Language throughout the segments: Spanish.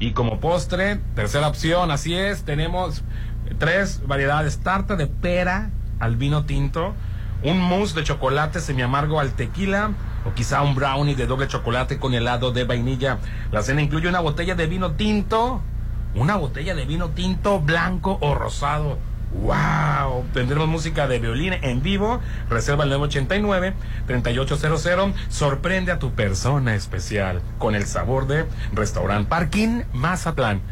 Y como postre, tercera opción, así es, tenemos tres variedades, tarta de pera al vino tinto, un mousse de chocolate semi amargo al tequila o quizá un brownie de doble chocolate con helado de vainilla. La cena incluye una botella de vino tinto, una botella de vino tinto blanco o rosado ¡Wow! Tendremos música de violín en vivo. Reserva el 989-3800. Sorprende a tu persona especial con el sabor de Restaurant Parking Mazatlán.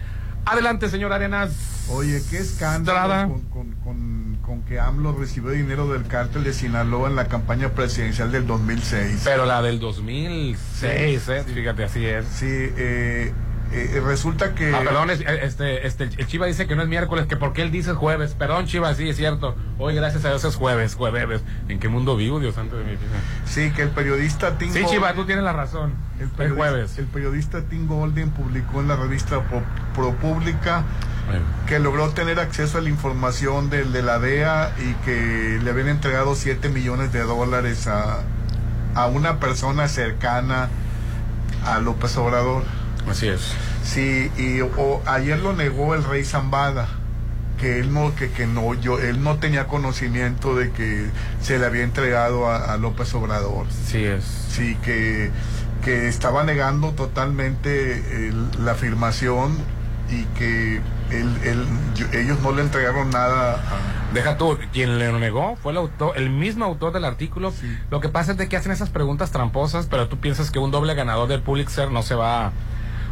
Adelante, señor Arenas. Oye, qué escándalo con, con, con, que AMLO recibió dinero del cártel de Sinaloa en la campaña presidencial del 2006. Pero la del 2006, ¿eh? Fíjate, así es. Sí, eh eh, resulta que. Ah, perdón, este, este, el Chiva dice que no es miércoles, que porque él dice jueves. Perdón, Chiva, sí, es cierto. Hoy, gracias a Dios, es jueves, jueves. ¿En qué mundo vivo, Dios santo de mi vida? Sí, que el periodista Tim Sí, Chiva, tú tienes la razón. El, jueves. El periodista Tim Golden publicó en la revista ProPublica que logró tener acceso a la información del de la DEA y que le habían entregado 7 millones de dólares a, a una persona cercana a López Obrador. Así es. Sí, y ayer lo negó el rey Zambada, que él no, que, que no, yo, él no tenía conocimiento de que se le había entregado a, López Obrador. Sí es. Sí, que, que estaba negando totalmente la afirmación y que él, ellos no le entregaron nada Deja tú, quien le negó fue el autor, el mismo autor del artículo. Lo que pasa es de que hacen esas preguntas tramposas, pero tú piensas que un doble ganador del Pulitzer no se va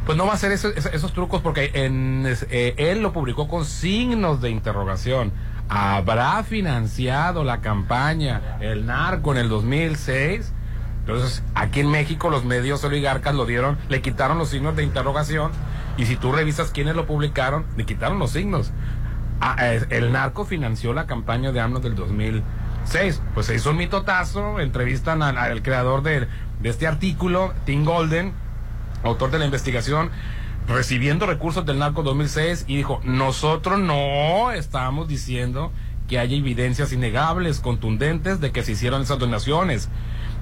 pues no va a hacer esos, trucos porque en, eh, él lo publicó con signos de interrogación. ¿Habrá financiado la campaña el narco en el 2006? Entonces, aquí en México los medios oligarcas lo dieron, le quitaron los signos de interrogación y si tú revisas quiénes lo publicaron, le quitaron los signos. Ah, el narco financió la campaña de AMLO del 2006. Pues se hizo un mitotazo, entrevistan al, creador de, de este artículo, Tim Golden, autor de la investigación, recibiendo recursos del narco 2006 y dijo, nosotros no estamos diciendo que haya evidencias innegables, contundentes de que se hicieron esas donaciones.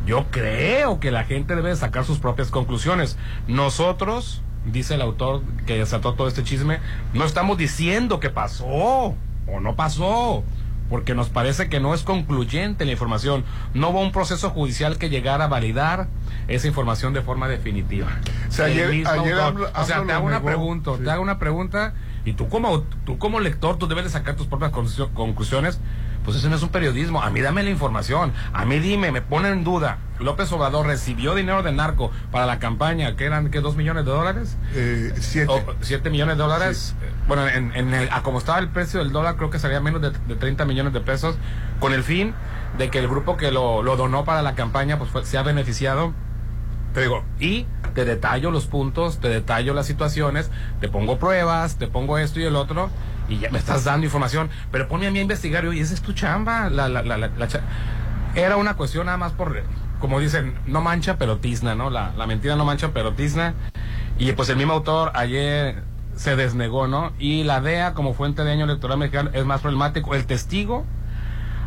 Yo creo que la gente debe sacar sus propias conclusiones. Nosotros, dice el autor que desató todo este chisme, no estamos diciendo que pasó o no pasó porque nos parece que no es concluyente la información. No hubo un proceso judicial que llegara a validar esa información de forma definitiva. O sea, ayer, o sea te hago una pregunta, te hago una pregunta y tú como, tú como lector, tú debes de sacar tus propias conclusiones pues eso no es un periodismo. A mí dame la información. A mí dime, me pone en duda. López Obrador recibió dinero de narco para la campaña, que eran, que ¿Dos millones de dólares? Eh, siete. ¿Siete millones de dólares? Bueno, en, en el, a como estaba el precio del dólar, creo que sería menos de, de 30 millones de pesos, con el fin de que el grupo que lo, lo donó para la campaña, pues se ha beneficiado. Te digo, y te detallo los puntos, te detallo las situaciones, te pongo pruebas, te pongo esto y el otro, y ya me estás dando información, pero ponme a mí a investigar, y esa es tu chamba. La, la, la, la Era una cuestión nada más por, como dicen, no mancha, pero tizna, ¿no? La, la mentira no mancha, pero tizna. Y pues el mismo autor ayer se desnegó, ¿no? Y la DEA como fuente de año electoral mexicano es más problemático. El testigo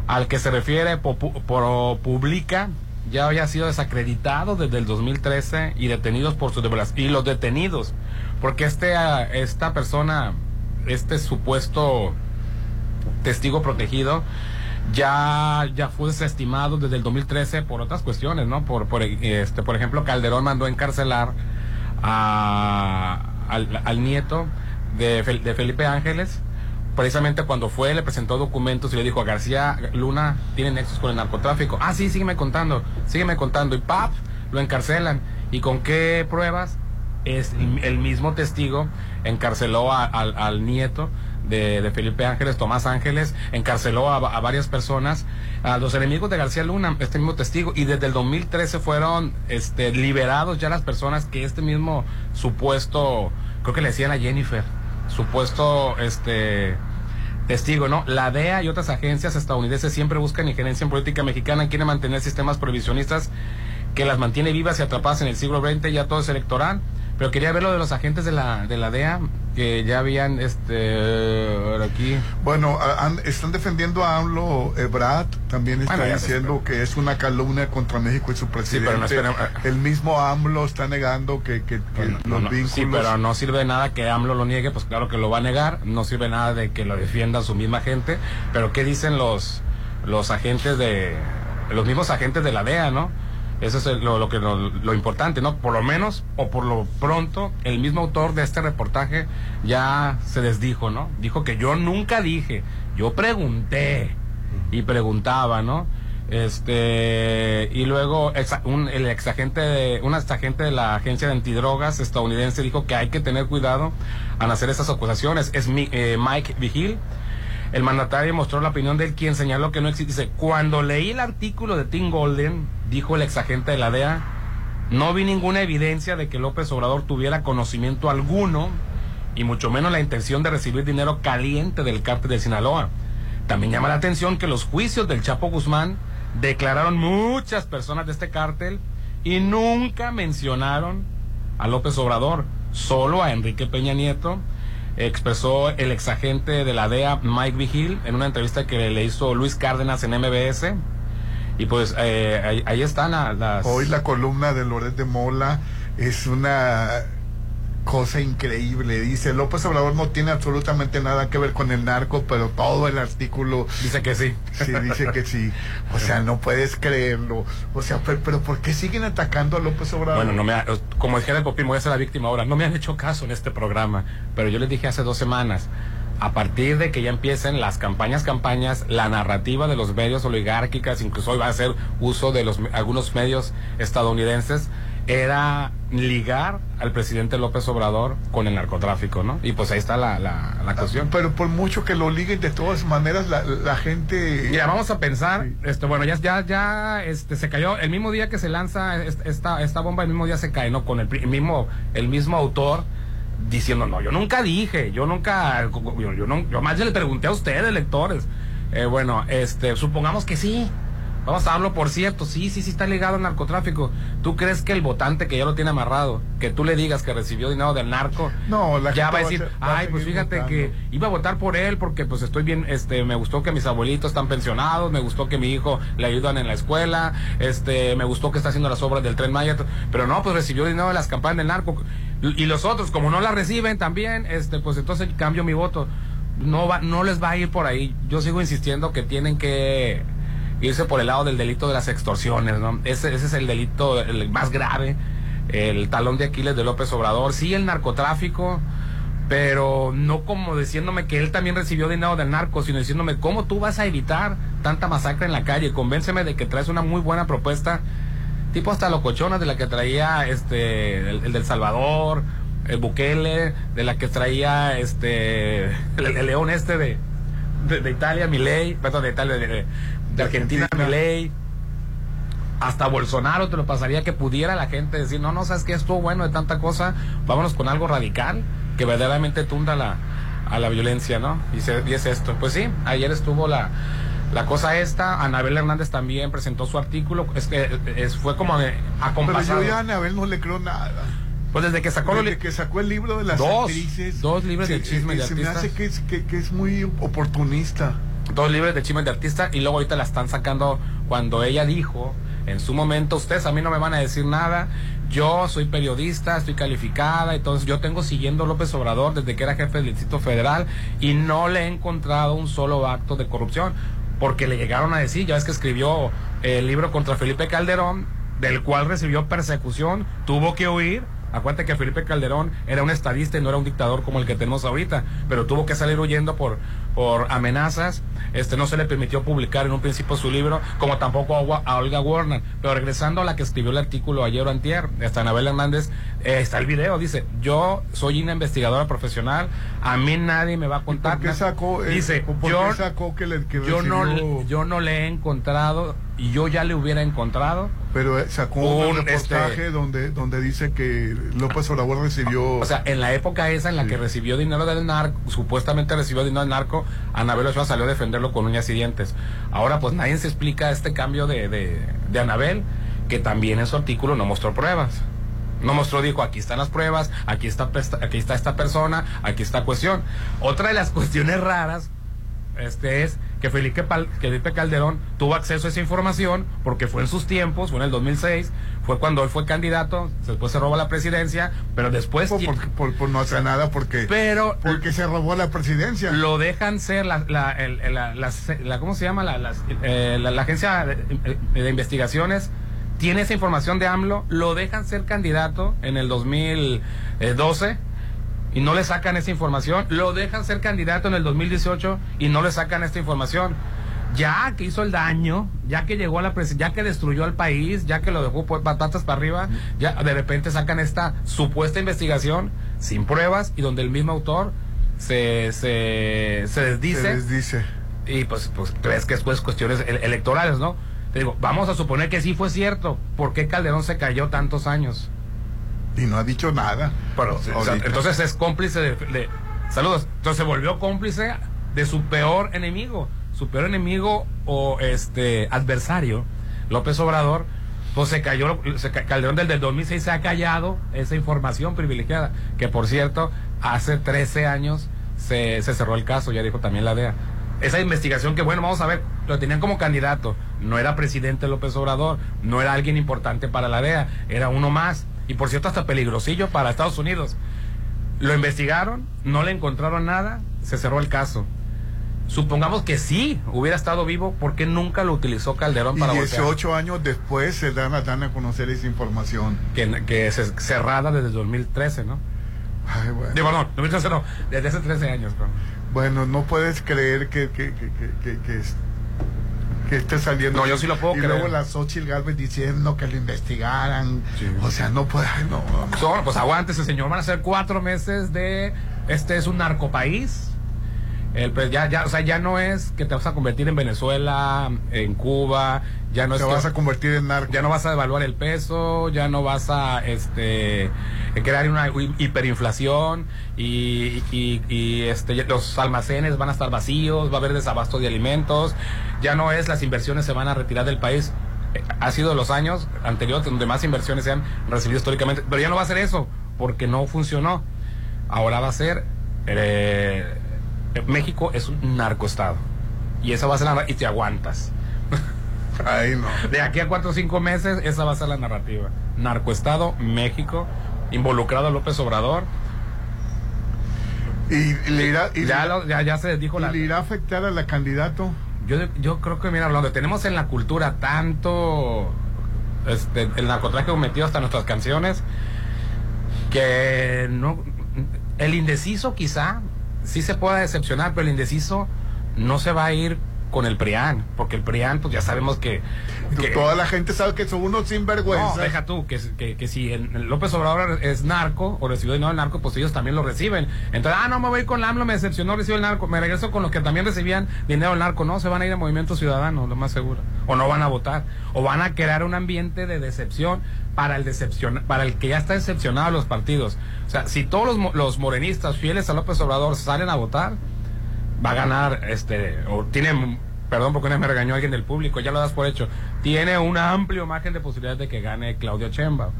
al que se refiere por, publica ya había sido desacreditado desde el 2013 y detenidos por su y los detenidos porque este esta persona este supuesto testigo protegido ya ya fue desestimado desde el 2013 por otras cuestiones, ¿no? Por por este por ejemplo Calderón mandó encarcelar a, al, nieto de, de Felipe Ángeles precisamente cuando fue, le presentó documentos y le dijo a García Luna, tiene nexos con el narcotráfico. Ah, sí, sígueme contando, sígueme contando. Y ¡pap! Lo encarcelan. ¿Y con qué pruebas? es el mismo testigo encarceló al nieto de, Felipe Ángeles, Tomás Ángeles, encarceló a, varias personas, a los enemigos de García Luna, este mismo testigo, y desde el 2013 fueron este, liberados ya las personas que este mismo supuesto, creo que le decían a Jennifer, supuesto este testigo, ¿no? La DEA y otras agencias estadounidenses siempre buscan injerencia en política mexicana, quieren mantener sistemas prohibicionistas que las mantiene vivas y atrapadas en el siglo XX, ya todo es electoral Pero quería ver lo de los agentes de la, de la DEA, que ya habían, este, aquí. Bueno, están defendiendo a AMLO, Brad también está diciendo que es una calumnia contra México y su presidente. Sí, pero no El mismo AMLO está negando que, que, los vínculos... Sí, pero no sirve nada que AMLO lo niegue, pues claro que lo va a negar, no sirve nada de que lo defienda su misma gente, pero ¿qué dicen los, los agentes de, los mismos agentes de la DEA, no? Eso es lo, que lo, importante, ¿no? Por lo menos, o por lo pronto, el mismo autor de este reportaje ya se desdijo, ¿no? Dijo que yo nunca dije, yo pregunté y preguntaba, ¿no? Este, y luego un, el exagente de, un de la agencia de antidrogas estadounidense dijo que hay que tener cuidado al hacer estas acusaciones. Es eh, Mike Vigil. El mandatario mostró la opinión de él, quien señaló que no existe. Dice, cuando leí el artículo de Tim Golden, dijo el exagente de la DEA, no vi ninguna evidencia de que López Obrador tuviera conocimiento alguno y mucho menos la intención de recibir dinero caliente del cártel de Sinaloa. También llama la atención que los juicios del Chapo Guzmán declararon muchas personas de este cártel y nunca mencionaron a López Obrador, solo a Enrique Peña Nieto expresó el exagente de la DEA, Mike Vigil, en una entrevista que le hizo Luis Cárdenas en MBS. Y pues eh, ahí, están las... Hoy la columna de Loret de Mola es una cosa increíble. Dice, López Obrador no tiene absolutamente nada que ver con el narco, pero todo el artículo... Dice que sí. Sí, dice que sí. O sea, no puedes creerlo. O sea, pero, ¿por qué siguen atacando a López Obrador? Bueno, no me como dijera el Popín, voy a ser la víctima ahora. No me han hecho caso en este programa, pero yo les dije hace dos semanas, a partir de que ya empiecen las campañas, campañas, la narrativa de los medios oligárquicas, incluso hoy va a hacer uso de los algunos medios estadounidenses, era ligar al presidente López Obrador con el narcotráfico, ¿no? Y pues ahí está la, la, cuestión. Pero por mucho que lo liguen, de todas maneras, la, gente... Mira, vamos a pensar, este, bueno, ya, ya, ya este, se cayó, el mismo día que se lanza esta, esta bomba, el mismo día se cae, ¿no? Con el, mismo, el mismo autor diciendo, no, yo nunca dije, yo nunca, yo, yo, no, yo más le pregunté a ustedes, lectores. Eh, bueno, este, supongamos que sí, Vamos a hablarlo por cierto, sí, sí, sí está ligado al narcotráfico. ¿Tú crees que el votante que ya lo tiene amarrado, que tú le digas que recibió dinero del narco, no, ya va a decir, ay, pues fíjate que iba a votar por él porque pues estoy bien, este, me gustó que mis abuelitos están pensionados, me gustó que mi hijo le ayudan en la escuela, este, me gustó que está haciendo las obras del tren Maya, pero no, pues recibió dinero de las campañas del narco y los otros como no la reciben también, este, pues entonces cambio mi voto. No va, no les va a ir por ahí. Yo sigo insistiendo que tienen que irse por el lado del delito de las extorsiones, ¿no? Ese, ese es el delito el más grave, el talón de Aquiles de López Obrador. Sí, el narcotráfico, pero no como diciéndome que él también recibió dinero del narco, sino diciéndome cómo tú vas a evitar tanta masacre en la calle. Convénceme de que traes una muy buena propuesta, tipo hasta locochonas de la que traía este el, del Salvador, el Bukele, de la que traía este el, león este de, de, Italia, Milei, perdón, de Italia, de, de Argentina, Milei, hasta Bolsonaro te lo pasaría que pudiera la gente decir, no, no, sabes que estuvo bueno de tanta cosa, vámonos con algo radical que verdaderamente tunda la, a la violencia, ¿no? Y, y es esto. Pues sí, ayer estuvo la, la cosa esta, Anabel Hernández también presentó su artículo, es que es, fue como acompasado. Pero yo a Anabel no le creo nada. Pues desde que sacó, desde que sacó el libro de las dos, actrices. Dos libros de chisme de se me hace que es, que, que es muy oportunista dos libros de chismes de artista y luego ahorita la están sacando cuando ella dijo en su momento, ustedes a mí no me van a decir nada, yo soy periodista, estoy calificada, entonces yo tengo siguiendo a López Obrador desde que era jefe del Distrito Federal y no le he encontrado un solo acto de corrupción, porque le llegaron a decir, ya es que escribió el libro contra Felipe Calderón, del cual recibió persecución, tuvo que huir, Acuérdate que Felipe Calderón era un estadista y no era un dictador como el que tenemos ahorita, pero tuvo que salir huyendo por, por amenazas. Este no se le permitió publicar en un principio su libro, como tampoco a, Olga Warner. Pero regresando a la que escribió el artículo ayer o antier, esta Anabel Hernández, eh, está el video, dice, yo soy una investigadora profesional, a mí nadie me va a contar. ¿Por qué sacó, eh, dice, yo, sacó que, le, yo, no, yo no le he encontrado y yo ya le hubiera encontrado. Pero eh, sacó un, reportaje este, donde, donde dice que López Obrador recibió. O sea, en la época esa en la que recibió dinero del narco, supuestamente recibió dinero del narco, Anabel Ochoa salió a defenderlo con uñas y dientes. Ahora, pues nadie se explica este cambio de, de, Anabel, que también en su artículo no mostró pruebas. No mostró, dijo, aquí están las pruebas, aquí está, aquí está esta persona, aquí está cuestión. Otra de las cuestiones raras este es que Felipe, Felipe Calderón tuvo acceso a esa información porque fue en sus tiempos, fue en el 2006, fue cuando él fue candidato, después se robó la presidencia, pero después... Por, por, no hacer nada porque, pero, porque se robó la presidencia. Lo dejan ser la, la, la, la ¿cómo se llama? La, eh, la, agencia de, investigaciones tiene esa información de AMLO, lo dejan ser candidato en el 2012 y no le sacan esa información, lo dejan ser candidato en el 2018 y no le sacan esta información. Ya que hizo el daño, ya que llegó a la presidencia, ya que destruyó al país, ya que lo dejó pues, patatas para arriba, ya de repente sacan esta supuesta investigación sin pruebas y donde el mismo autor se, se, se desdice. Se desdice. Y pues, pues crees que es pues cuestiones electorales, ¿no? Te digo, vamos a suponer que sí fue cierto. ¿Por qué Calderón se cayó tantos años? Y no ha dicho nada. Pero, entonces es cómplice de, Saludos. Entonces se volvió cómplice de su peor enemigo. Su peor enemigo o este adversario, López Obrador, pues se cayó, se, Calderón del, del 2006 se ha callado esa información privilegiada, que por cierto, hace 13 años se, se cerró el caso, ya dijo también la DEA. Esa investigación que, bueno, vamos a ver, lo tenían como candidato, no era presidente López Obrador, no era alguien importante para la DEA, era uno más y por cierto hasta peligrosillo para Estados Unidos. Lo investigaron, no le encontraron nada, se cerró el caso. Supongamos que sí hubiera estado vivo, ¿por qué nunca lo utilizó Calderón para y 18 años después se dan a, dan a conocer esa información. Que, que es cerrada desde 2013, ¿no? Ay, bueno. Digo, no, 2013 no, desde hace 13 años. Bueno, no puedes creer que, que, que, que, que que esté saliendo. No, yo sí lo puedo y luego la Xochitl Galvez diciendo que lo investigaran. O sea, no puede. No, no. pues aguántese, señor. Van a ser cuatro meses de. Este es un narcopaís. El, pues ya, ya, o sea, ya no es que te vas a convertir en Venezuela, en Cuba, ya no te vas a convertir en narco. Ya no vas a devaluar el peso, ya no vas a este crear una hiperinflación y, y, este los almacenes van a estar vacíos, va a haber desabasto de alimentos, ya no es las inversiones se van a retirar del país. Ha sido los años anteriores donde más inversiones se han recibido históricamente, pero ya no va a ser eso, porque no funcionó. Ahora va a ser eh, México es un narcoestado. Y esa va a ser la y te aguantas. Ay, no. De aquí a cuatro o cinco meses, esa va a ser la narrativa. Narcoestado, México, involucrado a López Obrador. Y, le irá, y ya, ya, se dijo la. ¿Le irá a afectar a la candidato? Yo, yo creo que, mira, hablando, tenemos en la cultura tanto este, el narcotráfico metido hasta nuestras canciones que no. El indeciso, quizá, sí se pueda decepcionar, pero el indeciso no se va a ir con el PRIAN, porque el PRIAN, pues ya sabemos que, Toda la gente sabe que son unos sinvergüenza. No, deja tú, que, que, si López Obrador es narco, o recibió dinero del narco, pues ellos también lo reciben. Entonces, ah, no, me voy con la AMLO, me decepcionó, recibo el narco, me regreso con los que también recibían dinero del narco. No, se van a ir a Movimiento Ciudadano, lo más seguro. O no van a votar. O van a crear un ambiente de decepción para el decepcion para el que ya está decepcionado los partidos. O sea, si todos los, los morenistas fieles a López Obrador salen a votar, va a ganar, este, o tiene, perdón porque me regañó alguien del público, ya lo das por hecho, tiene un amplio margen de posibilidades de que gane Claudia Chemba.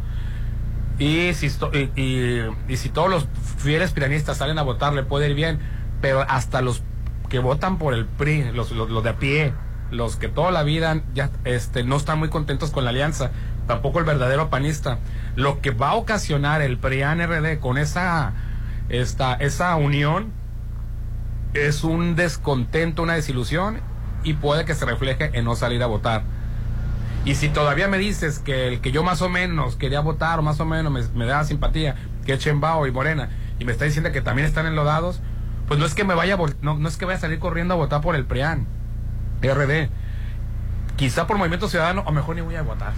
Y si, y, si todos los fieles piranistas salen a votar, le puede ir bien, pero hasta los que votan por el PRI, los, los, de a pie, los que toda la vida ya este, no están muy contentos con la alianza, tampoco el verdadero panista, lo que va a ocasionar el PRI-ANRD con esa, esta, esa unión es un descontento, una desilusión y puede que se refleje en no salir a votar. Y si todavía me dices que el que yo más o menos quería votar o más o menos me, da simpatía, que es Chembao y Morena, y me está diciendo que también están enlodados, pues no es que me vaya no, no es que vaya a salir corriendo a votar por el PRIAN, RD. Quizá por Movimiento Ciudadano, o mejor ni voy a votar,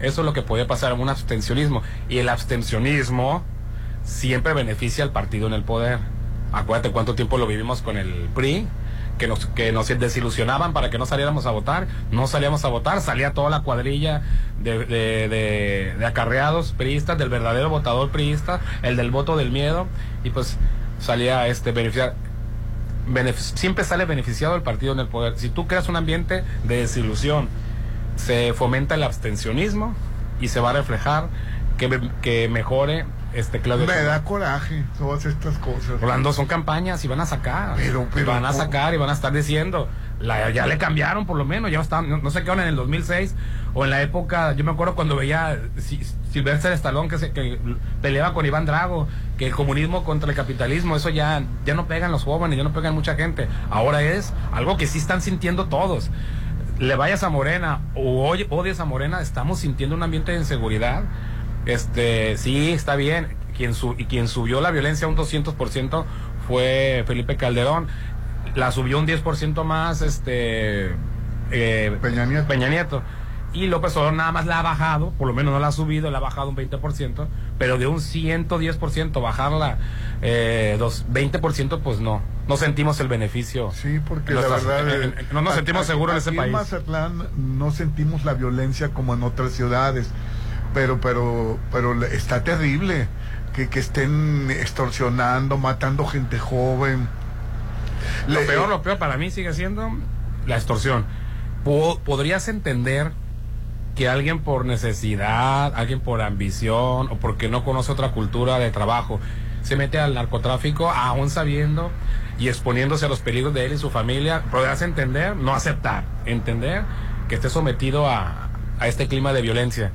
Eso es lo que puede pasar, un abstencionismo. Y el abstencionismo siempre beneficia al partido en el poder. Acuérdate cuánto tiempo lo vivimos con el PRI, que nos, que nos desilusionaban para que no saliéramos a votar. No salíamos a votar, salía toda la cuadrilla de, de, acarreados priistas, del verdadero votador priista, el del voto del miedo, y pues salía este beneficiar. siempre sale beneficiado el partido en el poder. Si tú creas un ambiente de desilusión, se fomenta el abstencionismo y se va a reflejar que, que mejore este Claudio. Me da coraje todas estas cosas. Rolando, son campañas y van a sacar. Pero, pero van a sacar y van a estar diciendo. La, ya le cambiaron por lo menos, ya estaban, no, sé qué onda en el 2006 o en la época, yo me acuerdo cuando veía Silvestre Stallone que, se, que peleaba con Iván Drago, que el comunismo contra el capitalismo, eso ya, ya no pegan los jóvenes, ya no pegan mucha gente. Ahora es algo que sí están sintiendo todos. Le vayas a Morena o odies a Morena, estamos sintiendo un ambiente de inseguridad este, sí, está bien. Quien, su, y quien subió la violencia un 200% fue Felipe Calderón. La subió un 10% más este, eh, Peña, Nieto. Y López Obrador nada más la ha bajado, por lo menos no la ha subido, la ha bajado un 20%, pero de un 110% bajarla eh, dos, 20%, pues no, no sentimos el beneficio. Sí, porque la verdad... no nos sentimos seguros en ese país. En Mazatlán no sentimos la violencia como en otras ciudades pero, pero, pero está terrible que, que estén extorsionando, matando gente joven. Lo peor, lo peor para mí sigue siendo la extorsión. podrías entender que alguien por necesidad, alguien por ambición o porque no conoce otra cultura de trabajo se mete al narcotráfico aún sabiendo y exponiéndose a los peligros de él y su familia, podrías entender, no aceptar, entender que esté sometido a, a este clima de violencia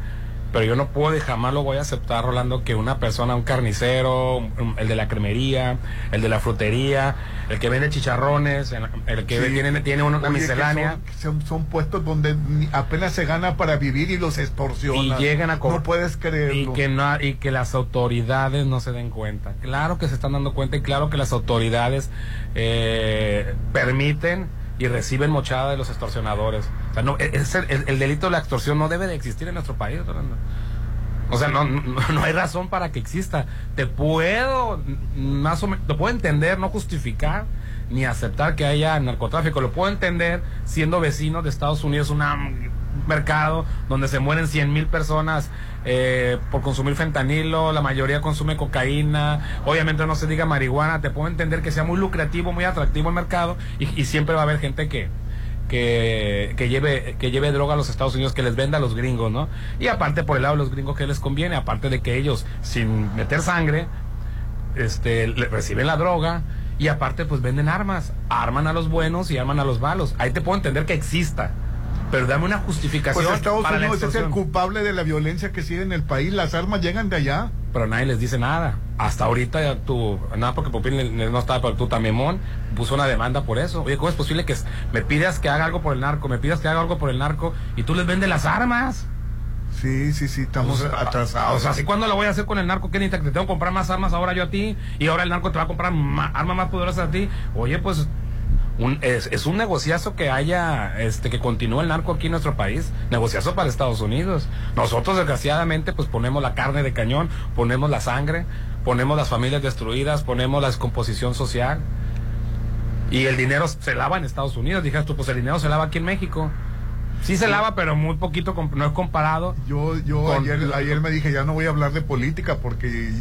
pero yo no puedo y jamás lo voy a aceptar, Rolando, que una persona, un carnicero, el de la cremería, el de la frutería, el que vende chicharrones, el que tiene, tiene una, miscelánea. Son, puestos donde apenas se gana para vivir y los extorsionan. Y llegan a No puedes creerlo. Y que, no, y que las autoridades no se den cuenta. Claro que se están dando cuenta y claro que las autoridades eh, permiten y reciben mochada de los extorsionadores. O sea, no, e, es el, delito de la extorsión no debe de existir en nuestro país, O sea, no, no, hay razón para que exista. Te puedo, más o menos, te puedo entender, no justificar ni aceptar que haya narcotráfico. Lo puedo entender siendo vecino de Estados Unidos, un mercado donde se mueren 100 mil personas eh, por consumir fentanilo, la mayoría consume cocaína, obviamente no se diga marihuana, te puedo entender que sea muy lucrativo, muy atractivo el mercado y, siempre va a haber gente que, que, lleve, que lleve droga a los Estados Unidos, que les venda a los gringos, ¿no? Y aparte por el lado de los gringos que les conviene, aparte de que ellos, sin meter sangre, este, reciben la droga y aparte pues venden armas, arman a los buenos y arman a los malos. Ahí te puedo entender que exista pero dame una justificación. Pues Estados Unidos es el culpable de la violencia que sigue en el país. Las armas llegan de allá. Pero nadie les dice nada. Hasta ahorita ya tú, nada porque Popín no estaba, pero tú también, puso una demanda por eso. Oye, ¿cómo es posible que me pidas que haga algo por el narco, me pidas que haga algo por el narco y tú les vendes las armas? Sí, sí, sí, estamos pues, atrasados. O sea, ¿sí cuándo lo voy a hacer con el narco? ¿Qué te tengo que comprar más armas ahora yo a ti? Y ahora el narco te va a comprar armas más poderosas a ti. Oye, pues es, un negociazo que haya, este, que continúe el narco aquí en nuestro país, negociazo para Estados Unidos. Nosotros desgraciadamente pues ponemos la carne de cañón, ponemos la sangre, ponemos las familias destruidas, ponemos la descomposición social. Y el dinero se lava en Estados Unidos, dijeras tú, pues el dinero se lava aquí en México. Sí se lava, pero muy poquito, no es comparado. Yo, yo ayer, ayer me dije, ya no voy a hablar de política porque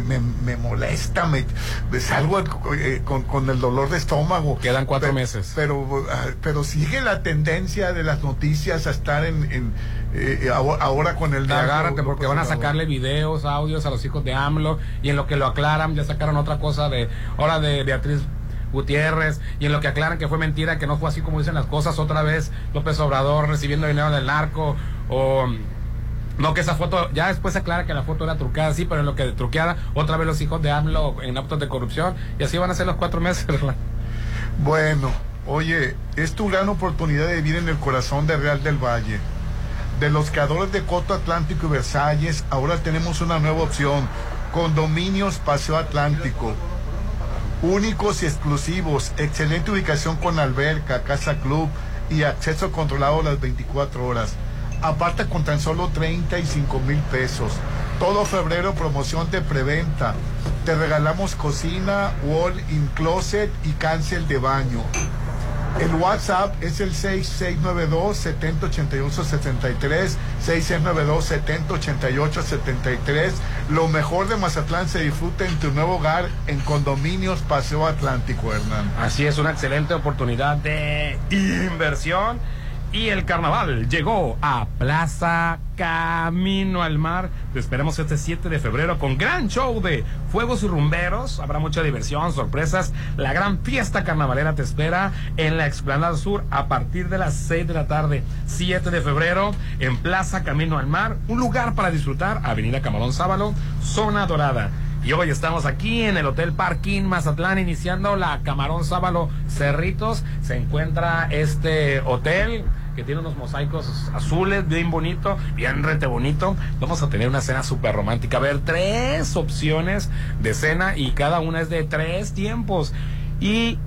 me, molesta, me, salgo eh, con, el dolor de estómago. Quedan cuatro meses. Pero, ah, pero sigue la tendencia de las noticias a estar en, eh, ahora con el... Agárrate porque van a sacarle videos, audios a los hijos de AMLO y en lo que lo aclaran ya sacaron otra cosa de, ahora de Beatriz Gutiérrez, y en lo que aclaran que fue mentira, que no fue así como dicen las cosas, otra vez López Obrador recibiendo dinero del narco, o no que esa foto, ya después aclara que la foto era truqueada, sí, pero en lo que truqueada, otra vez los hijos de AMLO en actos de corrupción, y así van a ser los cuatro meses. Bueno, oye, es tu gran oportunidad de vivir en el corazón de Real del Valle. De los creadores de Coto Atlántico y Versalles, ahora tenemos una nueva opción, Condominios Paseo Atlántico únicos y exclusivos, excelente ubicación con alberca, casa club y acceso controlado las 24 horas. Aparta con tan solo 35 mil pesos. Todo febrero promoción de preventa. Te regalamos cocina, wall in closet y cancel de baño. El WhatsApp es el 6692-7088-73, 6692-7088-73. Lo mejor de Mazatlán se disfruta en tu nuevo hogar en Condominios Paseo Atlántico, Hernán. Así es, una excelente oportunidad de inversión Y el carnaval llegó a Plaza Camino al Mar. Te esperamos este 7 de febrero con gran show de fuegos y rumberos. Habrá mucha diversión, sorpresas. La gran fiesta carnavalera te espera en la Explanada Sur a partir de las 6 de la tarde. 7 de febrero en Plaza Camino al Mar. Un lugar para disfrutar. Avenida Camarón Sábalo, Zona Dorada. Y hoy estamos aquí en el Hotel Parking Mazatlán iniciando la Camarón Sábalo Cerritos. Se encuentra este hotel que tiene unos mosaicos azules, bien bonito, bien rete bonito. Vamos a tener una cena súper romántica. A ver, tres opciones de cena y cada una es de tres tiempos. Y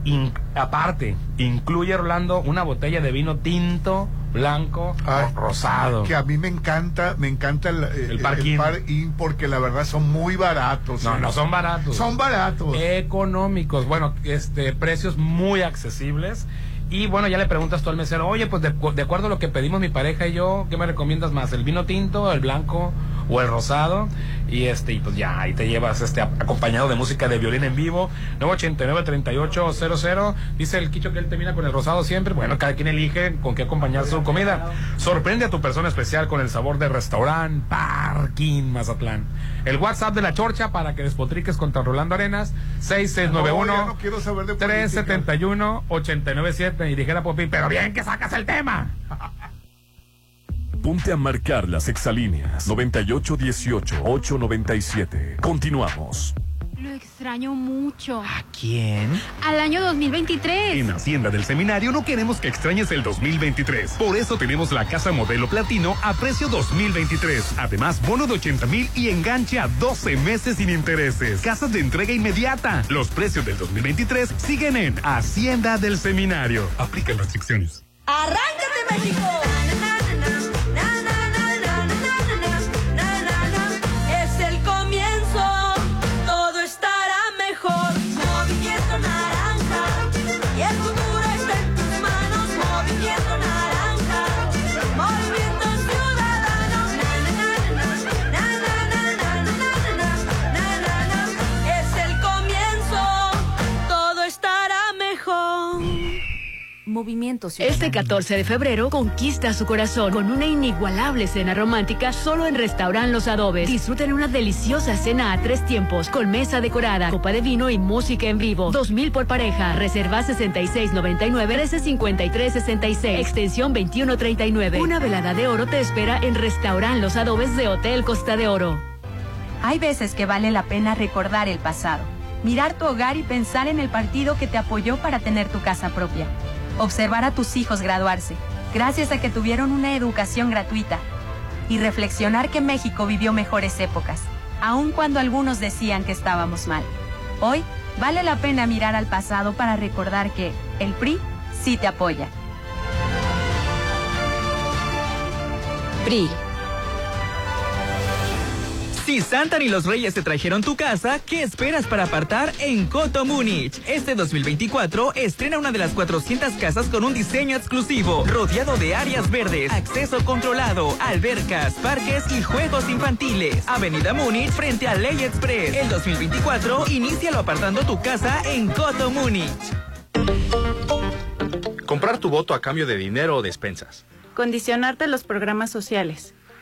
aparte, incluye Orlando una botella de vino tinto, blanco, rosado. Que a mí me encanta, me encanta el, eh, el, parking. porque la verdad son muy baratos. No, ¿eh? no son baratos. Son baratos. Económicos. Bueno, este, precios muy accesibles. Y bueno, ya le preguntas tú al mesero, oye, pues de, de, acuerdo a lo que pedimos mi pareja y yo, ¿qué me recomiendas más? ¿El vino tinto, el blanco o el rosado? Y este, y pues ya, ahí te llevas este acompañado de música de violín en vivo. 989-3800. Dice el Quicho que él termina con el rosado siempre. Bueno, cada quien elige con qué acompañar su comida. Sorprende a tu persona especial con el sabor de restaurante Parking Mazatlán. El WhatsApp de la Chorcha para que despotriques contra Rolando Arenas. 6691 371 897. Y dijera Popi, pero bien que sacas el tema. Ponte a marcar las exalíneas 9818-897. Continuamos. Lo extraño mucho. ¿A quién? Al año 2023. En Hacienda del Seminario no queremos que extrañes el 2023. Por eso tenemos la casa modelo platino a precio 2023. Además, bono de 80 mil y enganche a 12 meses sin intereses. Casas de entrega inmediata. Los precios del 2023 siguen en Hacienda del Seminario. Aplican restricciones. ¡Arráncate, México! Este 14 de febrero conquista su corazón con una inigualable cena romántica solo en Restaurant Los Adobes. Disfruten una deliciosa cena a tres tiempos con mesa decorada, copa de vino y música en vivo. 2000 por pareja. Reserva 6699 135366. Extensión 2139. Una velada de oro te espera en Restaurant Los Adobes de Hotel Costa de Oro. Hay veces que vale la pena recordar el pasado, mirar tu hogar y pensar en el partido que te apoyó para tener tu casa propia observar a tus hijos graduarse, gracias a que tuvieron una educación gratuita, y reflexionar que México vivió mejores épocas, aun cuando algunos decían que estábamos mal. Hoy vale la pena mirar al pasado para recordar que el PRI sí te apoya. PRI si Santa y los Reyes te trajeron tu casa, ¿qué esperas para apartar en Coto Múnich? Este 2024 estrena una de las 400 casas con un diseño exclusivo, rodeado de áreas verdes, acceso controlado, albercas, parques y juegos infantiles. Avenida Múnich frente a Ley Express. El 2024 inícialo apartando tu casa en Coto Múnich. Comprar tu voto a cambio de dinero o despensas. Condicionarte los programas sociales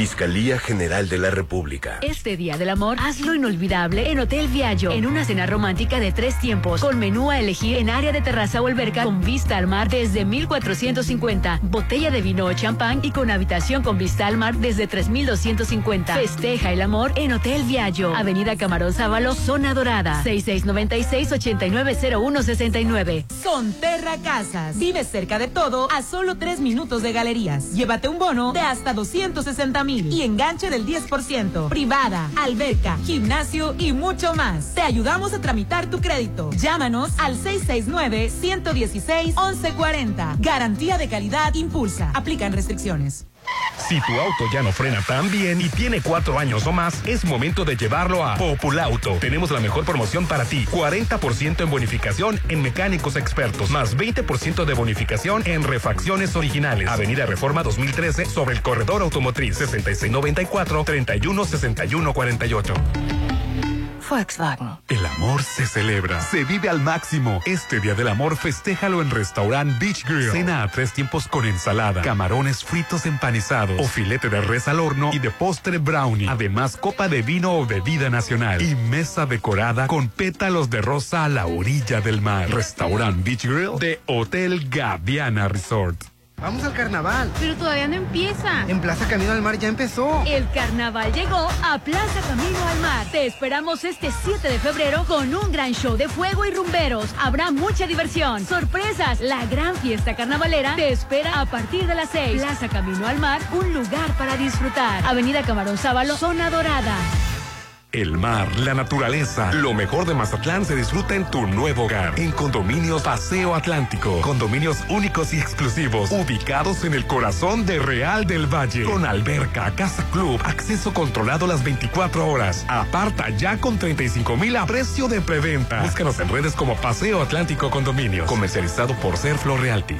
Fiscalía General de la República. Este Día del Amor, hazlo inolvidable en Hotel Viallo, en una cena romántica de tres tiempos, con menú a elegir en área de terraza o alberca con vista al mar desde 1450, botella de vino o champán y con habitación con vista al mar desde 3250. Festeja el amor en Hotel Viallo, Avenida Camarón Sábalo, Zona Dorada, 6696-890169. Sonterra Casas. Vive cerca de todo a solo tres minutos de galerías. Llévate un bono de hasta 260 mil y enganche del 10%. Privada, alberca, gimnasio y mucho más. Te ayudamos a tramitar tu crédito. Llámanos al 669-116-1140. Garantía de calidad impulsa. Aplican restricciones. Si tu auto ya no frena tan bien y tiene cuatro años o más, es momento de llevarlo a Populauto. Tenemos la mejor promoción para ti. 40% en bonificación en mecánicos expertos, más 20% de bonificación en refacciones originales. Avenida Reforma 2013 sobre el corredor automotriz 6694 316148. Volkswagen. El amor se celebra, se vive al máximo. Este Día del Amor festéjalo en Restaurant Beach Grill. Cena a tres tiempos con ensalada, camarones fritos empanizados o filete de res al horno y de postre brownie. Además, copa de vino o bebida nacional y mesa decorada con pétalos de rosa a la orilla del mar. Restaurant Beach Grill de Hotel Gaviana Resort. Vamos al carnaval. Pero todavía no empieza. En Plaza Camino al Mar ya empezó. El carnaval llegó a Plaza Camino al Mar. Te esperamos este 7 de febrero con un gran show de fuego y rumberos. Habrá mucha diversión, sorpresas. La gran fiesta carnavalera te espera a partir de las 6. Plaza Camino al Mar, un lugar para disfrutar. Avenida Camarón Sábalo, zona dorada. El mar, la naturaleza, lo mejor de Mazatlán se disfruta en tu nuevo hogar. En Condominios Paseo Atlántico. Condominios únicos y exclusivos, ubicados en el corazón de Real del Valle. Con alberca, casa club, acceso controlado las 24 horas. Aparta ya con 35 mil a precio de preventa. Búscanos en redes como Paseo Atlántico Condominio. Comercializado por Serflo Realty.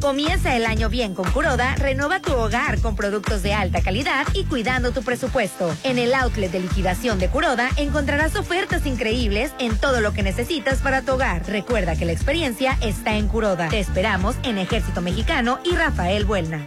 Comienza el año bien con Curoda, renova tu hogar con productos de alta calidad y cuidando tu presupuesto. En el outlet de liquidación de Curoda encontrarás ofertas increíbles en todo lo que necesitas para tu hogar. Recuerda que la experiencia está en Curoda. Te esperamos en Ejército Mexicano y Rafael Buelna.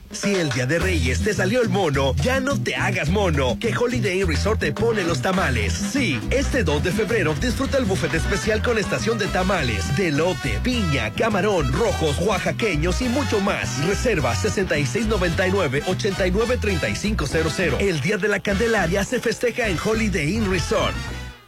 Si el día de Reyes te salió el mono, ya no te hagas mono, que Holiday Inn Resort te pone los tamales. Sí, este 2 de febrero disfruta el buffet especial con estación de tamales, de lote, piña, camarón, rojos, oaxaqueños y mucho más. Reserva 6699-893500. El día de la Candelaria se festeja en Holiday Inn Resort.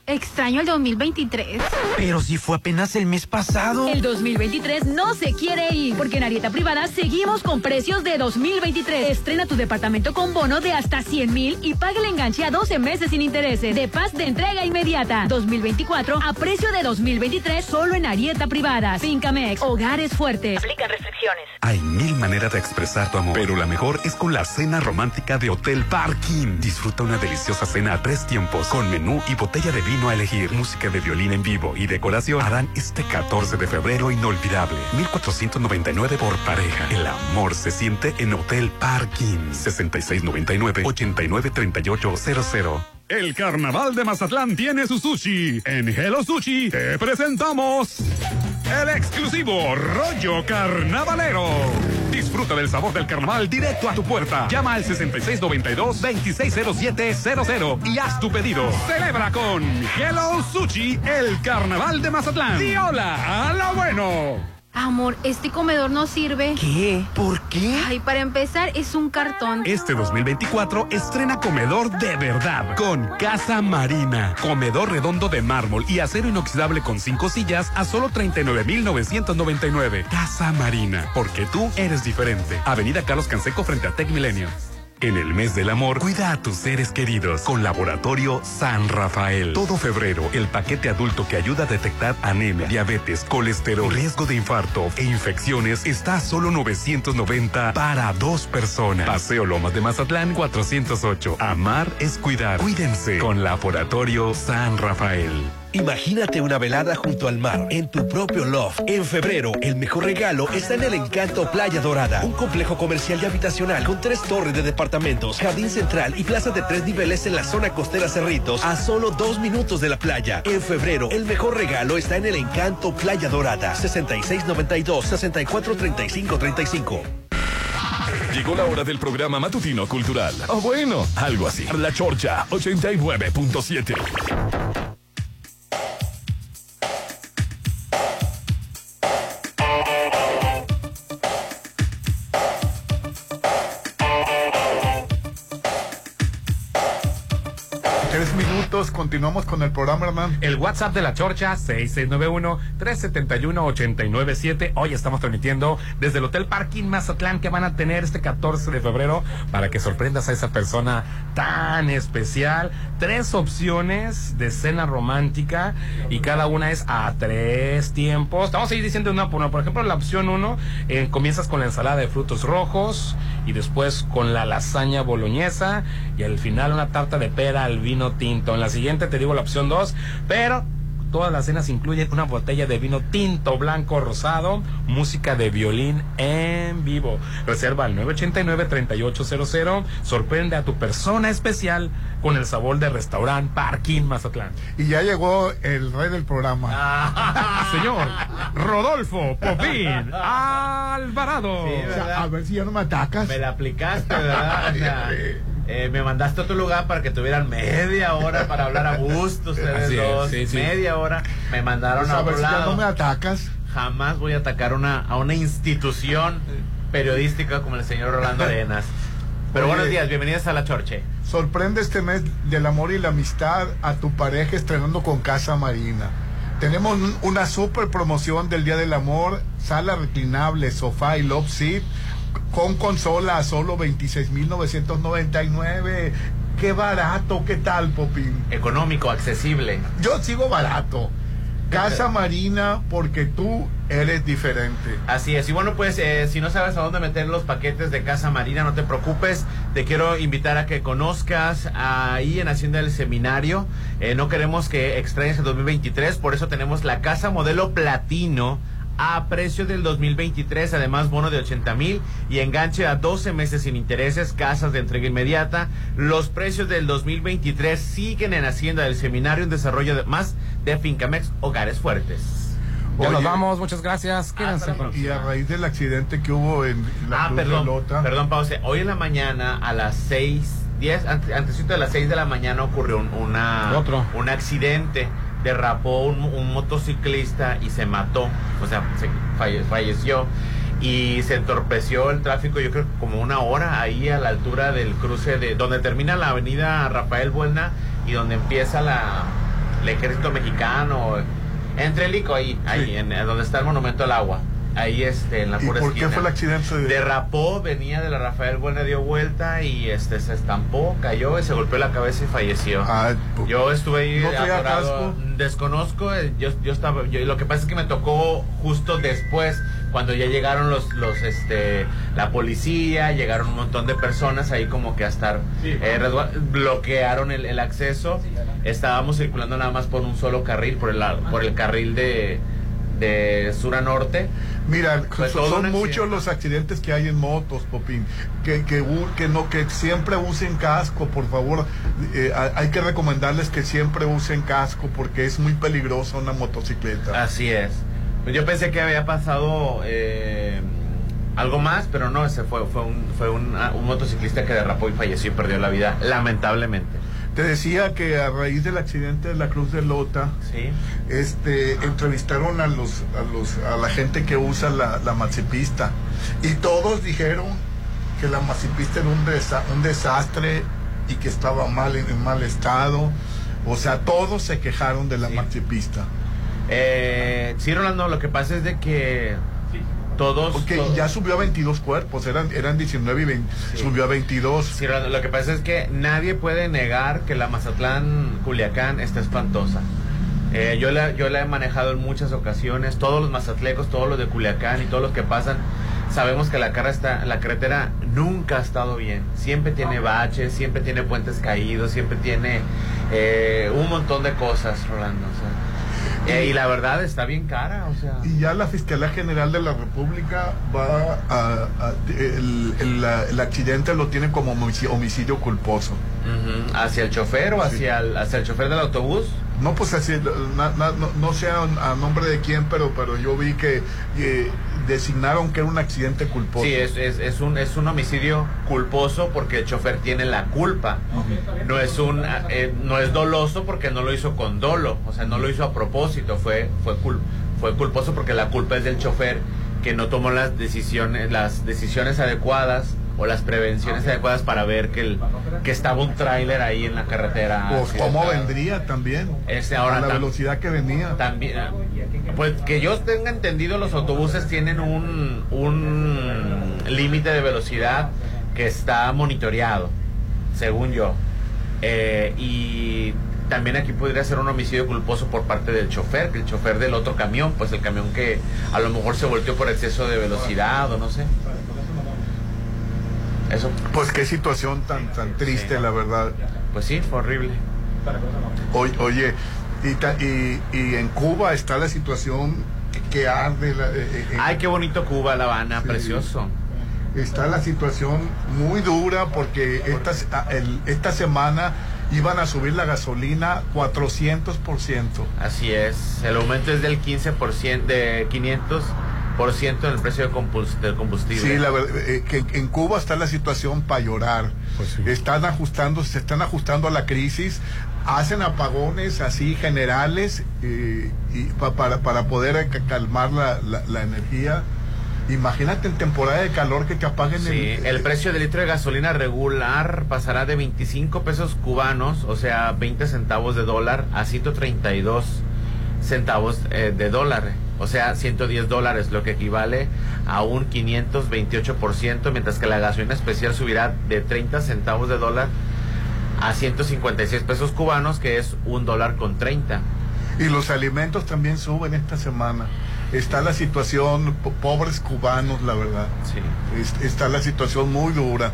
Extraño el 2023. Pero si fue apenas el mes pasado. El 2023 no se quiere ir, porque en Arieta Privada seguimos con precios de 2023. Estrena tu departamento con bono de hasta 100 mil y paga el enganche a 12 meses sin intereses. De paz de entrega inmediata. 2024 a precio de 2023 solo en Arieta Privada. Fincamex, hogares fuertes. Aplican restricciones. Hay mil maneras de expresar tu amor, pero la mejor es con la cena romántica de Hotel Parking. Disfruta una deliciosa cena a tres tiempos, con menú y botella de vino a elegir. Música de violín en vivo y decoración harán este 14 de febrero inolvidable. 1499 por pareja. El amor se siente en Hotel Parking. 6699-893800. El carnaval de Mazatlán tiene su sushi. En Hello Sushi te presentamos el exclusivo rollo carnavalero. Disfruta del sabor del carnaval directo a tu puerta. Llama al 6692-260700 y haz tu pedido. Celebra con Hello Sushi el carnaval de Mazatlán. Y hola a lo bueno. Amor, este comedor no sirve. ¿Qué? ¿Por qué? Ay, para empezar, es un cartón. Este 2024 estrena comedor de verdad con Casa Marina. Comedor redondo de mármol y acero inoxidable con cinco sillas a solo 39,999. Casa Marina, porque tú eres diferente. Avenida Carlos Canseco frente a Tech Milenio. En el mes del amor, cuida a tus seres queridos con Laboratorio San Rafael. Todo febrero, el paquete adulto que ayuda a detectar anemia, diabetes, colesterol, riesgo de infarto e infecciones está a solo 990 para dos personas. Paseo Lomas de Mazatlán 408. Amar es cuidar. Cuídense con Laboratorio San Rafael. Imagínate una velada junto al mar, en tu propio loft. En febrero, el mejor regalo está en el Encanto Playa Dorada, un complejo comercial y habitacional con tres torres de departamentos, jardín central y plaza de tres niveles en la zona costera Cerritos, a solo dos minutos de la playa. En febrero, el mejor regalo está en el Encanto Playa Dorada, 6692-643535. Llegó la hora del programa matutino cultural. O bueno, algo así. La Chorcha 89.7. continuamos con el programa, Hernán. El WhatsApp de la Chorcha, 6691-371-897. Hoy estamos transmitiendo desde el Hotel Parking Mazatlán que van a tener este 14 de febrero para que sorprendas a esa persona tan especial. Tres opciones de cena romántica y cada una es a tres tiempos. Vamos a ir diciendo una por una. Por ejemplo, la opción uno, eh, comienzas con la ensalada de frutos rojos y después con la lasaña boloñesa y al final una tarta de pera al vino tinto. En la siguiente te digo la opción 2, pero todas las cenas incluyen una botella de vino tinto, blanco, rosado, música de violín en vivo. Reserva al 989-3800. Sorprende a tu persona especial con el sabor de restaurante Parking Mazatlán. Y ya llegó el rey del programa. Señor Rodolfo Popín Alvarado. O sea, a ver si ya no me atacas. Me la aplicaste, ¿verdad? O sea, eh, me mandaste a otro lugar para que tuvieran media hora para hablar a gusto ustedes Así dos. sí. Media hora. Me mandaron Pues a a ver otro si ya lado. no me atacas. Jamás voy a atacar una, a una institución periodística como el señor Rolando Arenas. Pero Oye. buenos días, bienvenidos a La Chorche. Sorprende este mes del amor y la amistad a tu pareja estrenando con Casa Marina. Tenemos un- una super promoción del Día del Amor, sala reclinable, sofá y love seat con consola a solo 26.999. Qué barato, ¿qué tal, Popín? Económico, accesible. Yo sigo barato. Casa Marina porque tú eres diferente. Así es, y bueno, pues eh, si no sabes a dónde meter los paquetes de Casa Marina, no te preocupes, te quiero invitar a que conozcas ahí en Hacienda del Seminario, Eh, no queremos que extrañes el 2023, por eso tenemos la Casa Modelo Platino a precio del 2023, además bono de 80 mil y enganche a 12 meses sin intereses, casas de entrega inmediata. Los precios del 2023 siguen en Hacienda del Seminario en desarrollo de, más de Fincamex Hogares Fuertes. Ya nos Oye. vamos, muchas gracias. Quédense con Y a raíz del accidente que hubo en la Ah, Cruz de perdón, Lota. perdón, pause. Hoy en la mañana a las 6, 10, ante, antesito de las 6 de la mañana ocurrió un, una, Otro. un accidente. Derrapó un, un motociclista y se mató, o sea, se falle- falleció. Y se entorpeció el tráfico, yo creo como una hora ahí a la altura del cruce de donde termina la avenida Rafael Buena y donde empieza la, el ejército mexicano. Entre el Ico ahí, ahí, en, en donde está el monumento al agua. Ahí este, en la ¿Y pura por qué fue el accidente? De... Derrapó, venía de la Rafael Buena, dio vuelta y este se estampó, cayó y se golpeó la cabeza y falleció. Ah, pu- yo estuve ahí ¿No atorado? Desconozco, eh, yo, yo estaba, yo- lo que pasa es que me tocó justo después, cuando ya llegaron los, los, este, la policía, llegaron un montón de personas ahí como que a estar, eh, bloquearon el, el acceso, estábamos circulando nada más por un solo carril, por el, por el carril de, de sur a norte. Mira, Fue son, muchos los accidentes que hay en motos, Popín. Que, que, que no, que siempre usen casco, por favor. Eh, ha- hay que recomendarles que siempre usen casco porque es muy peligroso una motocicleta. Así es. Pues yo pensé que había pasado eh, algo más, pero no, ese fue, fue, un, fue un, ah, un motociclista que derrapó y falleció y perdió la vida, lamentablemente. Te decía que a raíz del accidente de la Cruz de Lota, Sí. este, entrevistaron a los, a los, a la gente que usa la, la macipista y todos dijeron que la macipista era un, desa- un desastre y que estaba mal en, mal estado. O sea, todos se quejaron de la macipista. Eh, sí, Rolando, lo que pasa es de que todos... Porque todos- ya subió a 22 cuerpos, eran, eran 19 y 20, subió a 22. Sí, Rolando, lo que pasa es que nadie puede negar que la Mazatlán Culiacán está espantosa. Eh, yo, la, yo la he manejado en muchas ocasiones. Todos los mazatlecos, todos los de Culiacán y todos los que pasan, sabemos que la, cara está, la carretera nunca ha estado bien. Siempre tiene baches, siempre tiene puentes caídos, siempre tiene eh, un montón de cosas, Rolando. o sea. Eh, y la verdad está bien cara, o sea. Y ya la Fiscalía General de la República va a... a- el, el- el accidente lo tiene como homicidio, homicidio culposo. Ujú. ¿Hacia el chofer o hacia, el, hacia el chofer del autobús? No, pues así, na- na- no, no sé a, a nombre de quién, pero, pero yo vi que eh, designaron que era un accidente culposo. Sí, es, es, es un, es un homicidio culposo porque el chofer tiene la culpa. No es un eh, no es doloso porque no lo hizo con dolo, o sea, no lo hizo a propósito, fue fue cul- fue culposo porque la culpa es del chofer que no tomó las decisiones las decisiones adecuadas o las prevenciones adecuadas para ver que el que estaba un tráiler ahí en la carretera. O Así, cómo vendría también. Este, ahora a la tam- velocidad que venía. También, ah, pues que yo tenga entendido, los autobuses tienen un, un límite de velocidad que está monitoreado, según yo. Eh, y también aquí podría ser un homicidio culposo por parte del chofer, que el chofer del otro camión, pues el camión que a lo mejor se volteó por exceso de velocidad o no sé. Eso. Pues qué situación tan tan triste, la verdad. Pues sí, fue horrible. Oye, oye y, ta- y, y en Cuba está la situación que arde. la- eh, eh, Ay, qué bonito Cuba, La Habana, Sí. precioso. está la situación muy dura porque esta, ah, el- esta semana iban a subir la gasolina 400%. Así es, el aumento es del 15%, de 500% en el precio del combustible. Sí, la verdad, eh, que en Cuba está la situación para llorar. Están ajustando, se están ajustando a la crisis, hacen apagones así generales eh, y pa- para, para poder eh, ca- calmar la, la- la energía. Imagínate en temporada de calor que te apaguen Sí, el, el precio del litro de gasolina regular pasará de 25 pesos cubanos, o sea, 20 centavos de dólar, a 132 centavos eh, de dólar, o sea, 110 dólares, lo que equivale a un 528%, mientras que la gasolina especial subirá de 30 centavos de dólar a 156 pesos cubanos, que es un dólar con 30. Y los alimentos también suben esta semana. Está la situación, po- pobres cubanos, la verdad. Es- está la situación muy dura.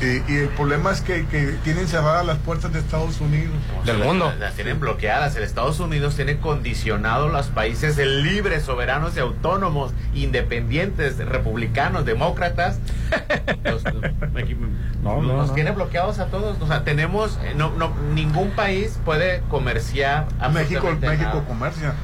Y, y el problema es que, que tienen cerradas las puertas de Estados Unidos. Del mundo. Las tienen bloqueadas. El Estados Unidos tiene condicionado los países de libres, soberanos y autónomos, independientes, republicanos, demócratas. Los, No, no, los no. tiene bloqueados a todos. O sea, tenemos, eh, no, no, ningún país puede comerciar. México, absolutamente México nada. comercia.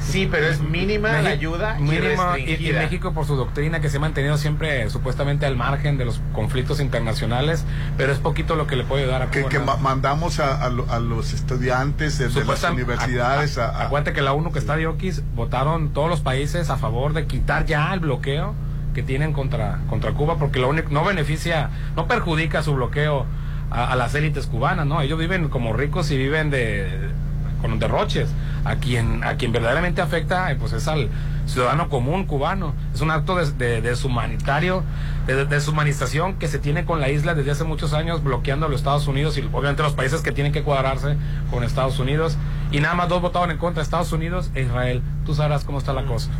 Sí, pero es mínima la ayuda y mínima, y. México por su doctrina que se ha mantenido siempre supuestamente al margen de los conflictos internacionales, pero es poquito lo que le puede ayudar a Que, Cuba. que mandamos a, a lo- a los estudiantes de, de las universidades a, a- Acuérdate que la ONU que está de Oquis votaron todos los países a favor de quitar ya el bloqueo que tienen contra, contra Cuba, porque lo único no beneficia, no perjudica su bloqueo a, a las élites cubanas, ¿no? Ellos viven como ricos y viven de con derroches. A quien, a quien verdaderamente afecta, eh, pues es al ciudadano común cubano. Es un acto de, de- deshumanitario, de, de deshumanización que se tiene con la isla desde hace muchos años, bloqueando a los Estados Unidos y obviamente los países que tienen que cuadrarse con Estados Unidos. Y nada más dos votaron en contra, Estados Unidos e Israel. Tú sabrás cómo está la cosa.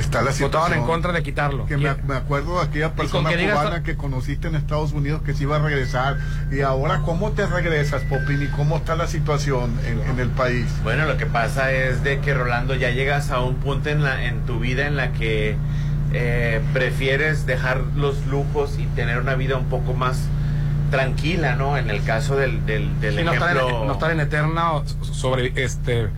Está la situación. Votaron en contra de quitarlo. Que me, me acuerdo de aquella persona que digas- cubana que conociste en Estados Unidos que se iba a regresar. Y ahora, ¿cómo te regresas, Popín? ¿Y cómo está la situación en, en el país? Bueno, lo que pasa es de que Rolando ya llegas a un punto en la en tu vida en la que eh, prefieres dejar los lujos y tener una vida un poco más tranquila, ¿no? En el caso del, del, del Sí, no, estar ejemplo. en, no estar en eterna sobre este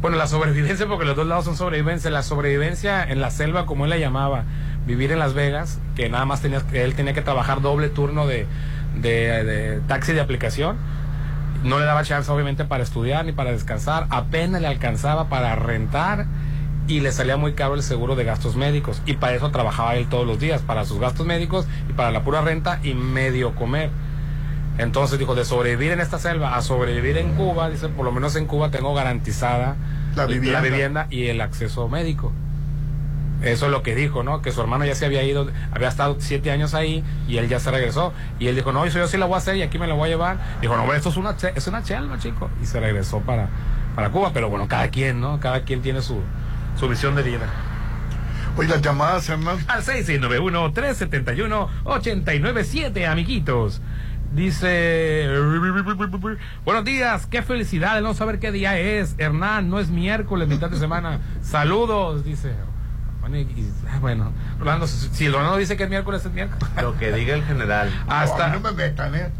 bueno la sobrevivencia porque los dos lados son sobrevivencia. La sobrevivencia en la selva como él la llamaba vivir en Las Vegas que nada más tenía él tenía que trabajar doble turno de, de, de taxi de aplicación no le daba chance obviamente para estudiar ni para descansar. Apenas le alcanzaba para rentar y le salía muy caro el seguro de gastos médicos. Y para eso trabajaba él todos los días para sus gastos médicos y para la pura renta y medio comer entonces dijo, de sobrevivir en esta selva a sobrevivir en Cuba, dice, por lo menos en Cuba tengo garantizada La vivienda. vivienda y el acceso médico. Eso es lo que dijo, ¿no? Que su hermano ya se había ido, había estado siete años ahí y él ya se regresó. Y él dijo, no, eso yo sí la voy a hacer y aquí me la voy a llevar. Dijo, no, hombre, esto es una, es una chelva, chico. Y se regresó para, para Cuba. Pero bueno, cada quien, ¿no? Cada quien tiene su, su visión de vida. Oye, las llamadas, Hernán. Al 6691-371-897, amiguitos. Dice, buenos días, qué felicidad de no saber qué día es. Hernán, no es miércoles, mitad de semana. Saludos, dice. Bueno, y- y- ah, bueno, Rolando, si Rolando dice que es miércoles, es miércoles. Lo que diga el general. Hasta, No, me metan, ¿eh?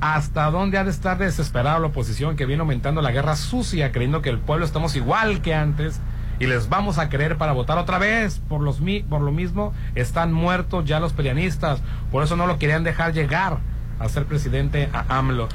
¿Hasta dónde ha de estar desesperada la oposición que viene aumentando la guerra sucia, creyendo que el pueblo estamos igual que antes y les vamos a creer para votar otra vez? Por, los, mi- por lo mismo, están muertos ya los perianistas, por eso no lo querían dejar llegar a ser presidente a AMLO.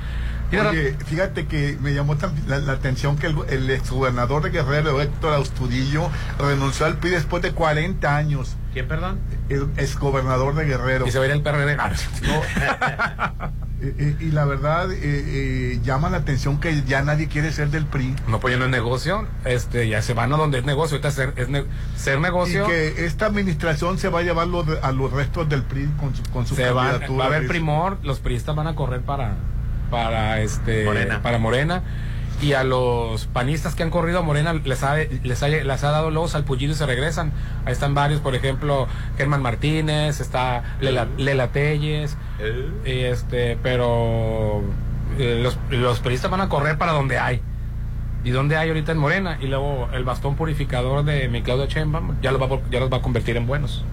Oye, fíjate que me llamó también la, la atención que el, el exgobernador de Guerrero, Héctor Astudillo, renunció al PRI después de 40 años. ¿Quién, perdón? El exgobernador de Guerrero. Y se va a ir el PRD. Ah, Eh, eh, y la verdad, eh, eh, llama la atención que ya nadie quiere ser del PRI. No, pues ya no es negocio. Este, ya se van a donde es negocio. Ahorita ser, es ne- ser negocio. Y que esta administración se va a llevar los- a los restos del PRI con su, con su se va, candidatura. va a haber primor, los priistas van a correr para para este Morena. para Morena y a los panistas que han corrido a Morena les ha, les ha, les ha dado luego salpullido y se regresan. Ahí están varios, por ejemplo, Germán Martínez, está Lela, Lela Telles, y este, pero eh, los, los periodistas van a correr para donde hay. ¿Y donde hay ahorita en Morena? Y luego el bastón purificador de mi Claudio Sheinbaum ya los va, ya los va a convertir en buenos.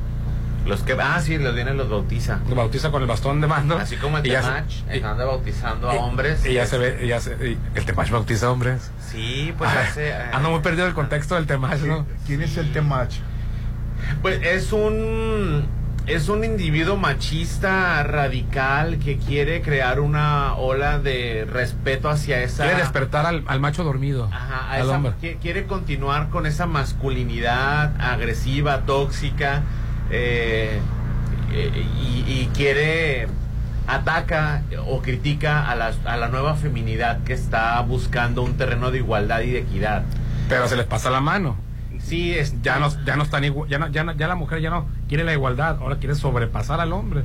Los que, ah, sí, los vienen los bautiza. Los bautiza con el bastón de mando. Así como el Temach, anda bautizando a y- hombres. Y ya se ve, y ya se, y el Temach bautiza hombres. Sí, pues Ah, hace. eh, Ando muy perdido el contexto del Temach, ¿no? ¿Quién es el Temach? Pues es un es un individuo machista radical que quiere crear una ola de respeto hacia esa Quiere despertar al, al macho dormido. Ajá, a al esa- hombre. qui- quiere continuar con esa masculinidad agresiva, tóxica, eh, y, y quiere ataca o critica a la, a la nueva feminidad que está buscando un terreno de igualdad y de equidad. Pero se les pasa la mano. Sí, es, Ya no, ya no están igual, ya, no- ya, no- ya la mujer ya no quiere la igualdad, ahora quiere sobrepasar al hombre.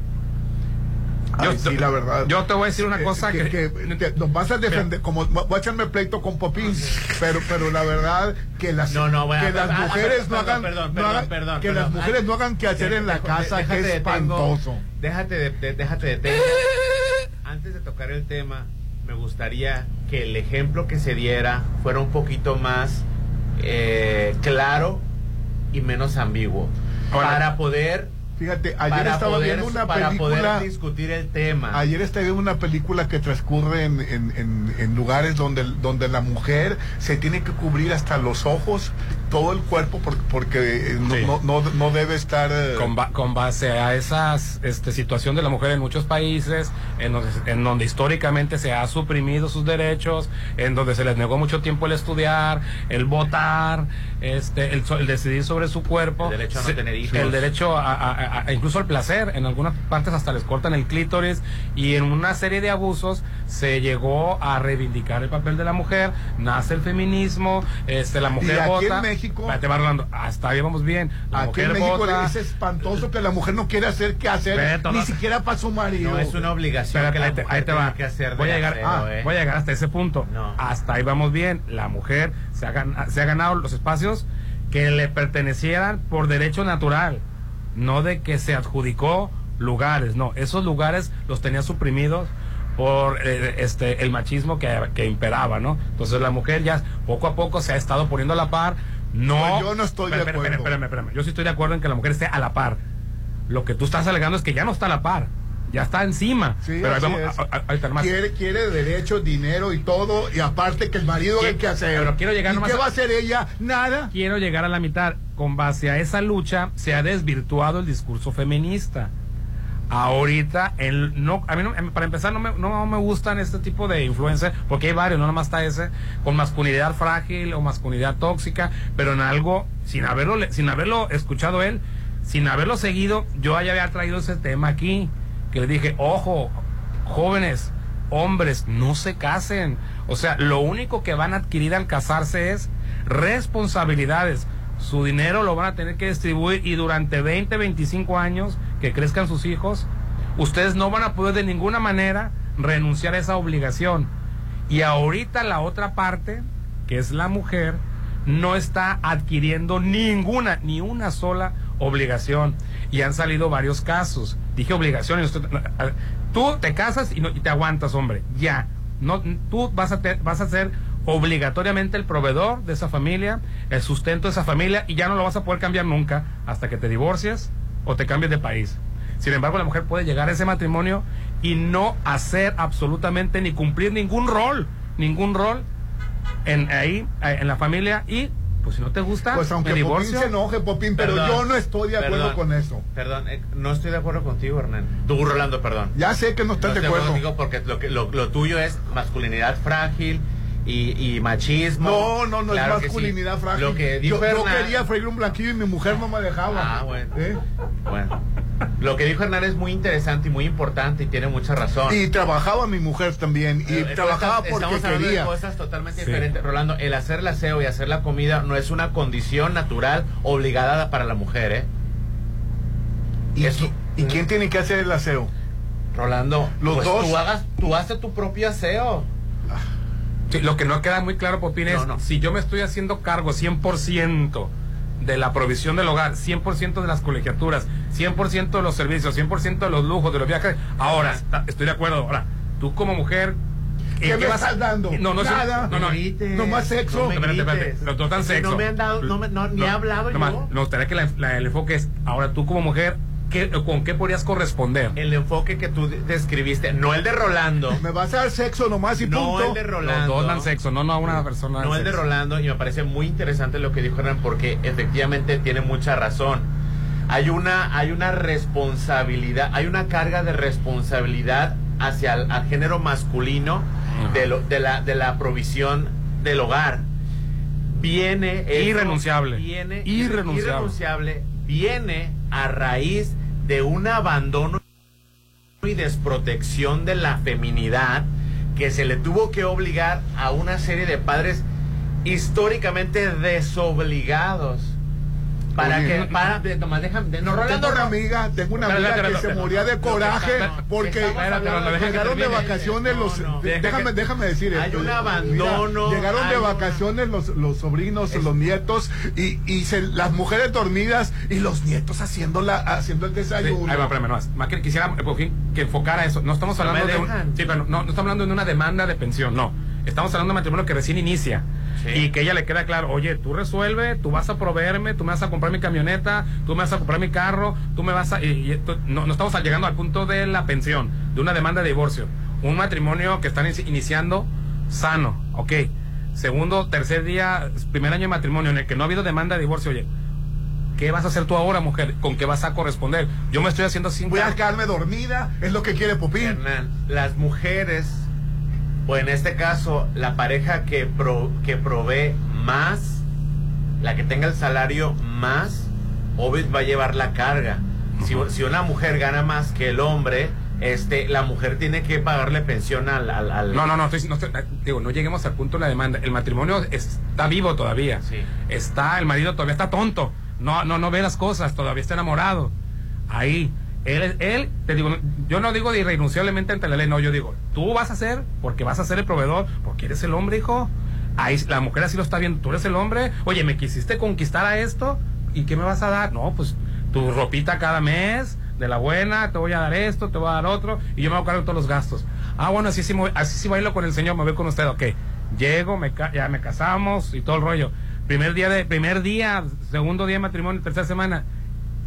Ay, sí, la verdad. Yo te voy a decir una Eh, cosa que, que nos vas a defender, como voy a echarme pleito con Popín, pero pero la verdad que las No, no, bueno, que las mujeres no hagan que las mujeres no hagan que hacer en la casa, déjate que es espantoso. Déjate de, de- déjate de tema. Antes de tocar el tema, me gustaría que el ejemplo que se diera fuera un poquito más eh, claro y menos ambiguo. para poder Fíjate, ayer para estaba poder- viendo una para película poder discutir el tema. Ayer estaba viendo una película que transcurre en, en- en- en lugares donde, donde la mujer se tiene que cubrir hasta los ojos, todo el cuerpo, por- porque, eh, no, Sí. no, no, no debe estar... eh, con, ba- con base a esa este, situación de la mujer en muchos países, en donde, en donde históricamente se ha suprimido sus derechos, en donde se les negó mucho tiempo el estudiar, el votar, este, el, so- el decidir sobre su cuerpo, El derecho a no se- tener hijos. el derecho a, a- a- a- incluso al placer, en algunas partes hasta les cortan el clítoris y en una serie de abusos se llegó a reivindicar el papel de la mujer, nace el feminismo, este, la mujer y aquí vota. México, Espérate, va Rolando, hasta ahí vamos bien. La aquí en mujer México vota. es espantoso que la mujer no quiere hacer qué hacer, Beto, ni no- siquiera para su marido. No es una obligación Espérate, que la ahí te, mujer ahí te tenga va. que hacer voy, a de llegar, aseo, ah, ¿eh? voy a llegar hasta ese punto. No. Hasta ahí vamos bien. La mujer se ha, gan- se ha ganado los espacios que le pertenecieran por derecho natural, no de que se adjudicó lugares. No, esos lugares los tenía suprimidos por eh, este el machismo que, que imperaba, ¿no? Entonces la mujer ya poco a poco se ha estado poniendo a la par. No, Pues yo no estoy de acuerdo. espérame, espérame, espérame. Yo sí estoy de acuerdo en que la mujer esté a la par. Lo que tú estás alegando es que ya no está a la par, ya está encima. Sí, Pero ahí vamos, es. a- a- más. Quiere, quiere derecho, dinero y todo, y aparte que el marido ¿Qué? hay que hacer. Pero quiero llegar ¿Y nomás qué a- va a hacer ella? Nada. Quiero llegar a la mitad. Con base a esa lucha se ha desvirtuado el discurso feminista. Ahorita, el, no, a mí no- para empezar no me, no me gustan este tipo de influencers, porque hay varios, no nada más está ese, con masculinidad frágil o masculinidad tóxica, pero en algo, sin haberlo, sin haberlo escuchado él, sin haberlo seguido, yo ya había traído ese tema aquí, que le dije, ojo, jóvenes, hombres, no se casen. O sea, lo único que van a adquirir al casarse es responsabilidades. Su dinero lo van a tener que distribuir y durante 20, 25 años que crezcan sus hijos, ustedes no van a poder de ninguna manera renunciar a esa obligación. Y ahorita la otra parte, que es la mujer, no está adquiriendo ninguna, ni una sola obligación. Y han salido varios casos. Dije obligaciones. Tú te casas y, no- te aguantas, hombre. Ya. No, tú vas a, vas a ser obligatoriamente el proveedor de esa familia, el sustento de esa familia, y ya no lo vas a poder cambiar nunca hasta que te divorcies o te cambies de país. Sin embargo, la mujer puede llegar a ese matrimonio y no hacer absolutamente ni cumplir ningún rol, ningún rol en ahí eh, en la familia y Pues si no te gusta, Pues aunque me Popín divorcio. se enoje, Popín, pero Perdón, yo no estoy de acuerdo perdón, con eso. Perdón, eh, no estoy de acuerdo contigo, Hernán. Tú, Rolando, perdón. Ya sé que no estás No de acuerdo. contigo porque lo, que, lo, lo tuyo es masculinidad frágil y, y machismo. No, no, no Claro es sí. masculinidad frágil. Lo que dijo yo, yo Hernán- quería freír un blanquillo y mi mujer no me dejaba. Ah, bueno. ¿Eh? Bueno, lo que dijo Hernán es muy interesante y muy importante y tiene mucha razón. Y trabajaba mi mujer también. Y Eh, trabajaba cosas- porque estamos quería. de cosas totalmente Sí. diferentes. Rolando, el hacer el aseo y hacer la comida no es una condición natural obligada para la mujer, ¿eh? ¿Y, ¿y quién tiene que hacer el aseo? Rolando, Los pues dos. Tú, hagas, tú haces tu propio aseo. Sí, lo que no queda muy claro, Popín, es No, no. si yo me estoy haciendo cargo 100% de la provisión del hogar, 100% de las colegiaturas, 100% de los servicios, 100% de los lujos, de los viajes, ahora está- estoy de acuerdo. Ahora, tú como mujer. ¿en ¿Qué me vas- estás dando? No, no, Nada. no, no, No. Nomás sexo. No me espérate, no, no tan sexo. no me han dado- no me- no, ni he hablado yo. Me gustaría que la- la- el enfoque es, ahora tú como mujer, ¿qué- ¿con qué podrías corresponder? El enfoque que tú de- describiste, no el de Rolando. Me vas a dar sexo nomás y No punto. el de Rolando. Los dos dan sexo, no, no a una persona. No el de. Rolando, y me parece muy interesante lo que dijo Hernán, porque efectivamente tiene mucha razón. Hay una, hay una responsabilidad, hay una carga de responsabilidad hacia el al género masculino de, lo- de, la, de la provisión del hogar. Viene. eso- Irrenunciable. Viene. Irrenunciable. irrenunciable, Viene a raíz de un abandono y desprotección de la feminidad que se le tuvo que obligar a una serie de padres históricamente desobligados para Oye, que para de- nomás déjame de- no Rolando tengo una no. amiga, tengo una amiga que se moría de coraje porque llegaron de vacaciones los déjame déjame decir Hay un abandono, llegaron de vacaciones los, los sobrinos, los nietos y, y se- las mujeres dormidas y los nietos haciendo la haciendo el desayuno. ahí va, espérame, no más. Más que quisiera eh, que enfocara eso. No estamos hablando de un, sí, pero no, no estamos hablando de una demanda de pensión, no. Estamos hablando de un matrimonio que recién inicia. Sí. Y que ella le queda claro, oye, tú resuelve, tú vas a proveerme, tú me vas a comprar mi camioneta, tú me vas a comprar mi carro, tú me vas a... Y, y esto- no, no estamos llegando al punto de la pensión, de una demanda de divorcio. Un matrimonio que están inici- iniciando sano, ok. Segundo, tercer día, primer año de matrimonio en el que no ha habido demanda de divorcio, oye, ¿qué vas a hacer tú ahora, mujer? ¿Con qué vas a corresponder? Yo me estoy haciendo sin Voy a quedarme dormida, es lo que quiere Popín. Hernán, las mujeres, o en este caso, la pareja que, pro- que provee más, la que tenga el salario más, obvio va a llevar la carga. Si, si una mujer gana más que el hombre, este, la mujer tiene que pagarle pensión al... al- al- No, no, no, estoy- no estoy- digo, no lleguemos al punto de la demanda. El matrimonio está vivo todavía. Sí. Está, el marido todavía está tonto. No, no, no ve las cosas, todavía está enamorado. Ahí. Él, él, te digo, yo no digo de irrenunciablemente ante la ley, no, yo digo, tú vas a ser, porque vas a ser el proveedor, porque eres el hombre, hijo. Ahí, la mujer así lo está viendo, tú eres el hombre, oye, me quisiste conquistar a esto, ¿y qué me vas a dar? No, pues tu ropita cada mes, de la buena, te voy a dar esto, te voy a dar otro, y yo me voy a cargar todos los gastos. Ah, bueno, así sí, así sí bailo con el Señor, me voy con usted, ok. Llego, me, ya me casamos y todo el rollo. Primer día de, primer día, segundo día de matrimonio, tercera semana.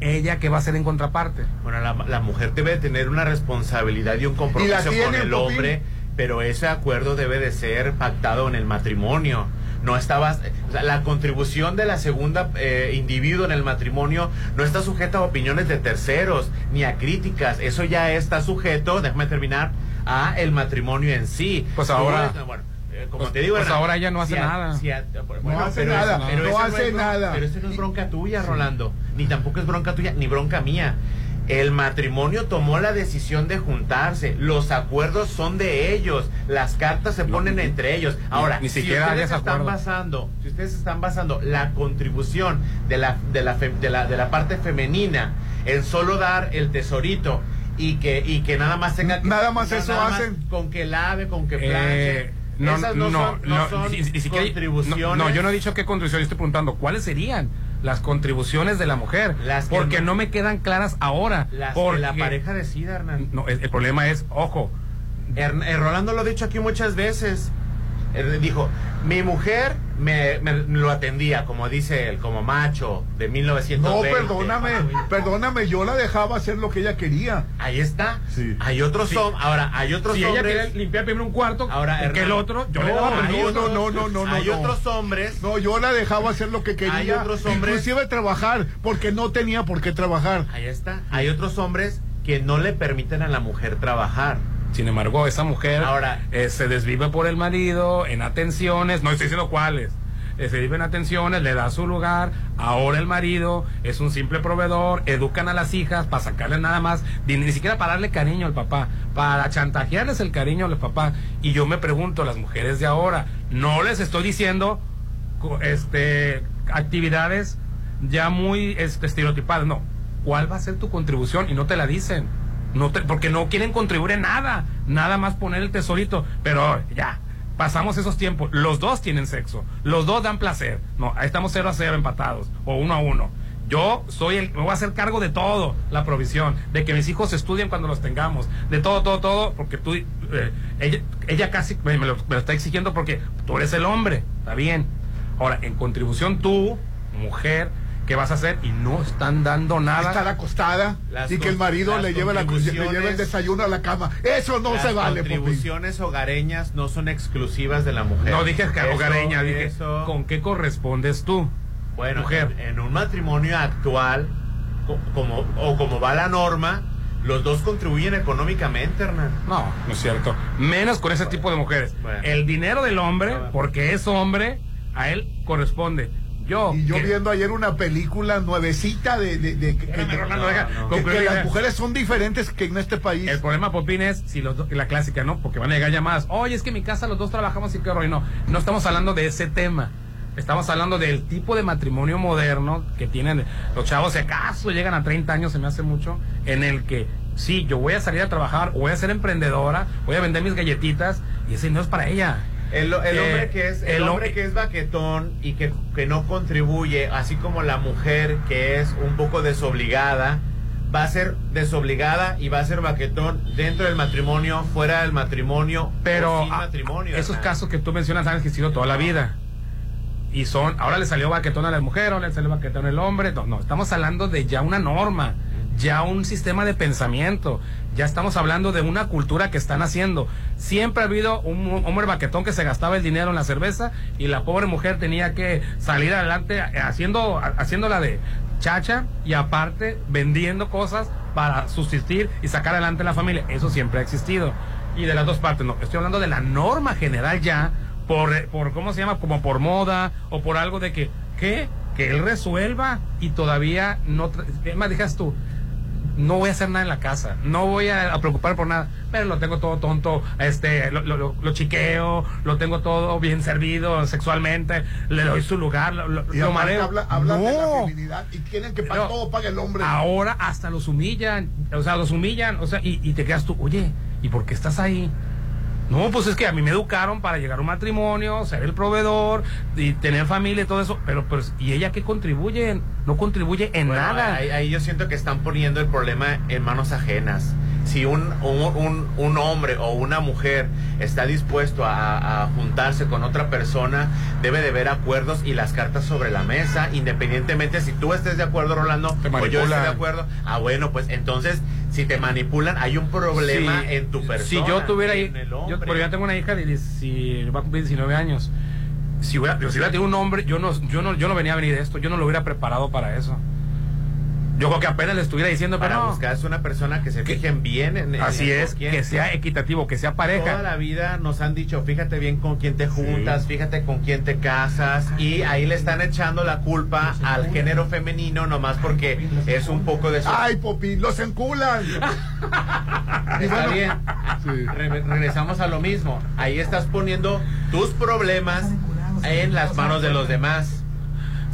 Ella, ¿qué va a hacer en contraparte? Bueno, la, la mujer debe tener una responsabilidad y un compromiso con el hombre, pero ese acuerdo debe de ser pactado en el matrimonio. No estaba, la contribución de la segunda eh, individuo en el matrimonio no está sujeta a opiniones de terceros ni a críticas. Eso ya está sujeto, déjame terminar, a el matrimonio en sí. Pues ahora- bueno, como pues- te digo, pues Hernán, ahora ella no hace si a- nada. si a- bueno, hace pero nada, eso- pero no hace es bron- nada. Pero eso no es bronca tuya, Rolando. Ni tampoco es bronca tuya, ni bronca mía. El matrimonio tomó la decisión de juntarse. Los acuerdos son de ellos. Las cartas se ponen entre ellos. Ahora, ni si siquiera ustedes había están acuerdo. basando, si ustedes están basando la contribución de la, de la, fe- de la, de la parte femenina en solo dar el tesorito y que, y que nada más tenga que- Nada más eso hacen. con que lave, con que planche. Eh, no, Esas no, no, son, no no, son ni- ni siquiera- contribuciones. no, no, yo no he dicho qué contribución, yo estoy preguntando cuáles serían las contribuciones de la mujer, Las que porque no- me quedan claras ahora. Las porque que la pareja decida, Hernán. No, el, el problema es, ojo, eh, Rolando lo ha dicho aquí muchas veces. Dijo, mi mujer me, me lo atendía, como dice él, como macho de No, 1920. perdóname, perdóname, yo la dejaba hacer lo que ella quería. Ahí está. Sí. Hay otros Sí. hombres. Ahora, hay otros Si ella hombres. quiere limpiar primero un cuarto, Ahora, que el otro, yo no, le daba no, permiso. no, no, no, no, no, hay no. otros hombres. No, yo la dejaba hacer lo que quería. Hay otros hombres- Inclusive trabajar, porque no tenía por qué trabajar. Ahí está. Hay otros hombres que no le permiten a la mujer trabajar. Sin embargo, esa mujer Ahora- eh, se desvive por el marido, en atenciones, no estoy diciendo cuáles, eh, se desvive en atenciones, le da su lugar, ahora el marido es un simple proveedor, educan a las hijas para sacarle nada más, ni, ni siquiera para darle cariño al papá, para chantajearles el cariño al papá. Y yo me pregunto, las mujeres de ahora, no les estoy diciendo este actividades ya muy este, estereotipadas, no. ¿Cuál va a ser tu contribución? Y no te la dicen. No te- porque no quieren contribuir en nada, nada más poner el tesorito. Pero ya, pasamos esos tiempos. Los dos tienen sexo, los dos dan placer. No, ahí estamos cero a cero empatados, o uno a uno. Yo soy el, me voy a hacer cargo de todo, la provisión, de que mis hijos estudien cuando los tengamos, de todo, todo, todo, porque tú, eh, ella, ella casi me, me lo, me lo está exigiendo porque tú eres el hombre, está bien. Ahora, en contribución tú, mujer, ¿qué vas a hacer? Y no están dando nada. Estar acostada Las y que el marido las le lleve, la, le lleve el desayuno a la cama. Eso no Las se vale, Popín. contribuciones hogareñas no son exclusivas de la mujer. No dije que Eso- hogareña, dije, eso- ¿con qué correspondes tú? Bueno, mujer. En, en un matrimonio actual, co- como, o como va la norma, los dos contribuyen económicamente, Hernán. No, no es cierto. Menos con ese tipo de mujeres. Bueno. El dinero del hombre, porque es hombre, a él corresponde. Yo, Y yo que- viendo ayer una película nuevecita de, de- de- que, las mujeres son diferentes que en este país. El problema, Popín, es si los dos, la clásica, ¿no? Porque van a llegar llamadas. Oye, es que en mi casa los dos trabajamos y qué horror. Y no, no estamos hablando de ese tema. Estamos hablando del tipo de matrimonio moderno que tienen los chavos, si acaso llegan a 30 años, se me hace mucho, en el que sí, yo voy a salir a trabajar, voy a ser emprendedora, voy a vender mis galletitas, y ese no es para ella. El, el Eh, hombre que es el, el hombre hom- que es baquetón y que, que no contribuye, así como la mujer que es un poco desobligada, va a ser desobligada y va a ser baquetón dentro del matrimonio, fuera del matrimonio, Pero sin ah, matrimonio. esos casos que tú mencionas han existido toda la vida. Y son, ahora le salió baquetón a la mujer, ahora le salió baquetón al hombre. No, no, estamos hablando de ya una norma, ya un sistema de pensamiento. Ya estamos hablando de una cultura que están haciendo. Siempre ha habido un hombre baquetón que se gastaba el dinero en la cerveza y la pobre mujer tenía que salir adelante haciendo, haciéndola de chacha y aparte vendiendo cosas para subsistir y sacar adelante la familia. Eso siempre ha existido. Y de las dos partes, no. Estoy hablando de la norma general ya, por, por ¿cómo se llama? Como por moda o por algo de que, ¿qué? Que él resuelva y todavía no. ¿Qué más tú? No voy a hacer nada en la casa, no voy a, a preocupar por nada, pero lo tengo todo tonto, este, lo, lo- lo- lo chiqueo, lo tengo todo bien servido sexualmente, le doy su lugar, lo, lo- y mareo. habla, hablan de la No. feminidad y quieren que No. todo pague el hombre. Ahora hasta los humillan, o sea, los humillan, o sea, y, y te quedas tú, oye, ¿y por qué estás ahí? No, pues es que a mí me educaron para llegar a un matrimonio, ser el proveedor y tener familia y todo eso, pero pues, ¿y ella qué contribuye? No contribuye en Bueno, nada. Ahí, ahí yo siento que están poniendo el problema en manos ajenas. Si un, un, un- hombre o una mujer está dispuesto a, a juntarse con otra persona, debe de haber acuerdos y las cartas sobre la mesa, independientemente si tú estés de acuerdo, Rolando, o yo esté de acuerdo. Ah, bueno, pues entonces, si te manipulan, hay un problema en tu persona. Si yo tuviera ahí, yo, porque yo tengo una hija de 10 va a cumplir 19 años. Si hubiera, si hubiera tenido un hombre, yo no, yo no, yo no venía a venir de esto, yo no lo hubiera preparado para eso. Yo creo que apenas le estuviera diciendo, para pero no. buscar una persona que se fijen bien en, Así en es, que sea equitativo, que sea Toda pareja. la vida nos han dicho, fíjate bien con quién te juntas, fíjate con quién te casas, y ahí le están echando la culpa al género femenino nomás porque es un poco de... Ay, Popín, los enculan. Está bien. Re- regresamos a lo mismo. Ahí estás poniendo tus problemas en las manos de los demás.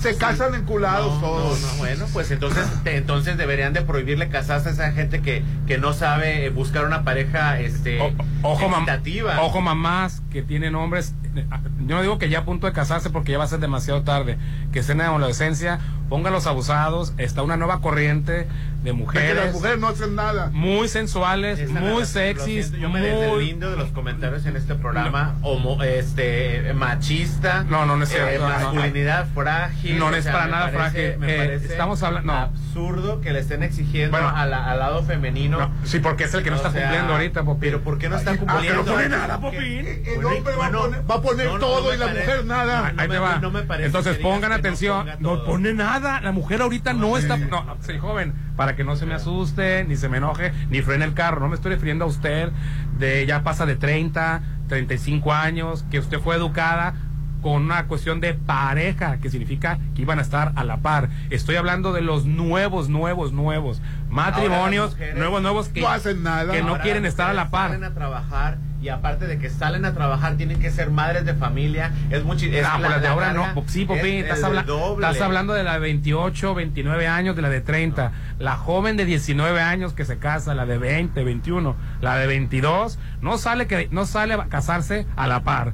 Se casan enculados No, todos. no, no, bueno, pues entonces, te- entonces deberían de prohibirle casarse a esa gente que, que no sabe eh, buscar una pareja este Ojo, mam- equitativa. ojo mamás que tienen hombres. Eh, Yo no digo que ya a punto de casarse porque ya va a ser demasiado tarde. Que estén en la adolescencia, pongan los abusados. Está una nueva corriente de mujeres. las mujeres no hacen nada. Muy sensuales, Esa muy sexys, Yo me deslindo muy... de los comentarios en este programa homo, este machista. No, no, no es eh, cierto, no, no. masculinidad frágil. No, no o es sea, para me nada parece- frágil. Me Eh, estamos hablando- no. absurdo que le estén exigiendo Bueno. a la- al lado femenino. No, sí, porque es el que no O está sea, cumpliendo ahorita, Popín. Pero ¿por qué no está Ah, que cumpliendo? no pone nada, Popín. El Bueno, hombre va, a poner, va a poner no, no, todo no y la mujer nada. Ahí no te va. no me parece Entonces pongan atención. No, pone nada. La mujer ahorita no está. No, sí, joven, para que no se me asuste, ni se me enoje, ni frene el carro. No me estoy refiriendo a usted de ya pasa de 30, 35 años, que usted fue educada con una cuestión de pareja, que significa que iban a estar a la par. Estoy hablando de los nuevos, nuevos, nuevos matrimonios, mujeres nuevos, nuevos que no hacen nada. que no quieren estar a la par. Salen a trabajar y aparte de que salen a trabajar tienen que ser madres de familia. Es mucho. Es Ah, la- pues las de la ahora no. Sí, es Popín, el estás, habla- estás hablando de la de 28, 29 años, de la de 30. La joven de 19 años que se casa, la de 20, 21, la de 22, no sale, que, no sale a casarse a la par.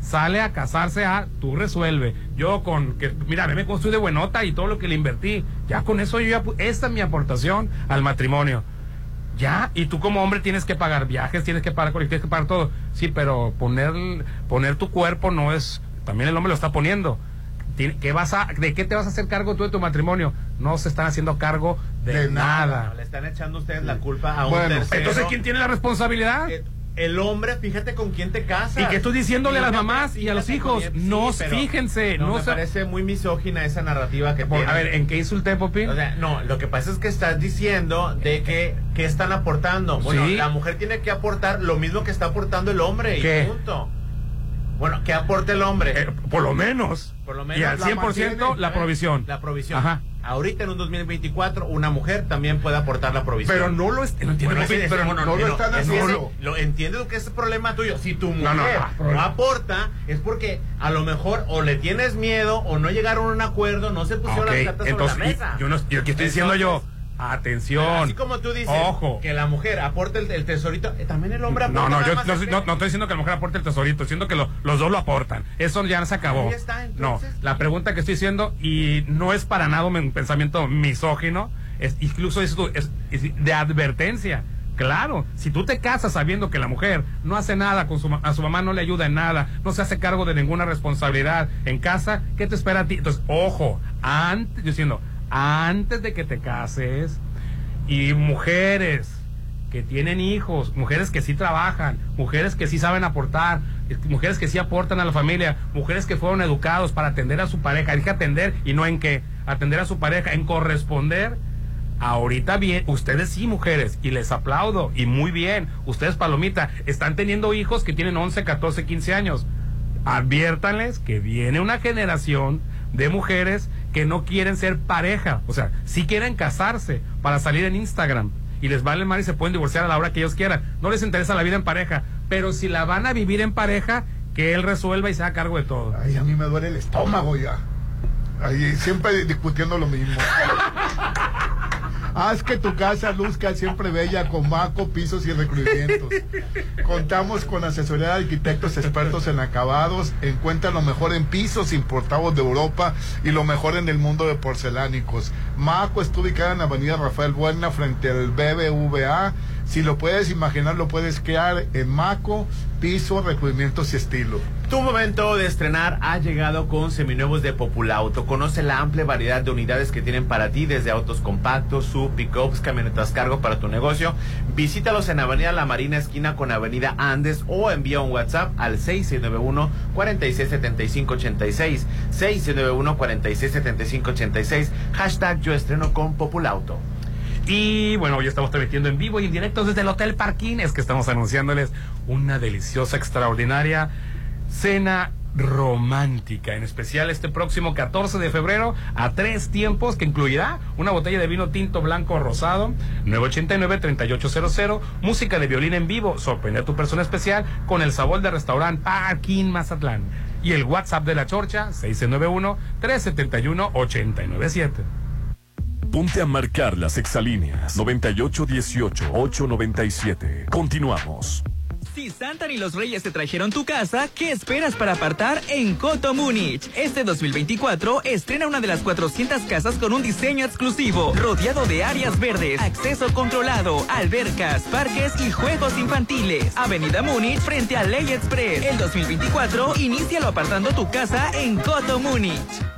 Sale a casarse a tú resuelve. Yo con que, mira, me construí de buenota y todo lo que le invertí. Ya con eso yo ya, esta es mi aportación al matrimonio. Ya, y tú como hombre tienes que pagar viajes, tienes que pagar tienes que pagar todo. Sí, pero poner, poner tu cuerpo no es, también el hombre lo está poniendo. Tiene- ¿Qué vas a, ¿De qué te vas a hacer cargo tú de tu matrimonio? No se están haciendo cargo de, De nada. nada. Le están echando ustedes la culpa a un tercero. Entonces, ¿quién tiene la responsabilidad? Eh, El hombre, fíjate con quién te casas. Y que tú diciéndole a las mamás y a los hijos, quién- no, sí, fíjense, no, no me se- parece muy misógina esa narrativa que Por- tiene. a ver, ¿en qué insulté, Popín? O sea, no, lo que pasa es que estás diciendo de que, que están aportando. Bueno, Sí. la mujer tiene que aportar lo mismo que está aportando el hombre. ¿Qué? Y punto. Bueno, ¿qué aporta el hombre? Eh, por lo menos. Por lo menos y al la 100% mantiene, la ¿eh? provisión. La provisión. Ajá. Ahorita en un 2024, una mujer también puede aportar la provisión. Pero no lo es, no entiendo, Bueno, ese- pero bueno, no lo están es que haciendo. ese- Lo entiendes que ese problema tuyo. Si tu mujer No, no, no, no. aporta, es porque a lo mejor o le tienes miedo o no llegaron a un acuerdo, no se pusieron Ok, las cartas entonces, sobre la mesa. yo no, yo aquí estoy diciendo yo, atención. Así como tú dices Ojo. que la mujer aporta el, el tesorito, eh, también el hombre No, aporta. no, nada yo no, no- no estoy diciendo que la mujer aporte el tesorito, diciendo que lo- los dos lo aportan. Eso ya se acabó. Ahí está, no, la pregunta que estoy diciendo, y no es para nada un pensamiento misógino, es incluso es, es- es de advertencia. Claro, si tú te casas sabiendo que la mujer no hace nada, con su, a su mamá no le ayuda en nada, no se hace cargo de ninguna responsabilidad en casa, ¿qué te espera a ti? Entonces, ojo, antes, diciendo, antes de que te cases, y mujeres que tienen hijos, mujeres que sí trabajan, mujeres que sí saben aportar, es- mujeres que sí aportan a la familia, mujeres que fueron educados para atender a su pareja, dije atender y no en qué, atender a su pareja, en corresponder. Ahorita bien, ustedes sí mujeres, y les aplaudo, y muy bien, ustedes palomita, están teniendo hijos que tienen 11, 14, 15 años. Adviértanles que viene una generación de mujeres que no quieren ser pareja, o sea, sí quieren casarse para salir en Instagram y les vale mal y se pueden divorciar a la hora que ellos quieran. No les interesa la vida en pareja, pero si la van a vivir en pareja, que él resuelva y se haga cargo de todo. Ay, a mí me duele el estómago ya. Ahí siempre discutiendo lo mismo. Haz que tu casa luzca siempre bella con maco, pisos y recubrimientos. Contamos con asesoría de arquitectos expertos en acabados. Encuentra lo mejor en pisos importados de Europa y lo mejor en el mundo de porcelánicos. Maco está ubicada en la avenida Rafael Buena frente al BBVA. Si lo puedes imaginar, lo puedes crear en Maco, piso, recubrimientos y estilo. Tu momento de estrenar ha llegado con seminuevos de Populauto. Conoce la amplia variedad de unidades que tienen para ti, desde autos compactos, sub, pickups, camionetas cargo para tu negocio. Visítalos en Avenida La Marina, esquina con Avenida Andes, o envía un WhatsApp al 6691 467586. 6691 467586. Hashtag yo estreno con Populauto. Y bueno, hoy estamos transmitiendo en vivo y en directo desde el Hotel Parquín. Es que estamos anunciándoles una deliciosa, extraordinaria cena romántica, en especial este próximo 14 de febrero a tres tiempos que incluirá una botella de vino tinto blanco rosado, 989-3800, música de violín en vivo, sorprende a tu persona especial con el sabor del restaurante Parking Mazatlán y el WhatsApp de la Chorcha 691-371-897. Ponte a marcar las exalíneas 9818-897. Continuamos. Si Santa y los Reyes te trajeron tu casa, ¿qué esperas para apartar en Coto Múnich? Este 2024 estrena una de las 400 casas con un diseño exclusivo, rodeado de áreas verdes, acceso controlado, albercas, parques y juegos infantiles. Avenida Múnich frente a Ley Express. El 2024, inícialo apartando tu casa en Coto Múnich.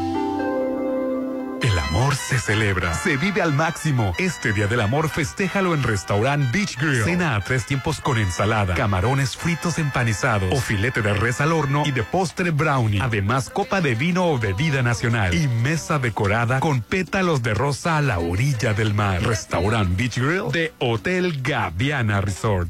Amor se celebra, se vive al máximo. Este Día del Amor festéjalo en Restaurant Beach Grill. Cena a tres tiempos con ensalada, camarones fritos empanizados o filete de res al horno y de postre brownie. Además, copa de vino o bebida nacional y mesa decorada con pétalos de rosa a la orilla del mar. Restaurant Beach Grill de Hotel Gaviana Resort.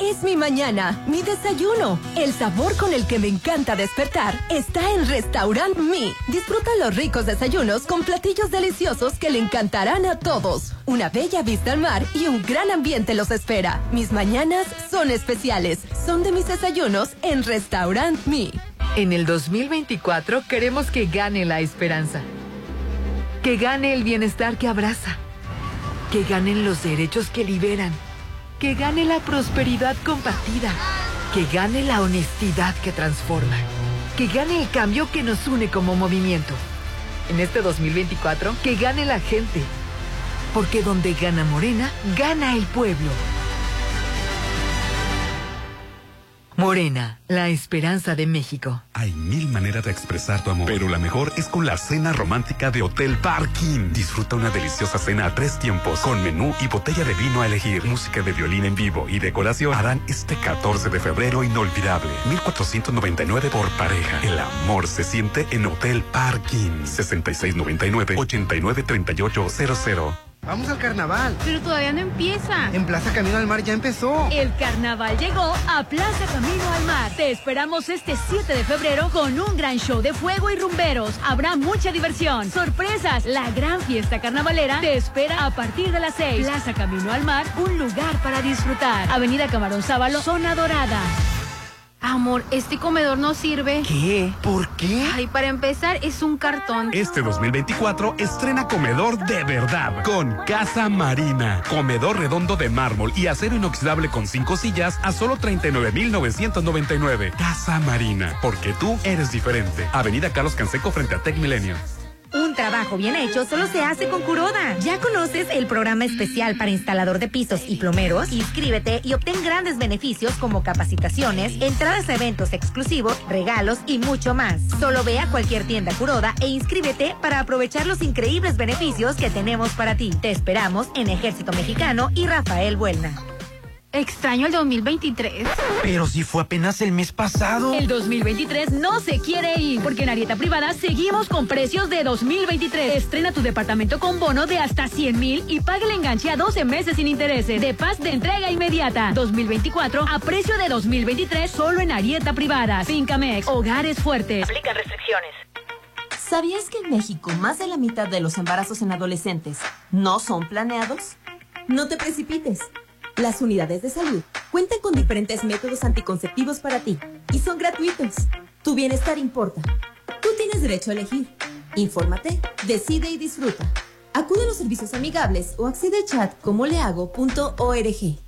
Es mi mañana, mi desayuno. El sabor con el que me encanta despertar está en Restaurant Mi. Disfruta los ricos desayunos con platillos deliciosos que le encantarán a todos. Una bella vista al mar y un gran ambiente los espera. Mis mañanas son especiales. Son de mis desayunos en Restaurant Mi. En el 2024 queremos que gane la esperanza. Que gane el bienestar que abraza. Que ganen los derechos que liberan que gane la prosperidad compartida, que gane la honestidad que transforma, que gane el cambio que nos une como movimiento. En este 2024, que gane la gente, porque donde gana Morena, gana el pueblo. Morena, la esperanza de México. Hay mil maneras de expresar tu amor, pero la mejor es con la cena romántica de Hotel Parking. Disfruta una deliciosa cena a tres tiempos, con menú y botella de vino a elegir. Música de violín en vivo y decoración harán este 14 de febrero inolvidable. 1499 por pareja. El amor se siente en Hotel Parking. 6699-893800. Vamos al carnaval. Pero todavía no empieza. En Plaza Camino al Mar ya empezó. El carnaval llegó a Plaza Camino al Mar. Te esperamos este 7 de febrero con un gran show de fuego y rumberos. Habrá mucha diversión, sorpresas. La gran fiesta carnavalera te espera a partir de las 6. Plaza Camino al Mar, un lugar para disfrutar. Avenida Camarón Sábalo, zona dorada. Amor, este comedor no sirve. ¿Qué? ¿Por qué? Ay, para empezar, es un cartón. Este 2024 estrena comedor de verdad con Casa Marina. Comedor redondo de mármol y acero inoxidable con cinco sillas a solo 39,999. Casa Marina, porque tú eres diferente. Avenida Carlos Canseco frente a Tech Milenio. Un trabajo bien hecho solo se hace con Curoda. ¿Ya conoces el programa especial para instalador de pisos y plomeros? Inscríbete y obtén grandes beneficios como capacitaciones, entradas a eventos exclusivos, regalos y mucho más. Solo ve a cualquier tienda Curoda e inscríbete para aprovechar los increíbles beneficios que tenemos para ti. Te esperamos en Ejército Mexicano y Rafael Buelna. Extraño el 2023. Pero si fue apenas el mes pasado. El 2023 no se quiere ir, porque en Arieta Privada seguimos con precios de 2023. Estrena tu departamento con bono de hasta 100 mil y paga el enganche a 12 meses sin intereses. De paz de entrega inmediata. 2024 a precio de 2023 solo en Arieta Privada. Fincamex, hogares fuertes. Aplican restricciones. ¿Sabías que en México más de la mitad de los embarazos en adolescentes no son planeados? No te precipites. Las unidades de salud cuentan con diferentes métodos anticonceptivos para ti y son gratuitos. Tu bienestar importa. Tú tienes derecho a elegir. Infórmate, decide y disfruta. Acude a los servicios amigables o accede a chat como lehago.org.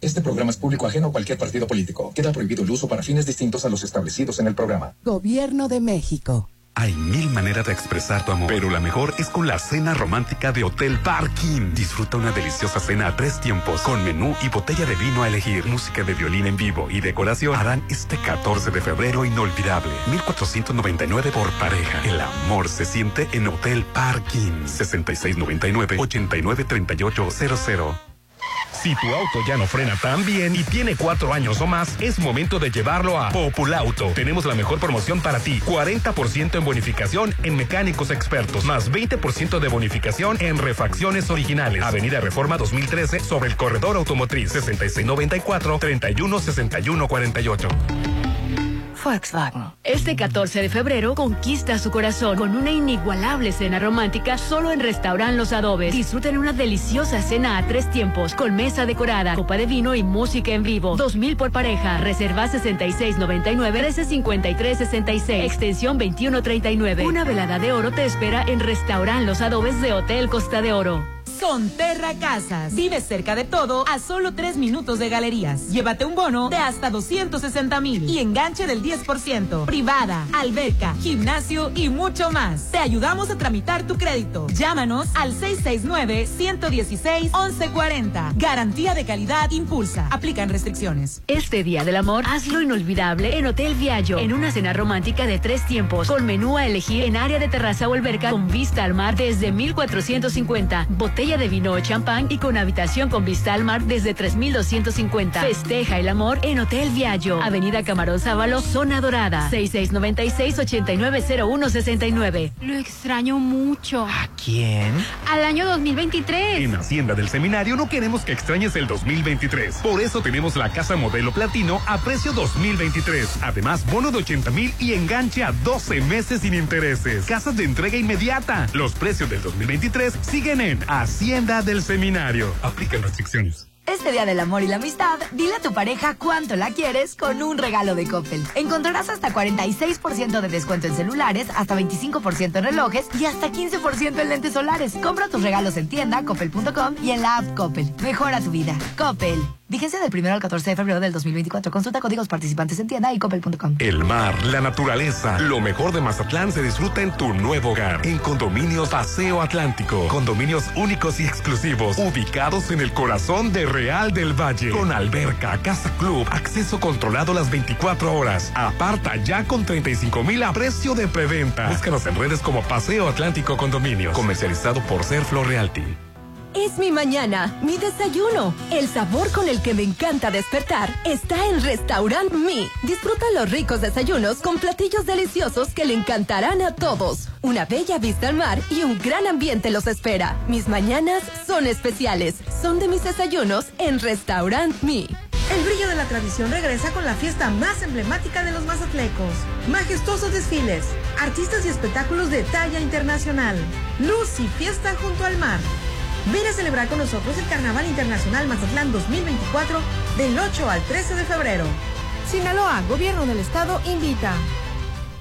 Este programa es público ajeno a cualquier partido político. Queda prohibido el uso para fines distintos a los establecidos en el programa. Gobierno de México. Hay mil maneras de expresar tu amor, pero la mejor es con la cena romántica de Hotel Parking. Disfruta una deliciosa cena a tres tiempos, con menú y botella de vino a elegir, música de violín en vivo y decoración. Harán este 14 de febrero inolvidable. 1499 por pareja. El amor se siente en Hotel Parking. 6699-893800. Si tu auto ya no frena tan bien y tiene cuatro años o más, es momento de llevarlo a Populauto. Tenemos la mejor promoción para ti. 40% en bonificación en mecánicos expertos, más 20% de bonificación en refacciones originales. Avenida Reforma 2013 sobre el corredor automotriz 6694-316148. Volkswagen. Este 14 de febrero conquista su corazón con una inigualable cena romántica solo en Restaurant Los Adobes. Disfruten una deliciosa cena a tres tiempos con mesa decorada, copa de vino y música en vivo. 2000 por pareja. Reserva 6699 135366. Extensión 2139. Una velada de oro te espera en Restaurant Los Adobes de Hotel Costa de Oro. Sonterra Casas. Vive cerca de todo a solo tres minutos de galerías. Llévate un bono de hasta 260 mil y enganche del 10%. Privada, alberca, gimnasio y mucho más. Te ayudamos a tramitar tu crédito. Llámanos al 669-116-1140. Garantía de calidad impulsa. Aplican restricciones. Este Día del Amor, hazlo inolvidable en Hotel Viallo, en una cena romántica de tres tiempos, con menú a elegir en área de terraza o alberca con vista al mar desde 1450, botella de vino o champán y con habitación con vista al mar desde 3250. Festeja el amor en Hotel Viallo, Avenida Camarón Sábalo, Zona Dorada, 6696-890169. Lo extraño mucho. ¿A quién? Al año 2023. En Hacienda del Seminario no queremos que extrañes el 2023. Por eso tenemos la casa modelo platino a precio 2023. Además, bono de 80 mil y enganche a 12 meses sin intereses. Casas de entrega inmediata. Los precios del 2023 siguen en Hacienda del Seminario. Aplican restricciones. Este Día del Amor y la Amistad, dile a tu pareja cuánto la quieres con un regalo de Coppel. Encontrarás hasta 46% de descuento en celulares, hasta 25% en relojes y hasta 15% en lentes solares. Compra tus regalos en tienda, coppel.com y en la app Coppel. Mejora tu vida. Coppel. Vigencia del 1 al 14 de febrero del 2024. Consulta códigos participantes en tienda y coppel.com. El mar, la naturaleza, lo mejor de Mazatlán se disfruta en tu nuevo hogar. En Condominios Paseo Atlántico. Condominios únicos y exclusivos, ubicados en el corazón de Real del Valle. Con alberca, casa club, acceso controlado las 24 horas. Aparta ya con 35 mil a precio de preventa. Búscanos en redes como Paseo Atlántico Condominios. Comercializado por Serflo Realty. Es mi mañana, mi desayuno. El sabor con el que me encanta despertar está en Restaurant Mi. Disfruta los ricos desayunos con platillos deliciosos que le encantarán a todos. Una bella vista al mar y un gran ambiente los espera. Mis mañanas son especiales. Son de mis desayunos en Restaurant Mi. El brillo de la tradición regresa con la fiesta más emblemática de los mazatlecos. Majestuosos desfiles, artistas y espectáculos de talla internacional. Luz y fiesta junto al mar. Ven a celebrar con nosotros el Carnaval Internacional Mazatlán 2024 del 8 al 13 de febrero. Sinaloa, Gobierno del Estado, invita.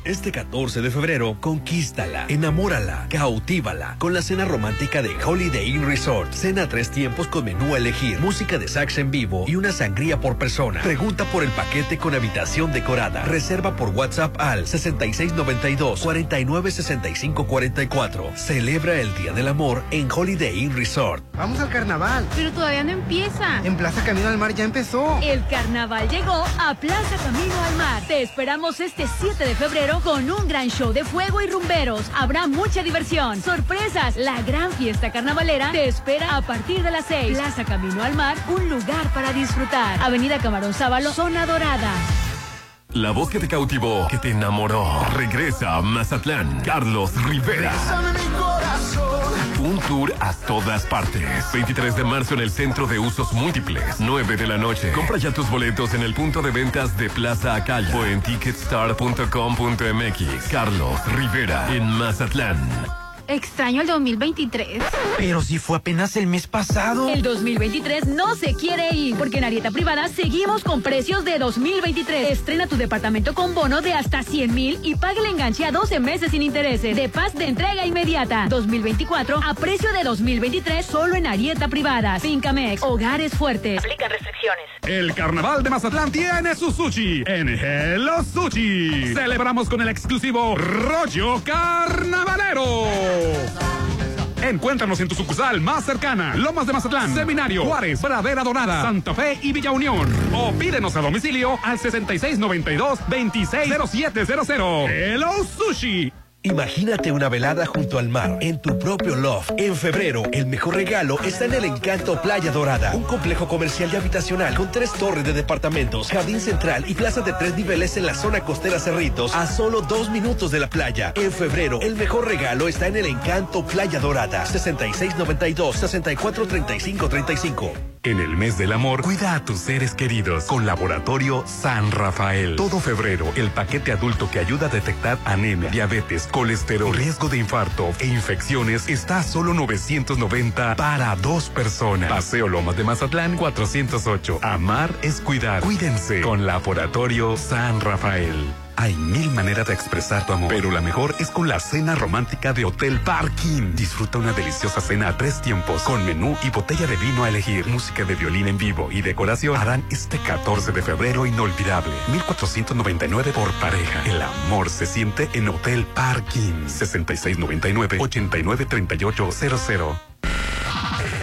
Este 14 de febrero, conquístala, enamórala, cautívala con la cena romántica de Holiday Inn Resort. Cena a tres tiempos con menú a elegir, música de sax en vivo y una sangría por persona. Pregunta por el paquete con habitación decorada. Reserva por WhatsApp al 6692-496544. Celebra el Día del Amor en Holiday Inn Resort. Vamos al carnaval. Pero todavía no empieza. En Plaza Camino al Mar ya empezó. El carnaval llegó a Plaza Camino al Mar. Te esperamos este 7 de febrero con un gran show de fuego y rumberos. Habrá mucha diversión, sorpresas. La gran fiesta carnavalera te espera a partir de las 6. Plaza Camino al Mar, un lugar para disfrutar. Avenida Camarón Sábalo, Zona Dorada. La voz que te cautivó, que te enamoró. Regresa a Mazatlán. Carlos Rivera. Un tour a todas partes. 23 de marzo en el Centro de Usos Múltiples. 9 de la noche. Compra ya tus boletos en el punto de ventas de Plaza Acaya o en ticketstar.com.mx. Carlos Rivera en Mazatlán. Extraño el 2023. Pero si fue apenas el mes pasado. El 2023 no se quiere ir, porque en Arieta Privada seguimos con precios de 2023. Estrena tu departamento con bono de hasta 100 mil y pague el enganche a 12 meses sin intereses. De paz de entrega inmediata. 2024 a precio de 2023 solo en Arieta Privada. Fincamex, hogares fuertes. Aplica restricciones. El carnaval de Mazatlán tiene su sushi en Hello Sushi. Celebramos con el exclusivo rollo carnavalero. Encuéntranos en tu sucursal más cercana. Lomas de Mazatlán, Seminario, Juárez, Pradera Dorada, Santa Fe y Villa Unión. O pídenos a domicilio al 6692-260700. Hello Sushi. Imagínate una velada junto al mar, en tu propio loft. En febrero, el mejor regalo está en el Encanto Playa Dorada, un complejo comercial y habitacional con tres torres de departamentos, jardín central y plaza de tres niveles en la zona costera Cerritos, a solo dos minutos de la playa. En febrero, el mejor regalo está en el Encanto Playa Dorada, 6692-643535. En el mes del amor, cuida a tus seres queridos con Laboratorio San Rafael. Todo febrero, el paquete adulto que ayuda a detectar anemia, diabetes, colesterol, riesgo de infarto e infecciones está a solo 990 para dos personas. Paseo Lomas de Mazatlán 408. Amar es cuidar. Cuídense con Laboratorio San Rafael. Hay mil maneras de expresar tu amor, pero la mejor es con la cena romántica de Hotel Parking. Disfruta una deliciosa cena a tres tiempos, con menú y botella de vino a elegir. Música de violín en vivo y decoración harán este 14 de febrero inolvidable. 1499 por pareja. El amor se siente en Hotel Parking. 6699-893800.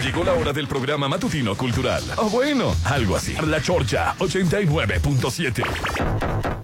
Llegó la hora del programa matutino cultural. O bueno, algo así. La Chorcha 89.7.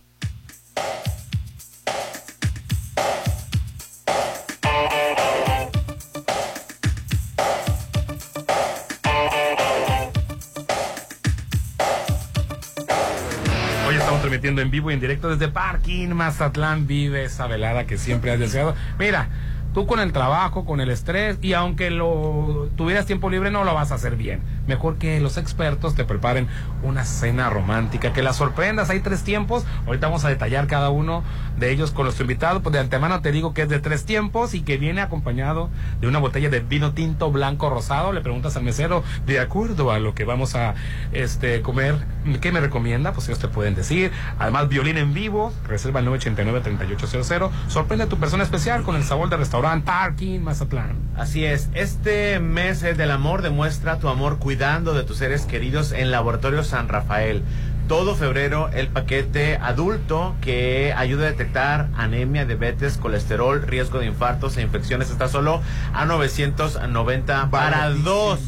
transmitiendo en vivo y en directo desde Parking Mazatlán. Vive esa velada que siempre has deseado. Mira, tú con el trabajo, con el estrés, y aunque lo tuvieras tiempo libre, no lo vas a hacer bien. Mejor que los expertos te preparen una cena romántica, que la sorprendas. Hay tres tiempos. Ahorita vamos a detallar cada uno de ellos con nuestro invitado. Pues de antemano te digo que es de tres tiempos y que viene acompañado de una botella de vino tinto blanco rosado. Le preguntas al mesero, de acuerdo a lo que vamos a este comer, ¿qué me recomienda? Pues ellos te pueden decir. Además, violín en vivo, reserva el 989-3800. Sorprende a tu persona especial con el sabor de restaurante Parking Mazatlán. Así es, este mes eh, del amor demuestra tu amor cuidando de tus seres queridos en Laboratorio San Rafael. Todo febrero el paquete adulto que ayuda a detectar anemia, diabetes, colesterol, riesgo de infartos e infecciones está solo a 990 para dos.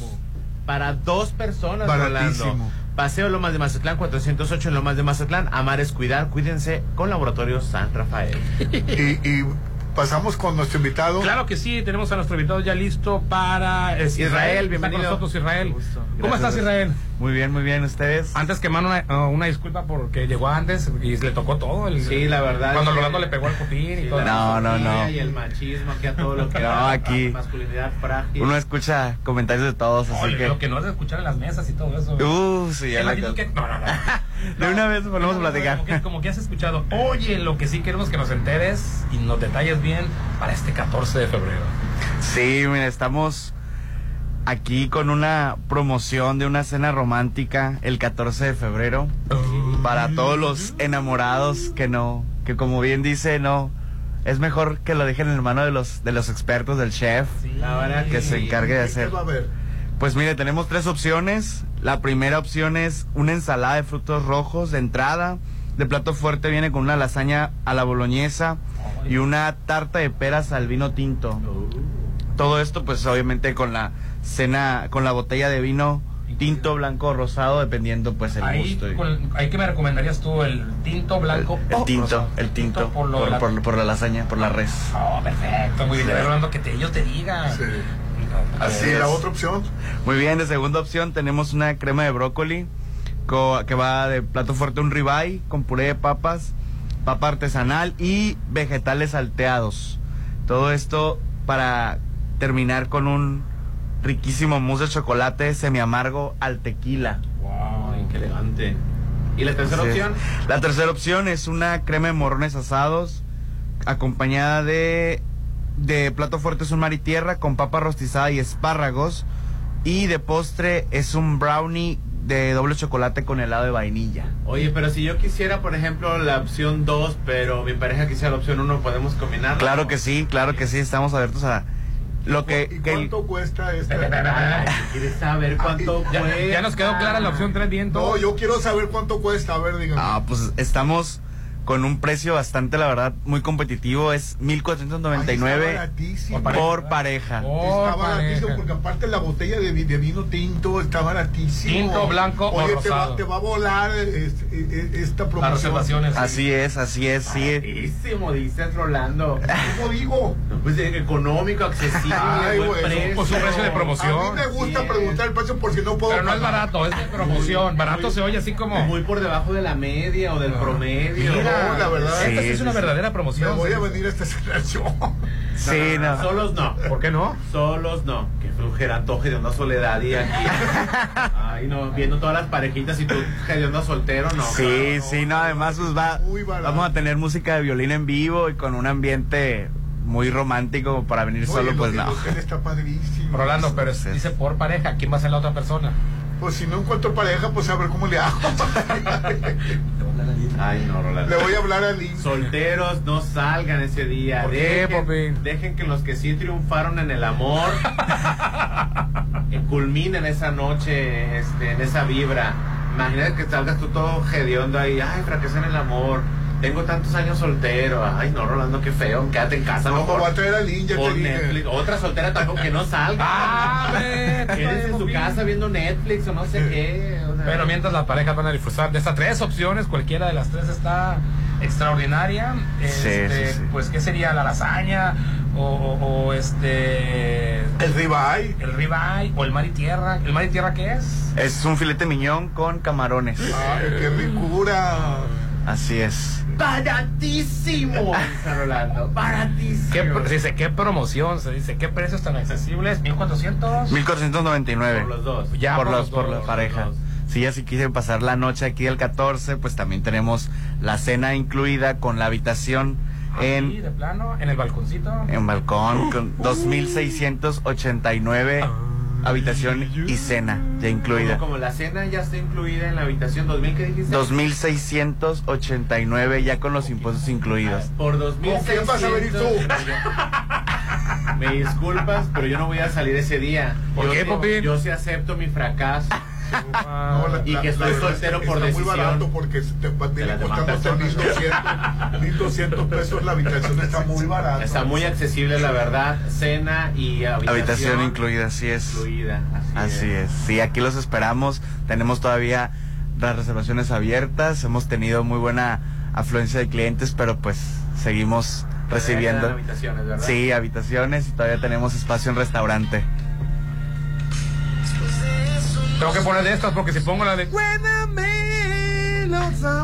Para dos personas, Baratísimo. Rolando. Paseo Lomas de Mazatlán, 408 en Lomas de Mazatlán. Amar es cuidar. Cuídense con Laboratorio San Rafael. y, y pasamos con nuestro invitado. Claro que sí, tenemos a nuestro invitado ya listo para es Israel, Está bienvenido. con nosotros Israel. ¿Cómo estás Israel? Muy bien, muy bien, ¿ustedes? Antes que mano una, uh, una disculpa porque llegó antes y le tocó todo. El, Sí, la verdad Cuando que- Rolando le pegó al copín y todo. No, no, no. Y el machismo, aquí a todo lo que No, da, aquí. Masculinidad frágil. Uno escucha comentarios de todos, así Oye, que... Lo que no es de escuchar en las mesas y todo eso. Uh, sí, ya El la actitud que- no, no, no. De una vez volvemos a platicar. Como que, como que has escuchado. Oye, lo que sí queremos que nos enteres y nos detalles bien para este 14 de febrero. Sí, mira, estamos aquí con una promoción de una cena romántica el 14 de febrero para todos los enamorados que no, que como bien dice, no, es mejor que lo dejen en la mano de los, de los expertos del chef verdad que se sí. encargue de ¿Qué hacer. Pues mire, tenemos tres opciones. La primera opción es una ensalada de frutos rojos de entrada. De plato fuerte viene con una lasaña a la boloñesa y una tarta de peras al vino tinto. Todo esto pues obviamente con la cena, con la botella de vino tinto, blanco o rosado, dependiendo pues el Ahí, gusto. con- ahí que me recomendarías tú el tinto blanco. el tinto, rosado? el tinto, por, lo por, de la- por- por la lasaña, por la res. Oh, perfecto, muy bien. Sí. Rolando, que te, ellos te digan. Sí. No, Así, es. la otra opción. Muy bien, de segunda opción tenemos una crema de brócoli co- que va de plato fuerte un ribeye con puré de papas, papa artesanal y vegetales salteados. Todo esto para terminar con un riquísimo mousse de chocolate semi amargo al tequila. Wow, qué elegante. ¿Y la tercera Sí. opción? La tercera opción es una crema de morrones asados acompañada de de plato fuerte es un mar y tierra con papa rostizada y espárragos. Y de postre es un brownie de doble chocolate con helado de vainilla. Oye, pero si yo quisiera, por ejemplo, la opción 2, pero mi pareja quisiera la opción 1, ¿podemos combinar? Claro que sí, claro que sí, estamos abiertos a lo que... ¿Y que el- cuánto cuesta esta? ¿Quieres saber cuánto Ya, cuesta? ya nos quedó clara la opción 3 bien No, yo quiero saber cuánto cuesta. A ver, dígame. Ah, pues estamos con un precio bastante, la verdad, muy competitivo. Es 1499 Ay, está baratísimo. por pareja. Está baratísimo porque aparte la botella de, vi- de vino tinto está baratísimo. Tinto, blanco o Oye, te va, rosado. te va a volar este- e- esta promoción. Así es, así es, sí. Baratísimo, dices Rolando. ¿Cómo digo? Pues eh, económico, accesible, Ay, buen bueno, precio. pues un precio de promoción. A mí me gusta preguntar el precio por si no puedo Pero no es barato, es de promoción. Barato se oye así como. Muy por debajo de la media o del promedio. Mira, No, la verdad. esta sí es una verdadera Me promoción. voy a venir a esta celebración. Sí, no. Solos no. ¿Por qué no? Solos no. Que flujera antoje de una soledad y aquí. Ay, no, viendo todas las parejitas y tú hediondo soltero, no. Sí, sí, no, además pues va, vamos a tener música de violín en vivo y con un ambiente muy romántico para venir Oye, solo, pues no. está padrísimo. Rolando, pero es- dice por pareja. ¿Quién va a ser la otra persona? Pues si no encuentro pareja, pues a ver cómo le hago. Ay, no, Rolando. Le voy a hablar a Lin. Solteros, no salgan ese día. ¿Por qué, dejen, que los que sí triunfaron en el amor culminen esa noche, este, en esa vibra. Imagínate que salgas tú todo hediondo ahí. Ay, fracasé en el amor. Tengo tantos años soltero. Ay, no, Rolando, qué feo. Quédate en casa, No, mejor. voy a traer a Lin, ya Pon te. Netflix. Otra soltera tampoco que no salga. Ah, ve, Quédense en su casa viendo Netflix o no sé qué. o sea. Pero mientras las parejas van a disfrutar de estas tres opciones, cualquiera de las tres está extraordinaria. Este, sí, sí. Pues, ¿qué sería? ¿La lasaña? O, o- o este. El ribeye. El ribeye. O el mar y tierra. ¿El mar y tierra qué es? Es un filete miñón con camarones. Ay, qué ricura. Así es. Baratísimo, Rolando. Baratísimo. ¿Qué, pro- se dice, ¿Qué promoción? Se dice, ¿qué precios tan accesibles? ¿1400? 1499. Por los dos. Ya, por por los, los por dos, la pareja. dos. Si ya si quise pasar la noche aquí el 14, pues también tenemos la cena incluida con la habitación Sí, en, de plano, en el balconcito. en balcón con 2689 habitación y cena ya incluida. Como, como la cena ya está incluida en la habitación 2000, ¿qué dijiste? 2689 ya con los impuestos incluidos. Por 2600. ¿Con quién vas a venir tú? Me disculpas, pero yo no voy a salir ese día. ¿Por yo qué, Popín? Yo sí acepto mi fracaso. No, la- Y que la estoy soltero está por muy decisión. barato porque te viene personas. 1200, 1200 pesos la habitación está muy barata. Está muy accesible, la verdad. Cena y habitación, Habitación incluida, así es. incluida. Así, Así es. Sí, aquí los esperamos. Tenemos todavía las reservaciones abiertas. Hemos tenido muy buena afluencia de clientes, pero pues seguimos recibiendo. habitaciones, ¿verdad? Sí, habitaciones y todavía tenemos espacio en restaurante. Tengo que poner de estas porque si pongo la de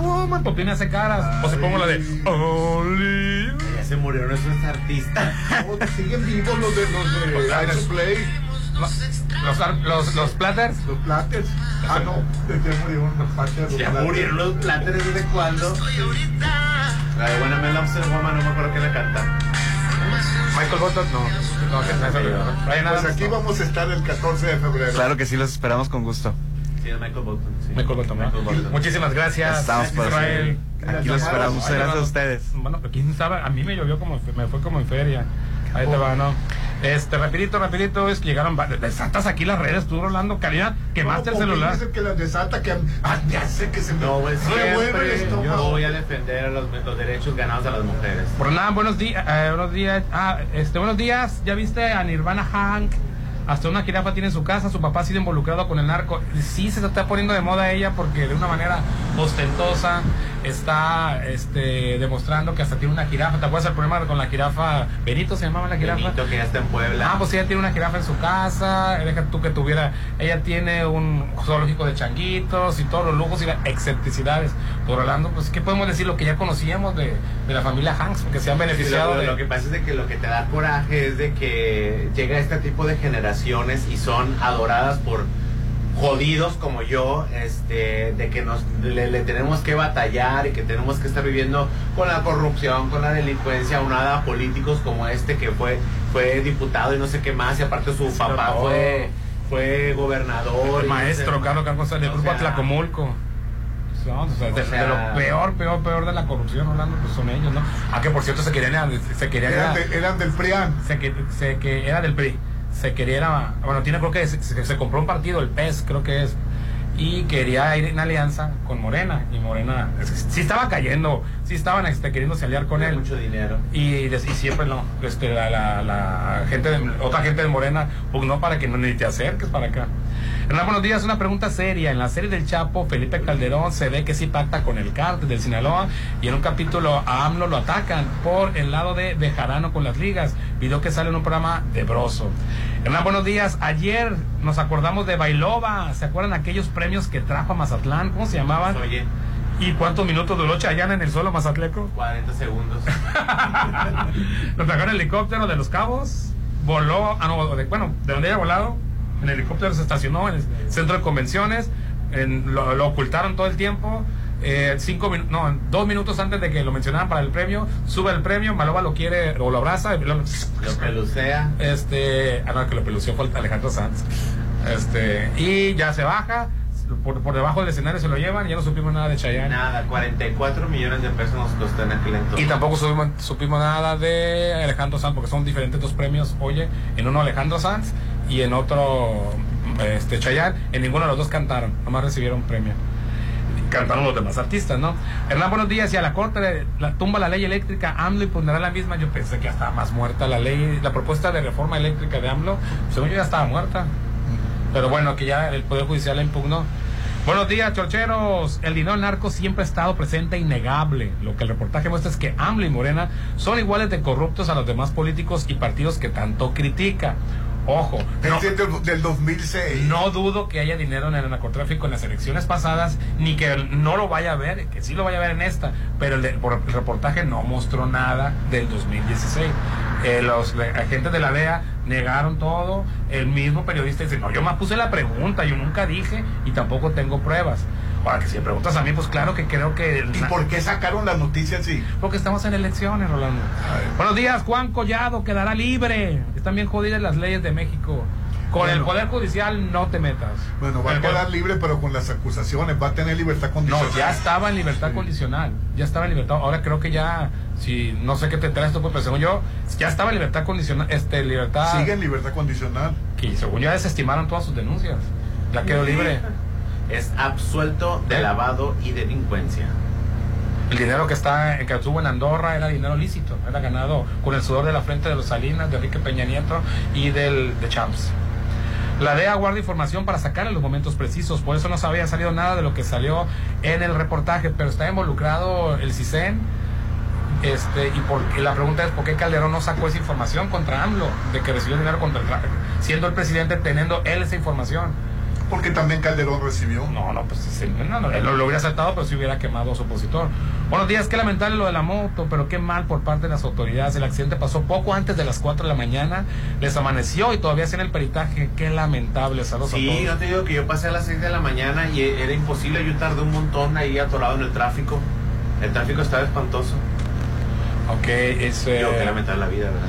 woman, Popín me hace caras. O si pongo la de Only you. Ya se murieron esos artistas. No, siguen vivos los de los de Los platters. Iron Play, Los, los, los platters. los platters. Ah, no, ya murieron los platters. los Ya platters. murieron los plátanos desde cuándo. La de Buena Me Loves the Woman, no me acuerdo quién la canta. Michael Button, no. No, que no, eso- Brian Pues aquí no. vamos a estar el 14 de febrero. Claro que sí, los esperamos con gusto. Sí, Michael Bolton. Sí. Michael Button, ¿no? Michael Bolton. Muchísimas gracias. Estamos por Israel. Aquí los esperamos. Gracias a ustedes. Bueno, pero quién sabe, a mí me llovió como, me fue como en feria. Ahí te va, ¿no? Este, rapidito, rapidito, es que llegaron, desatas aquí las redes, tú Rolando, calidad, quemaste el No, porque celular. dice que las desata que ah, ya sé que se me No, pues el siempre yo estómago. voy a defender los, los derechos ganados a las mujeres. Por nada, buenos días, eh, buenos días, ah, este, buenos días, ya viste a Nirvana Hank, hasta una jirafa tiene en su casa, su papá ha sido involucrado con el narco, sí se está poniendo de moda ella porque de una manera ostentosa está, este, demostrando que hasta tiene una jirafa, ¿te acuerdas el problema con la jirafa? Benito se llamaba la jirafa. Benito, que ya está en Puebla. Ah, pues ella tiene una jirafa en su casa, deja tú que tuviera, ella tiene un zoológico de changuitos y todos los lujos y las excentricidades. Por Orlando, pues, ¿qué podemos decir? Lo que ya conocíamos de, de la familia Hanks, porque se han Sí, beneficiado lo, de... lo que pasa es de que lo que te da coraje es de que llega este tipo de generaciones y son adoradas por jodidos como yo, este, de que nos le, le tenemos que batallar y que tenemos que estar viviendo con la corrupción, con la delincuencia, unada a políticos como este que fue fue diputado y no sé qué más y aparte su papá fue fue gobernador, El maestro no sé- Carlos Carlos del grupo sea, Atlacomulco. No, o sea, de, o sea- de lo peor, peor, peor de la corrupción, Orlando, pues son ellos, ¿no? Ah, que por cierto se querían, se querían Eran, de- eran del PRIAN. se, que, se que era del PRI. Se quería, bueno, tiene creo que se, compró un partido, el PES, creo que es, y quería ir en alianza con Morena. Y Morena, sí estaba cayendo, sí estaban este, queriéndose aliar con él. mucho dinero. Y, y siempre no, este, la, la, la gente de, otra gente de Morena pugnó para que no ni te acerques para acá. Hernán, buenos días. Una pregunta seria. En la serie del Chapo, Felipe Calderón se ve que sí pacta con el cártel del Sinaloa y en un capítulo a AMLO lo atacan por el lado de Bejarano con las ligas. Video que sale en un programa de Broso. Hernán, buenos días. Ayer nos acordamos de Bailova. ¿Se acuerdan aquellos premios que trajo a Mazatlán? ¿Cómo se llamaban? Oye, ¿Y cuántos minutos duró Chayanne en el suelo mazatleco? 40 segundos. Lo trajeron en helicóptero de los cabos, voló, ah, no, de- bueno, de donde haya volado, el helicóptero se estacionó en el centro de convenciones, en- lo, lo ocultaron todo el tiempo. eh, cinco no, dos minutos antes de que lo mencionaran para el premio, sube el premio, Maloba lo quiere o lo abraza, lo, Lo pelucea. este, ah, no, que lo pelució fue Alejandro Sanz. Este, y ya se baja, por, por debajo del escenario se lo llevan y ya no supimos nada de Chayanne. Nada, 44 millones de pesos nos costó en aquel entonces. Y tampoco supimos, supimos nada de Alejandro Sanz, porque son diferentes dos premios, oye, en uno Alejandro Sanz y en otro este en ninguno de los dos cantaron, nomás recibieron premio. Cantaron los demás artistas, ¿no? Hernán, buenos días. Y a la corte la, tumba la ley eléctrica, AMLO impondrá la misma. Yo pensé que ya estaba más muerta la ley, la propuesta de reforma eléctrica de AMLO, según yo ya estaba muerta. Pero bueno, que ya el Poder Judicial la impugnó. Buenos días, chorcheros. El dinero narco siempre ha estado presente innegable. Lo que el reportaje muestra es que AMLO y Morena son iguales de corruptos a los demás políticos y partidos que tanto critica. Ojo, no, del, del 2006. no dudo que haya dinero en el narcotráfico en las elecciones pasadas, ni que no lo vaya a ver, que sí lo vaya a ver en esta, pero el, de- el reportaje no mostró nada del 2016. Eh, los le- agentes de la DEA negaron todo, el mismo periodista dice, no, yo más puse la pregunta, yo nunca dije y tampoco tengo pruebas. Ahora que si me preguntas a mí, pues claro que creo que... el ¿Y por qué sacaron la noticia así? porque estamos en elecciones, Rolando. Buenos días, Juan Collado quedará libre. Están bien jodidas las leyes de México. Con el. Poder Judicial no te metas. Bueno, va a quedar libre, pero con las acusaciones. Va a tener libertad condicional. No, ya estaba en libertad Sí. condicional. Ya estaba en libertad. Ahora creo que ya, si no sé qué te traes tú, pues, pero según yo, ya estaba en libertad condicional. Este, libertad. Sigue en libertad condicional. Que según yo ya desestimaron todas sus denuncias. Ya quedó libre. Es absuelto de ¿Eh? lavado y delincuencia. El dinero que está que estuvo en Andorra era dinero lícito, era ganado con el sudor de la frente de los Salinas, de Enrique Peña Nieto y del de Champs. La DEA guarda información para sacarle los momentos precisos, por eso no se había salido nada de lo que salió en el reportaje, pero está involucrado el CISEN. Este, y, por, y la pregunta es por qué Calderón no sacó esa información contra AMLO, de que recibió dinero contra el tráfico, siendo el presidente teniendo él esa información. Porque también Calderón recibió. No, no, pues sí, no, no, lo, lo hubiera aceptado, pero si hubiera quemado a su opositor. Buenos días, qué lamentable lo de la moto, pero qué mal por parte de las autoridades. El accidente pasó poco antes de las 4 de la mañana, les amaneció y todavía hacían el peritaje. Qué lamentable, saludos Sí, a yo todos. te digo que yo pasé a las 6 de la mañana y era imposible. Yo tardé un montón ahí atorado en el tráfico. El tráfico estaba espantoso. Ok, es, eh, Yo, que lamentar la vida, ¿verdad?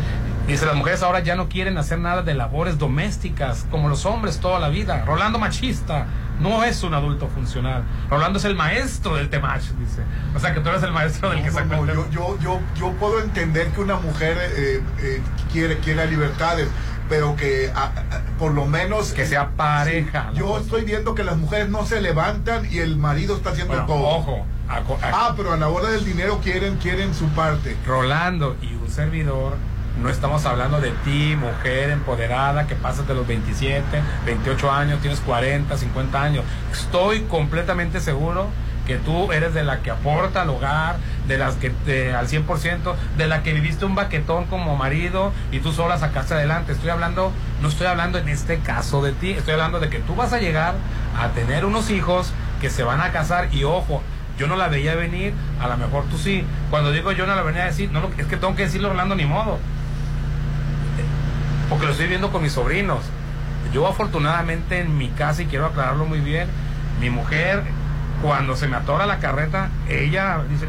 Dice, las mujeres ahora ya no quieren hacer nada de labores domésticas, como los hombres toda la vida. Rolando machista, no es un adulto funcional. Rolando es el maestro del temach, dice. O sea que tú eres el maestro del que No, sacó no, yo, yo, yo, yo puedo entender que una mujer eh, eh, quiere, quiere libertades, pero que a- a- por lo menos... Que sea pareja. Yo cosa. estoy viendo que las mujeres no se levantan y el marido está haciendo Bueno, todo. ojo. a- Ah, pero a la hora del dinero quieren, quieren su parte. Rolando y un servidor, no estamos hablando de ti, mujer empoderada, que pasas de los 27, 28 años, tienes 40, 50 años. Estoy completamente seguro que tú eres de la que aporta al hogar, de las que te- al 100%, de la que viviste un baquetón como marido y tú sola sacaste adelante. Estoy hablando, no estoy hablando en este caso de ti, estoy hablando de que tú vas a llegar a tener unos hijos que se van a casar y ojo, yo no la veía venir, a lo mejor tú sí. Cuando digo yo no la venía a decir, no, es que tengo que decirlo Orlando ni modo. Porque lo estoy viendo con mis sobrinos. Yo afortunadamente en mi casa, y quiero aclararlo muy bien, mi mujer, cuando se me atora la carreta, ella dice,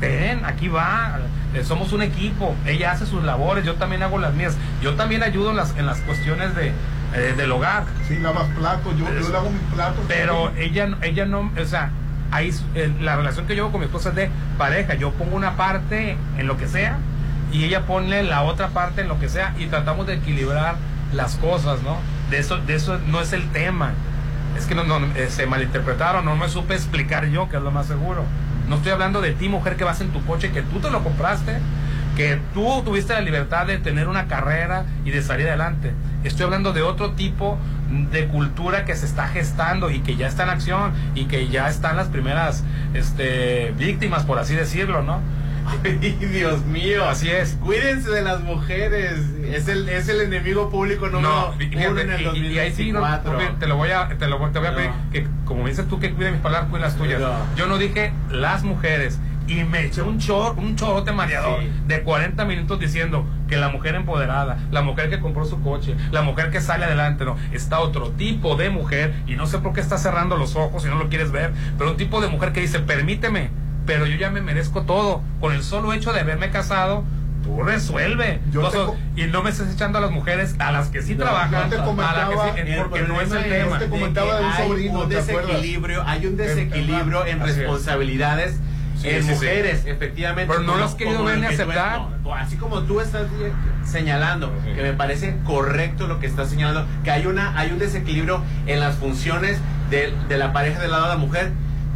ven, aquí va, somos un equipo, ella hace sus labores, yo también hago las mías, yo también ayudo en las, en las cuestiones de, eh, del hogar. Sí, lavas platos, yo, yo lavo mis platos. Pero ella, ella no, o sea, ahí eh, la relación que hago con mi esposa es de pareja, yo pongo una parte en lo que sea y ella pone la otra parte en lo que sea y tratamos de equilibrar las cosas, ¿no? De eso, de eso no es el tema. Es que no, eh, se malinterpretaron, no me supe explicar yo, que es lo más seguro. No estoy hablando de ti, mujer, que vas en tu coche, que tú te lo compraste, que tú tuviste la libertad de tener una carrera y de salir adelante. Estoy hablando de otro tipo de cultura que se está gestando y que ya está en acción y que ya están las primeras este, víctimas, por así decirlo, ¿no? Ay, Dios mío. Así es. Cuídense de las mujeres. Es el, es el enemigo público número No, uno en el y- y, 2024. y ahí sí, no, te lo voy a, te lo, voy- te voy a No. pedir que, como dices tú, que cuide mis palabras, cuide las tuyas. No. Yo no dije las mujeres. Y me eché un chor, un chorote mareador Sí. de 40 minutos diciendo que la mujer empoderada, la mujer que compró su coche, la mujer que sale adelante, no, está otro tipo de mujer, y no sé por qué estás cerrando los ojos si no lo quieres ver, pero un tipo de mujer que dice, permíteme, pero yo ya me merezco todo, con el solo hecho de haberme casado, tú resuelve. Yo Entonces, y no me estés echando a las mujeres, a las que sí Yo- trabajan, te a las que comentaba- sí, porque no es el tema. te comentaba de un hay sobrino, un ¿te acuerdas? desequilibrio, hay un desequilibrio en es. responsabilidades Sí, en sí, sí. mujeres, efectivamente. Pero no como- lo has querido como ver ni tú- aceptar. no, así como tú estás señalando, Sí. que me parece correcto lo que estás señalando, que hay una hay un desequilibrio en las funciones de, de la pareja del lado de la mujer,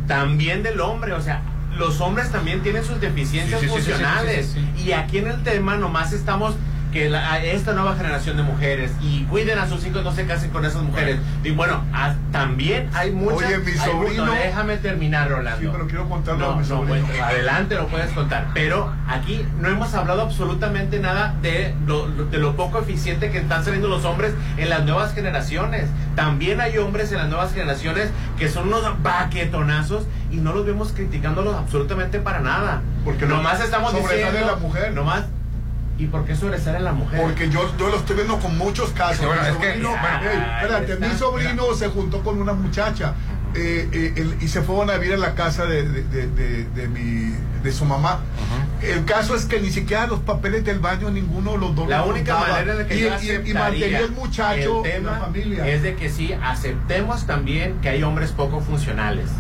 también del hombre, o sea, los hombres también tienen sus deficiencias Sí, sí, funcionales. sí, Y aquí en el tema nomás estamos que la- a esta nueva generación de mujeres y cuiden a sus hijos, no se casen con esas mujeres. Y bueno, a- también hay muchas. Oye, mi sobrino- déjame terminar, Rolando. Sí, pero quiero contarlo No, a mi no, sobrino. adelante lo puedes contar. Pero aquí no hemos hablado absolutamente nada de lo, de lo poco eficiente que están saliendo los hombres en las nuevas generaciones. También hay hombres en las nuevas generaciones que son unos baquetonazos y no los vemos criticándolos absolutamente para nada. Porque nomás estamos diciendo. la mujer. Nomás. ¿Y por qué sobresale la mujer? Porque yo, yo lo estoy viendo con muchos casos. Sí, bueno, Mi es que- sobrino- Ah, Ey, espérate, mi sobrino se juntó con una muchacha eh, eh, el- y se fueron a vivir a la casa de, de, de- de- de mi, de su mamá. El caso es que ni siquiera los papeles del baño ninguno de los dos La única manera de que y, yo y- y aceptaría mantenía el muchacho el en tema la familia. es de que sí aceptemos también que hay hombres poco funcionales.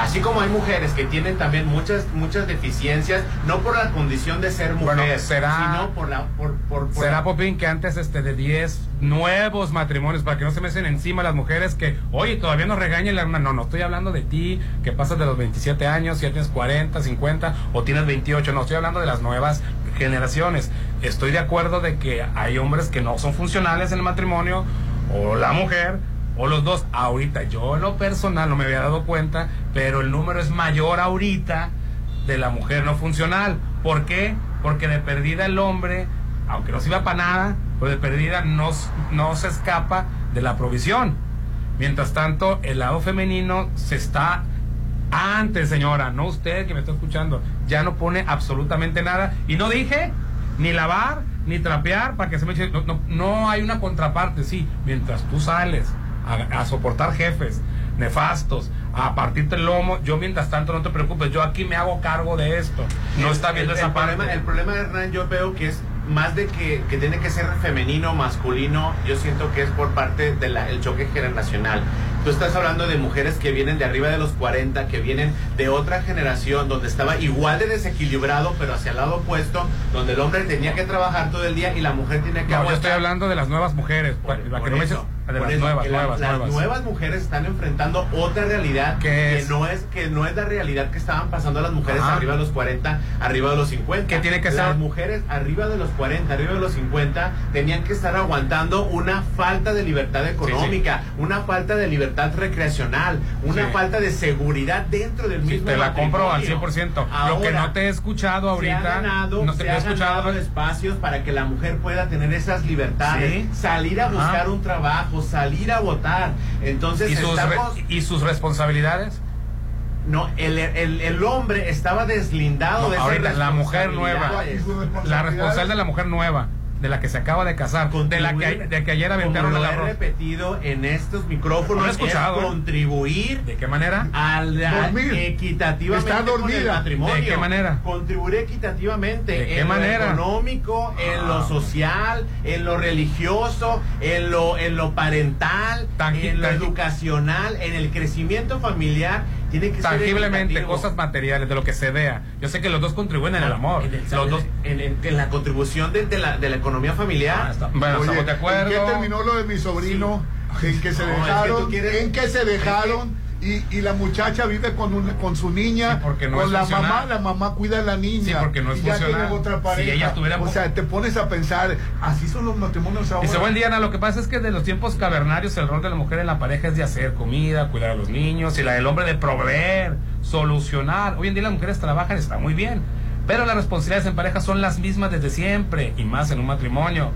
Así como hay mujeres que tienen también muchas muchas deficiencias, no por la condición de ser mujer, Bueno, será- sino por la por, por, por Será la- Popín que antes este de 10 nuevos matrimonios para que no se me hacen encima las mujeres que, oye, todavía nos regañan la No, no estoy hablando de ti, que pasas de los 27 años, ya tienes 40, 50 o tienes 28, no, estoy hablando de las nuevas generaciones. Estoy de acuerdo de que hay hombres que no son funcionales en el matrimonio o la mujer o los dos. Ahorita yo en lo personal no me había dado cuenta, pero el número es mayor ahorita de la mujer no funcional. ¿Por qué? Porque de perdida el hombre, aunque no sirva para nada, pero de perdida no, no se escapa de la provisión. Mientras tanto, el lado femenino se está antes, señora, no usted que me está escuchando, ya no pone absolutamente nada. Y no dije ni lavar, ni trapear, para que se me eche- no, no hay una contraparte, sí. Mientras tú sales a, a soportar jefes nefastos, a partirte el lomo, yo mientras tanto no te preocupes, yo aquí me hago cargo de esto. No El- está viendo el, esa el parte. Problema, el problema, Hernán, yo veo que es más de que, que tiene que ser femenino, masculino, yo siento que es por parte del choque generacional. Tú estás hablando de mujeres que vienen de arriba de los 40, que vienen de otra generación donde estaba igual de desequilibrado, pero hacia el lado opuesto, donde el hombre tenía que trabajar todo el día y la mujer tiene que No, yo estoy hablando de las nuevas mujeres, Por que no me eches- eso, de por las eso, nuevas, que la- nuevas, las nuevas. nuevas mujeres están enfrentando otra realidad ¿Qué que es? no es que no es la realidad que estaban pasando las mujeres Ajá. arriba de los 40, arriba de los 50. ¿Qué tiene que ser? Las mujeres arriba de los 40, arriba de los 50 tenían que estar aguantando una falta de libertad económica, una falta de libertad recreacional, una Sí. falta de seguridad dentro del Sí, mismo te la compro al matrimonio. 100%. Lo que Ahora, no te he escuchado ahorita, se ha ganado, no te se he ha escuchado. espacios para que la mujer pueda tener esas libertades, Sí. salir a Ajá. buscar un trabajo, salir a votar. Entonces ¿Y sus, re- ¿Y sus responsabilidades? no, el, el, el hombre estaba deslindado No, de esa ahorita, la mujer nueva. La responsable de la mujer nueva. De la que se acaba de casar, de la que, de que ayer aventaron Como el lo he arroz. repetido en estos micrófonos, No escuchado, es ¿eh? contribuir ¿De qué manera? al, al- Dormir. equitativamente Está con el dormida. matrimonio. ¿De qué manera? Contribuir equitativamente ¿De qué en manera? lo económico, en lo Ah. social, en lo religioso, en lo en lo parental, en lo educacional, en el crecimiento familiar. Tiene que ser Tangiblemente, cosas materiales, de lo que se vea. Yo sé que los dos contribuyen en el amor. En, el- los dos. en, en- en la contribución de, de la, de la economía familiar. Ah, está- Bueno, Oye, estamos de acuerdo. ¿En qué terminó lo de mi sobrino? En que se No, es que dejaron, quieres- en que se dejaron y, y la muchacha vive con un- con su niña, Sí, porque no con es la funcional. mamá, la mamá cuida a la niña. Sí, porque no es y ya funcional. tiene otra Si pareja. ella estuviera- o sea, te pones a pensar, así son los matrimonios ahora. Dice, buen día, Ana. Lo que pasa es que de los tiempos cavernarios el rol de la mujer en la pareja es de hacer comida, cuidar a los niños, y la del hombre de proveer, solucionar. Hoy en día las mujeres trabajan, está muy bien. Pero las responsabilidades en pareja son las mismas desde siempre, y más en un matrimonio.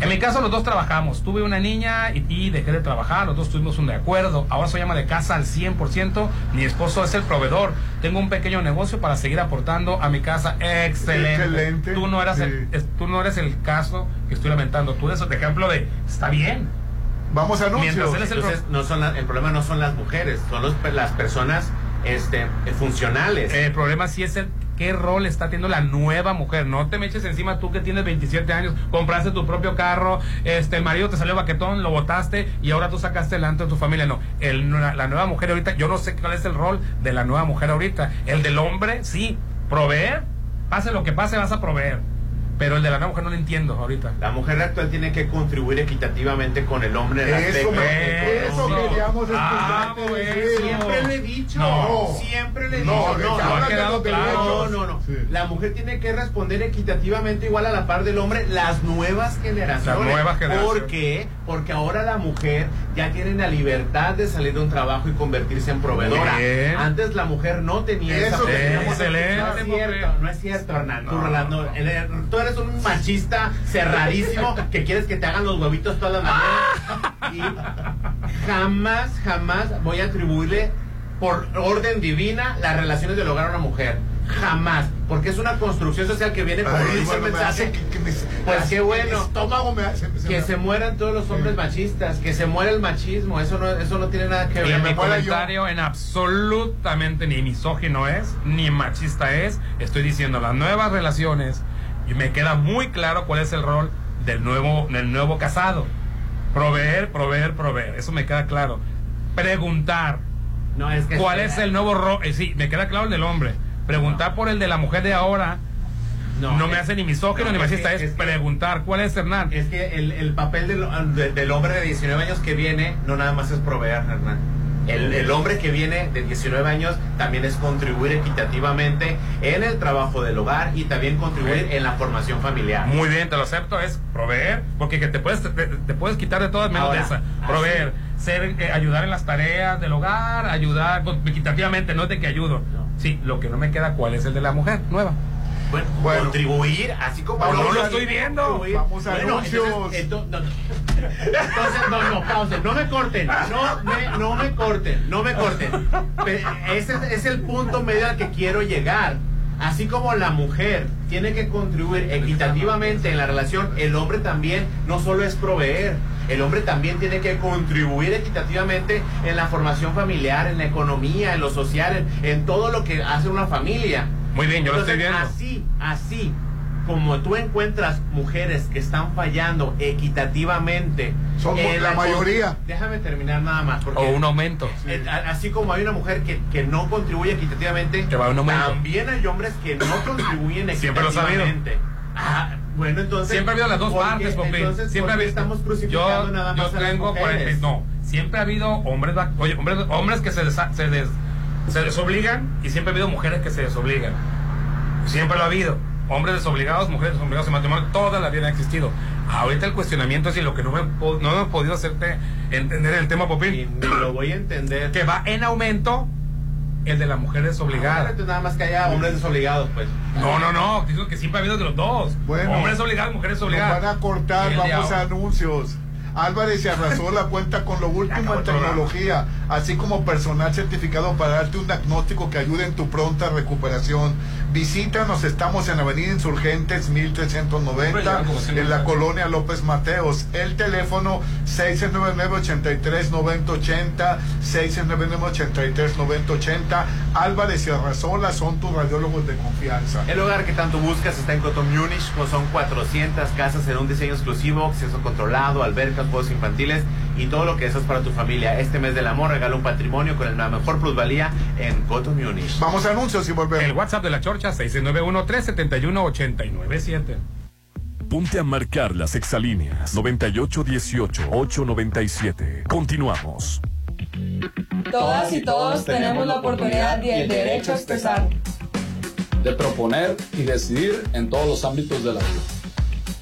En mi caso, los dos trabajamos. Tuve una niña y, y dejé de trabajar. Los dos tuvimos un de acuerdo. Ahora soy ama de casa al 100%. Mi esposo es el proveedor. Tengo un pequeño negocio para seguir aportando a mi casa. Excelente. Excelente. Tú no, eras Sí. el, es- tú no eres el caso que estoy lamentando. Tú eres el ejemplo de, está bien. Vamos a anuncios. Mientras él es el Entonces, no son la- el problema no son las mujeres, son los, las personas este, funcionales. El problema sí es el qué rol está teniendo la nueva mujer. No te me eches encima tú que tienes 27 años, compraste tu propio carro, este el marido te salió baquetón, lo botaste y ahora tú sacaste delante de tu familia. No, el, la nueva mujer ahorita, yo no sé cuál es el rol de la nueva mujer ahorita. El del hombre, sí, proveer, pase lo que pase, vas a proveer. Pero el de la nueva mujer no lo entiendo ahorita. La mujer actual tiene que contribuir equitativamente con el hombre en el Eso, eso queríamos Ah. Siempre lo he dicho. No. Siempre lo he No, dicho. No, no, hablan ha quedado claro. no, no. Sí. La mujer tiene que responder equitativamente igual a la par del hombre las nuevas generaciones. Las nuevas generaciones. ¿Por qué? Porque ahora la mujer ya tiene la libertad de salir de un trabajo y convertirse en proveedora. Bien. Antes la mujer no tenía Eso esa posibilidad. excelente, No es cierto, no es cierto, Hernán. Tú, No. Rolando, eres- tú eres un machista cerradísimo que quieres que te hagan los huevitos todas las mañanas. Y jamás, jamás voy a atribuirle por orden divina las relaciones del hogar a una mujer. Jamás. Porque es una construcción social que viene, como Ay, bueno, me mensaje. hace que, que me- Pues qué bueno. Estómago me hace. se Que me- se mueran todos los hombres machistas, que se muera el machismo, eso no, eso no tiene nada que Y ver. mi muera yo. comentario en absolutamente ni misógino es, ni machista es. Estoy diciendo las nuevas relaciones y me queda muy claro cuál es el rol del nuevo, del nuevo casado. Proveer, proveer, proveer. Eso me queda claro. Preguntar No, es que cuál es el nuevo rol. eh, sí, me queda claro el del hombre. Preguntar por el de la mujer de ahora no, me es- hace ni misógino no, ni machista. Es, es preguntar cuál es Hernán. Es que el, el papel del, de- del hombre de 19 años que viene no nada más es proveer, Hernán. El, el hombre que viene de 19 años también es contribuir equitativamente en el trabajo del hogar y también contribuir en la formación familiar. Muy bien, te lo acepto, es proveer, porque que te puedes te, te puedes quitar de todas menos Ahora, de esa. Proveer, ser eh, ayudar en las tareas del hogar, ayudar equitativamente, no es de que ayudo. Sí, lo que no me queda cuál es el de la mujer nueva. Bueno, Bueno. contribuir, así como no lo estoy viendo. Vamos a Bueno, entonces, ento- no, no. Entonces, no, no, pausen, no me corten, no me, no me corten, no me corten. Ese es- es el punto medio al que quiero llegar. Así como la mujer tiene que contribuir equitativamente en la relación, el hombre también no solo es proveer, el hombre también tiene que contribuir equitativamente en la formación familiar, en la economía, en lo social, en, en todo lo que hace una familia. Muy bien, yo lo estoy viendo. Así, así como tú encuentras mujeres que están fallando equitativamente. Somos en la mayoría. Déjame terminar nada más. Porque O un aumento. eh, Así como hay una mujer que, que no contribuye equitativamente, Que va a un aumento. también hay hombres que no contribuyen Siempre lo sabido. equitativamente. Ah, bueno, entonces. Siempre ha habido las dos ¿por qué- partes. Entonces, Siempre ha ¿por qué habido. estamos crucificando yo, nada yo más a las tengo mujeres? 40 no, siempre ha habido hombres, oye, hombres, hombres que se, desa- se, des- se desobligan y siempre ha habido mujeres que se desobligan. Siempre lo ha habido. Hombres desobligados, mujeres desobligadas en matrimonio, toda la vida ha existido. Ahorita el cuestionamiento es y lo que no me, no he podido hacerte entender el tema, Y Popín, ni lo voy a entender. que va en aumento el de la mujer desobligada. Entonces, nada más que haya hombres desobligados, pues. No, no, no, digo que siempre ha habido de los dos. Bueno. Hombres obligados, mujeres Nos obligadas. van a cortar, vamos a anuncios. Álvarez y Arrasola cuenta con lo último en tecnología, así como personal certificado para darte un diagnóstico que ayude en tu pronta recuperación. Visítanos, estamos en Avenida Insurgentes 1390, en la colonia López Mateos. El teléfono 699-83-9080, 699-83-9080. Álvarez y Arrasola son tus radiólogos de confianza. El hogar que tanto buscas está en Cotton Munich, pues son 400 casas en un diseño exclusivo, acceso controlado, albercas, juegos infantiles y todo lo que es para tu familia. Este mes del amor regala un patrimonio con la mejor plusvalía en Cotton Munich. Vamos a anuncios y volvemos. El WhatsApp de la Chorcha 691-371-897. Ponte a marcar las exalíneas 9818-897. Continuamos. Todas y todos tenemos la oportunidad y el derecho a expresar. De proponer y decidir en todos los ámbitos de la vida.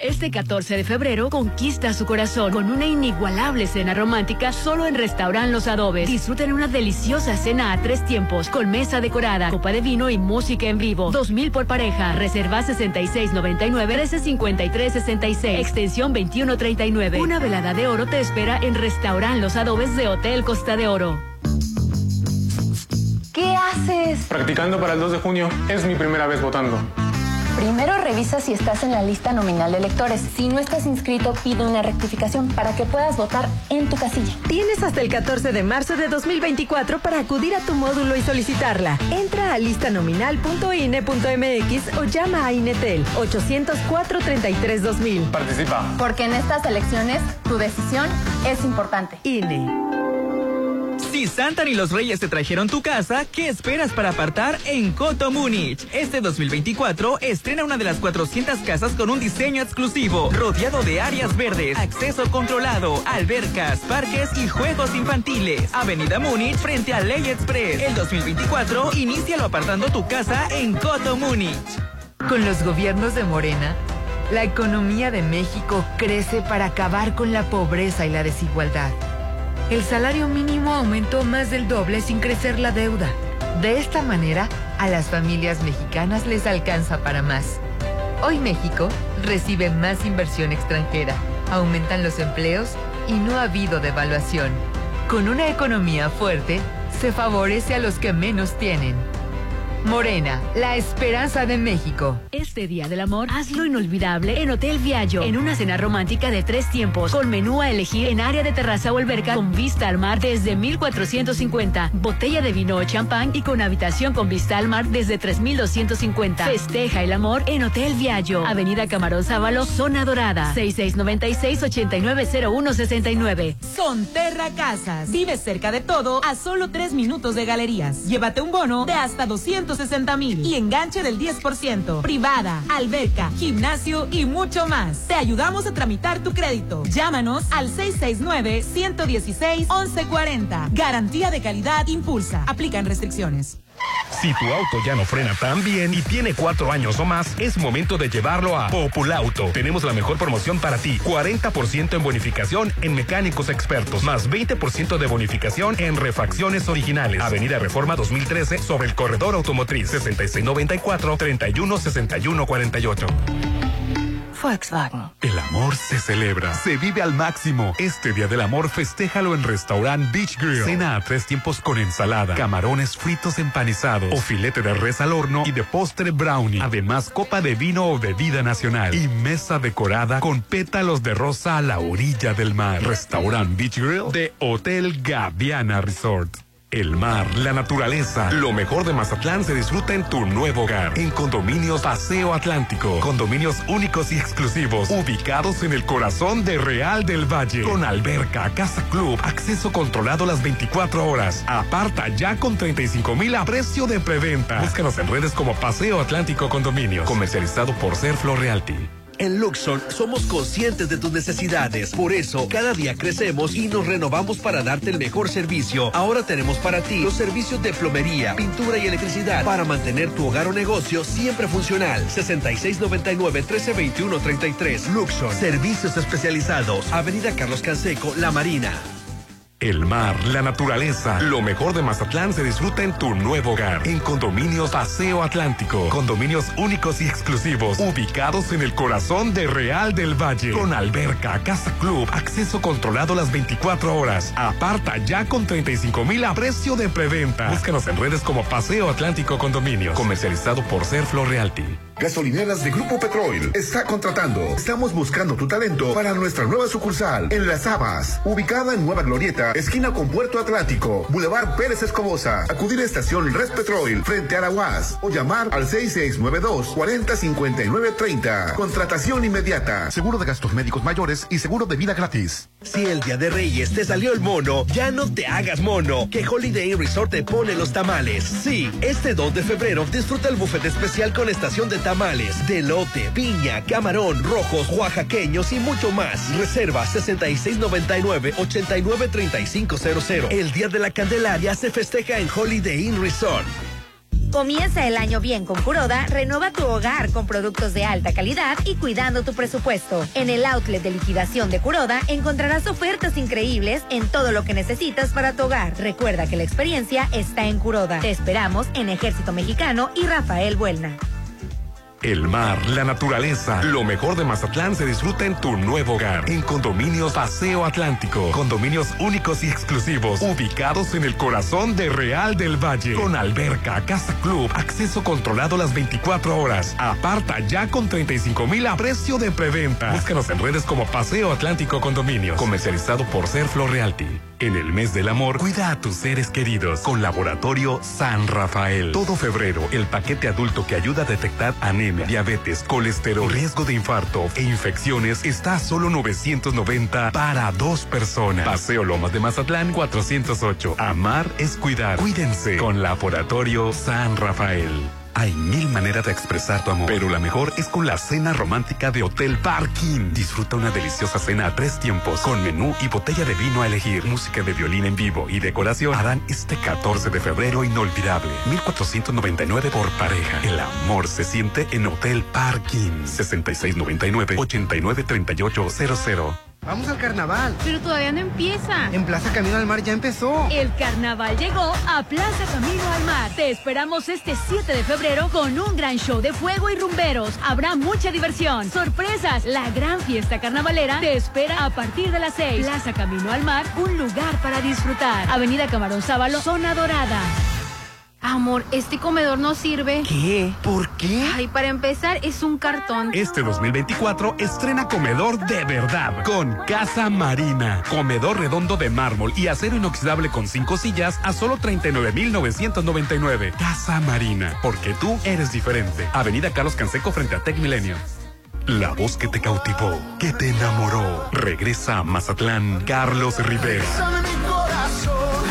Este 14 de febrero conquista su corazón con una inigualable cena romántica solo en Restaurant Los Adobes. Disfruten una deliciosa cena a tres tiempos con mesa decorada, copa de vino y música en vivo. 2000 por pareja. Reserva 6699 135366. Extensión 2139. Una velada de oro te espera en Restaurant Los Adobes de Hotel Costa de Oro. ¿Qué haces? Practicando para el 2 de junio. Es mi primera vez votando. Primero revisa si estás en la lista nominal de electores. Si no estás inscrito, pide una rectificación para que puedas votar en tu casilla. Tienes hasta el 14 de marzo de 2024 para acudir a tu módulo y solicitarla. Entra a listanominal.ine.mx o llama a Inetel 804-33-2000. Participa. Porque en estas elecciones tu decisión es importante. INE. Si Santa y los Reyes te trajeron tu casa, ¿qué esperas para apartar en Coto Múnich? Este 2024 estrena una de las 400 casas con un diseño exclusivo, rodeado de áreas verdes, acceso controlado, albercas, parques y juegos infantiles. Avenida Múnich frente a Ley Express. El 2024 inícialo apartando tu casa en Coto Múnich. Con los gobiernos de Morena, la economía de México crece para acabar con la pobreza y la desigualdad. El salario mínimo aumentó más del doble sin crecer la deuda. De esta manera, a las familias mexicanas les alcanza para más. Hoy México recibe más inversión extranjera, aumentan los empleos y no ha habido devaluación. Con una economía fuerte, se favorece a los que menos tienen. Morena, la esperanza de México. Este Día del Amor, hazlo inolvidable en Hotel Viallo, en una cena romántica de tres tiempos, con menú a elegir en área de terraza o alberca con vista al mar desde 1450, botella de vino o champán y con habitación con vista al mar desde 3250. Festeja el amor en Hotel Viallo, Avenida Camarón Sábalo, Zona Dorada, 6696-890169. Sonterra Casas. Vive cerca de todo a solo tres minutos de galerías. Llévate un bono de hasta 260 mil y enganche del 10%. Privada, alberca, gimnasio y mucho más. Te ayudamos a tramitar tu crédito. Llámanos al 669-116-1140. Garantía de calidad impulsa. Aplican restricciones. Si tu auto ya no frena tan bien y tiene cuatro años o más, es momento de llevarlo a Populauto. Tenemos la mejor promoción para ti. 40% en bonificación en mecánicos expertos, más 20% de bonificación en refacciones originales. Avenida Reforma 2013 sobre el corredor automotriz 6694-316148. Volkswagen. El amor se celebra, se vive al máximo. Este Día del Amor festéjalo en Restaurant Beach Grill. Cena a tres tiempos con ensalada, camarones fritos empanizados o filete de res al horno y de postre brownie. Además, copa de vino o bebida nacional y mesa decorada con pétalos de rosa a la orilla del mar. Restaurant Beach Grill de Hotel Gaviana Resort. El mar, la naturaleza, lo mejor de Mazatlán se disfruta en tu nuevo hogar. En Condominios Paseo Atlántico. Condominios únicos y exclusivos, ubicados en el corazón de Real del Valle. Con alberca, casa club, acceso controlado las 24 horas. Aparta ya con 35 mil a precio de preventa. Búscanos en redes como Paseo Atlántico Condominios. Comercializado por Ser Realty. En Luxon somos conscientes de tus necesidades. Por eso, cada día crecemos y nos renovamos para darte el mejor servicio. Ahora tenemos para ti los servicios de plomería, pintura y electricidad para mantener tu hogar o negocio siempre funcional. 6699-1321-33. Luxon. Servicios especializados. Avenida Carlos Canseco, La Marina. El mar, la naturaleza, lo mejor de Mazatlán se disfruta en tu nuevo hogar. En Condominios Paseo Atlántico. Condominios únicos y exclusivos, ubicados en el corazón de Real del Valle. Con alberca, casa club, acceso controlado las 24 horas. Aparta ya con 35 mil a precio de preventa. Búscanos en redes como Paseo Atlántico Condominios. Comercializado por Serflo Realty. Gasolineras de Grupo Petrol está contratando. Estamos buscando tu talento para nuestra nueva sucursal en Las Habas, ubicada en Nueva Glorieta, esquina con Puerto Atlántico, Boulevard Pérez Escobosa. Acudir a estación Res Petrol frente a la UAS o llamar al 6692 405930. Contratación inmediata. Seguro de gastos médicos mayores y seguro de vida gratis. Si el día de Reyes te salió el mono, ya no te hagas mono, que Holiday Inn Resort te pone los tamales. Sí, este 2 de febrero disfruta el buffet especial con estación de tamales, delote, piña, camarón, rojos, oaxaqueños y mucho más. Reserva 6699-893500. El día de la Candelaria se festeja en Holiday Inn Resort. Comienza el año bien con Curoda, renueva tu hogar con productos de alta calidad y cuidando tu presupuesto. En el outlet de liquidación de Curoda encontrarás ofertas increíbles en todo lo que necesitas para tu hogar. Recuerda que la experiencia está en Curoda. Te esperamos en Ejército Mexicano y Rafael Buelna. El mar, la naturaleza, lo mejor de Mazatlán se disfruta en tu nuevo hogar. En Condominios Paseo Atlántico. Condominios únicos y exclusivos, ubicados en el corazón de Real del Valle. Con alberca, casa club, acceso controlado las 24 horas. Aparta ya con 35 mil a precio de preventa. Búscanos en redes como Paseo Atlántico Condominios. Comercializado por Serflo Realty. En el mes del amor, cuida a tus seres queridos con Laboratorio San Rafael. Todo febrero, el paquete adulto que ayuda a detectar anemia, diabetes, colesterol, riesgo de infarto e infecciones está a solo 990 para dos personas. Paseo Lomas de Mazatlán 408. Amar es cuidar. Cuídense con Laboratorio San Rafael. Hay mil maneras de expresar tu amor, pero la mejor es con la cena romántica de Hotel Parking. Disfruta una deliciosa cena a tres tiempos, con menú y botella de vino a elegir, música de violín en vivo y decoración. Harán este 14 de febrero inolvidable. 1499 por pareja. El amor se siente en Hotel Parking. 6699-893800. Vamos al carnaval. Pero todavía no empieza. En Plaza Camino al Mar ya empezó. El carnaval llegó a Plaza Camino al Mar. Te esperamos este 7 de febrero con un gran show de fuego y rumberos. Habrá mucha diversión, sorpresas. La gran fiesta carnavalera te espera a partir de las 6. Plaza Camino al Mar, un lugar para disfrutar. Avenida Camarón Sábalo, zona dorada. Amor, este comedor no sirve. ¿Qué? ¿Por qué? Ay, para empezar, es un cartón. Este 2024 estrena comedor de verdad con Casa Marina. Comedor redondo de mármol y acero inoxidable con cinco sillas a solo 39,999. Casa Marina, porque tú eres diferente. Avenida Carlos Canseco frente a Tech Milenio. La voz que te cautivó, que te enamoró. Regresa a Mazatlán, Carlos Rivera.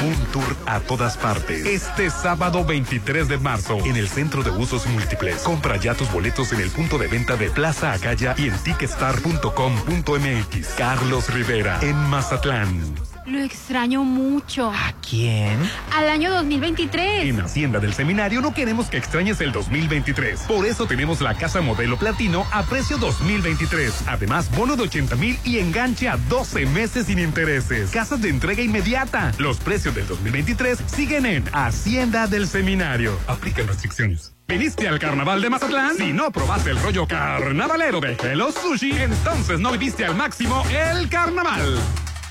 Un tour a todas partes. Este sábado 23 de marzo en el Centro de Usos Múltiples. Compra ya tus boletos en el punto de venta de Plaza Acaya y en ticketstar.com.mx. Carlos Rivera en Mazatlán. Lo extraño mucho. ¿A quién? Al año 2023. En Hacienda del Seminario no queremos que extrañes el 2023. Por eso tenemos la casa modelo platino a precio 2023. Además, bono de 80 mil y enganche a 12 meses sin intereses. Casas de entrega inmediata. Los precios del 2023 siguen en Hacienda del Seminario. Aplican restricciones. ¿Viniste al carnaval de Mazatlán? Si no probaste el rollo carnavalero de Hello Sushi, entonces no viviste al máximo el carnaval.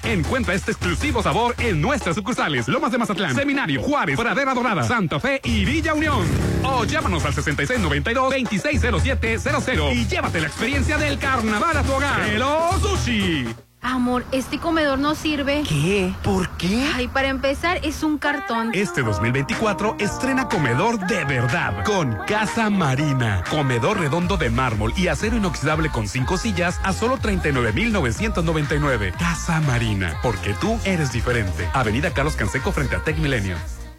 Encuentra este exclusivo sabor en nuestras sucursales Lomas de Mazatlán, Seminario, Juárez, Pradera Dorada, Santa Fe y Villa Unión. O llámanos al 6692-260700 y llévate la experiencia del carnaval a tu hogar. Hello Sushi. Amor, este comedor no sirve. ¿Qué? ¿Por qué? Ay, para empezar, es un cartón. Este 2024 estrena comedor de verdad con Casa Marina. Comedor redondo de mármol y acero inoxidable con cinco sillas a solo 39,999. Casa Marina, porque tú eres diferente. Avenida Carlos Canseco frente a Tech Milenio.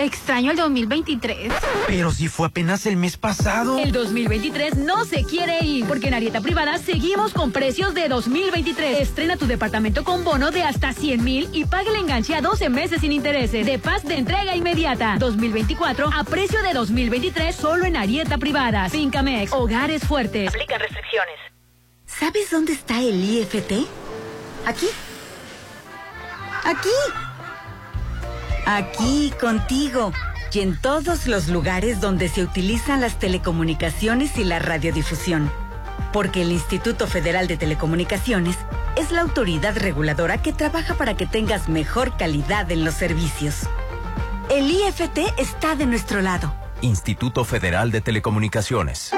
Extraño el 2023. Pero si fue apenas el mes pasado. El 2023 no se quiere ir, porque en Arieta Privada seguimos con precios de 2023. Estrena tu departamento con bono de hasta 100 mil y paga el enganche a 12 meses sin intereses. De paz de entrega inmediata. 2024 a precio de 2023 solo en Arieta Privada. Fincamex, hogares fuertes. Aplican restricciones. ¿Sabes dónde está el IFT? Aquí. Aquí. Aquí, contigo. Y en todos los lugares donde se utilizan las telecomunicaciones y la radiodifusión. Porque el Instituto Federal de Telecomunicaciones es la autoridad reguladora que trabaja para que tengas mejor calidad en los servicios. El IFT está de nuestro lado. Instituto Federal de Telecomunicaciones.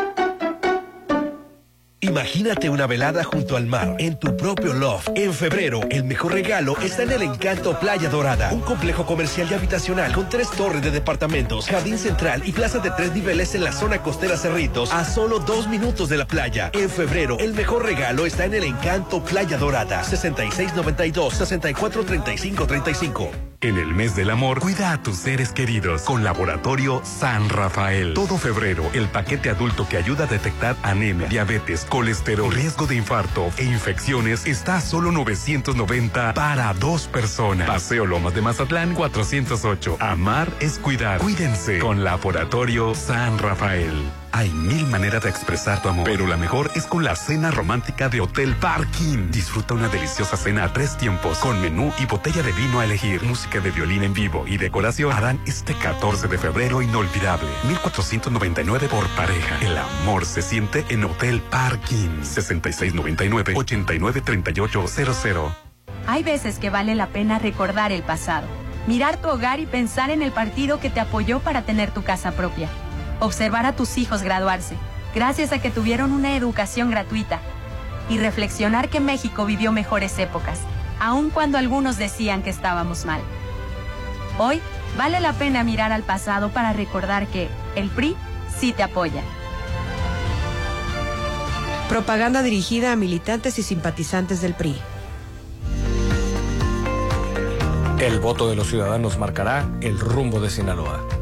Imagínate una velada junto al mar, en tu propio loft. En febrero, el mejor regalo está en el Encanto Playa Dorada, un complejo comercial y habitacional con tres torres de departamentos, jardín central y plaza de tres niveles en la zona costera Cerritos, a solo dos minutos de la playa. En febrero, el mejor regalo está en el Encanto Playa Dorada, 6692-643535. En el mes del amor, cuida a tus seres queridos con Laboratorio San Rafael. Todo febrero, el paquete adulto que ayuda a detectar anemia, diabetes, colesterol, riesgo de infarto e infecciones está a solo 990 para dos personas. Paseo Lomas de Mazatlán 408. Amar es cuidar. Cuídense con Laboratorio San Rafael. Hay mil maneras de expresar tu amor, pero la mejor es con la cena romántica de Hotel Parking. Disfruta una deliciosa cena a tres tiempos, con menú y botella de vino a elegir. Música de violín en vivo y decoración harán este 14 de febrero inolvidable. 1499 por pareja. El amor se siente en Hotel Parking. 6699-893800. Hay veces que vale la pena recordar el pasado, mirar tu hogar y pensar en el partido que te apoyó para tener tu casa propia observar a tus hijos graduarse, gracias a que tuvieron una educación gratuita, y reflexionar que México vivió mejores épocas, aun cuando algunos decían que estábamos mal. Hoy vale la pena mirar al pasado para recordar que el PRI sí te apoya. Propaganda dirigida a militantes y simpatizantes del PRI. El voto de los ciudadanos marcará el rumbo de Sinaloa.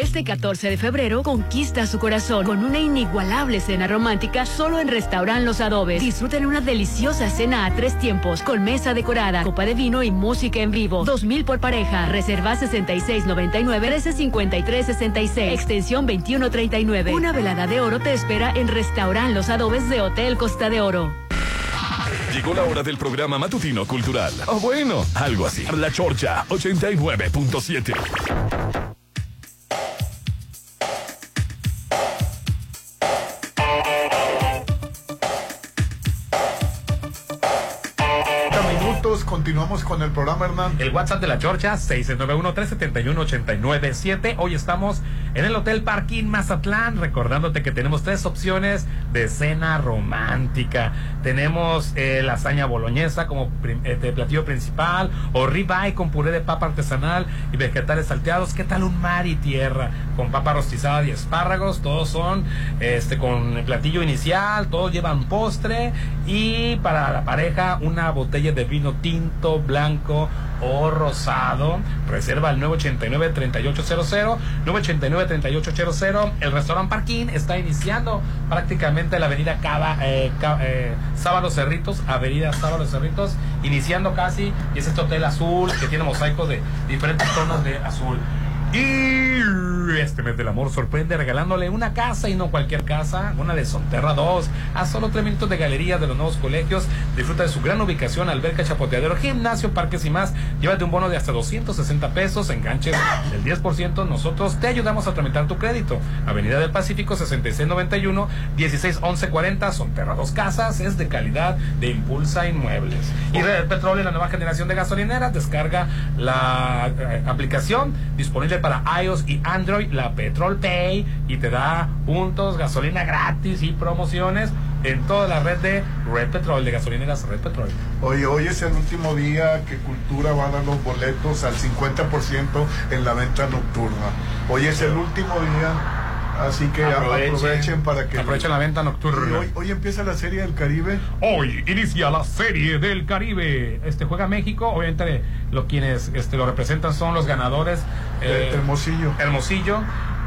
Este 14 de febrero conquista su corazón con una inigualable cena romántica solo en Restaurant Los Adobes. Disfruten una deliciosa cena a tres tiempos con mesa decorada, copa de vino y música en vivo. 2000 por pareja. Reserva 6699 135366. Extensión 2139. Una velada de oro te espera en Restaurant Los Adobes de Hotel Costa de Oro. Llegó la hora del programa matutino cultural. O bueno, algo así. La Chorcha 89.7. continuamos con el programa, Hernán. El WhatsApp de la Chorcha, 691-371-897. Hoy estamos en el Hotel Parking Mazatlán, recordándote que tenemos tres opciones de cena romántica. Tenemos eh, lasaña boloñesa como este, platillo principal, o ribeye con puré de papa artesanal y vegetales salteados. ¿Qué tal un mar y tierra? Con papa rostizada y espárragos. Todos son este con el platillo inicial, todos llevan postre y para la pareja una botella de vino tinto, blanco, o rosado. Reserva el 989-3800, 989-3800. El restaurante Parquín está iniciando prácticamente la avenida Cava, eh, eh, Sábalo Cerritos, avenida Sábalo Cerritos, iniciando casi, y es este hotel azul que tiene mosaicos de diferentes tonos de azul. Y este mes del amor sorprende regalándole una casa y no cualquier casa, una de Sonterra 2, a solo tres minutos de galería de los nuevos colegios. Disfruta de su gran ubicación, alberca, chapoteadero, gimnasio, parques y más. Llévate un bono de hasta 260 pesos, enganches del 10%. Nosotros te ayudamos a tramitar tu crédito. Avenida del Pacífico 6691 161140, Sonterra 2 Casas, es de calidad de Impulsa Inmuebles. Y Red Petróleo, la nueva generación de gasolineras, descarga la eh, aplicación disponible para iOS y Android, la Petrol Pay, y te da puntos, gasolina gratis y promociones en toda la red de Red Petrol, de gasolineras Red Petrol. Oye, hoy es el último día que Cultura va a dar los boletos al 50% en la venta nocturna. Hoy es el último día, así que Aprovechen. aprovechen, para que... Aprovechen la venta nocturna. Hoy, hoy empieza la serie del Caribe. Hoy inicia la serie del Caribe. Este juega México, obviamente lo quienes este, lo representan son los ganadores. eh, Hermosillo. Hermosillo.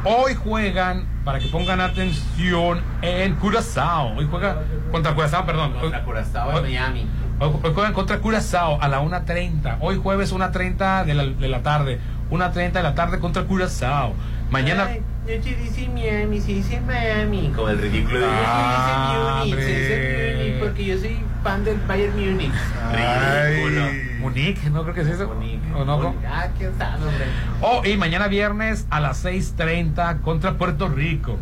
Hoy juegan, para que pongan atención, en Curazao. Hoy juega contra Curazao, perdón. Contra Curazao en Miami. Hoy, hoy juegan contra Curazao a la 1.30. Hoy jueves 1.30 de la, de la tarde. 1.30 de la tarde contra Curazao. Mañana... Ay, no se dice Miami, se dice Miami. Como el ridículo de Ah, se dice Munich, se dice. Munich, porque yo soy fan del Bayern Munich. Ridículo. Munich, no creo que sea eso. ¿O no? Munich. Ah, quién sabe, hombre. Oh, y mañana viernes a las 6.30 contra Puerto Rico.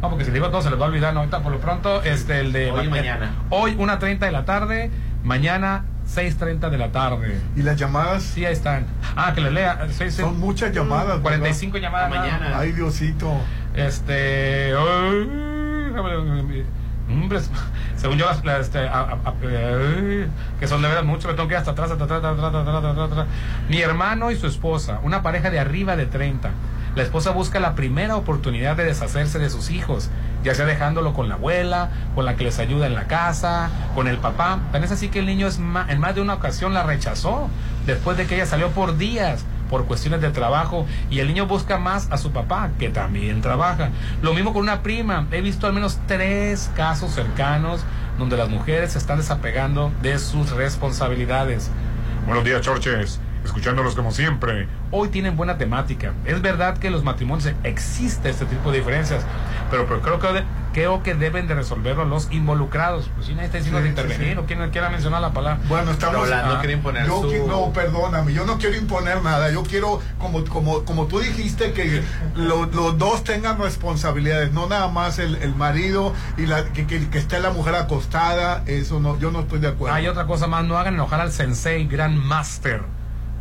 No, porque si digo todo se les va a olvidar, no, ahorita por lo pronto, este, el de... Hoy mañana. Hoy 1.30 de la tarde, mañana 6.30 de la tarde. ¿Y las llamadas? Sí, ahí están. Ah, que les lea. Son muchas llamadas. ¿verdad? 45 llamadas. nada. Ay, Diosito. Este... ay, hombre, según yo, las, este, a- a- a- ay, que son de veras mucho, me tengo que ir hasta atrás, hasta atrás, hasta atrás, hasta atrás, hasta atrás. Mi hermano y su esposa, una pareja de arriba de 30. La esposa busca la primera oportunidad de deshacerse de sus hijos, ya sea dejándolo con la abuela, con la que les ayuda en la casa, con el papá. Tan es así que el niño es ma- en más de una ocasión la rechazó, después de que ella salió por días por cuestiones de trabajo y el niño busca más a su papá, que también trabaja. Lo mismo con una prima. He visto al menos tres casos cercanos donde las mujeres se están desapegando de sus responsabilidades. Buenos días, Chorches. Escuchándolos como siempre. Hoy tienen buena temática. Es verdad que en los matrimonios existe este tipo de diferencias, pero, pero creo, que, creo que deben de resolverlo los involucrados. Pues si nadie está diciendo Sí, de sí, intervenir sí. o quien quiera mencionar la palabra. Bueno, estamos. Ah, yo qui- No, perdóname, yo no quiero imponer nada. Yo quiero, como, como, como tú dijiste, que lo- los dos tengan responsabilidades, no nada más el, el marido y la, que, que, que esté la mujer acostada. Eso no, yo no estoy de acuerdo. Hay otra cosa más, no hagan enojar al sensei Grand Master,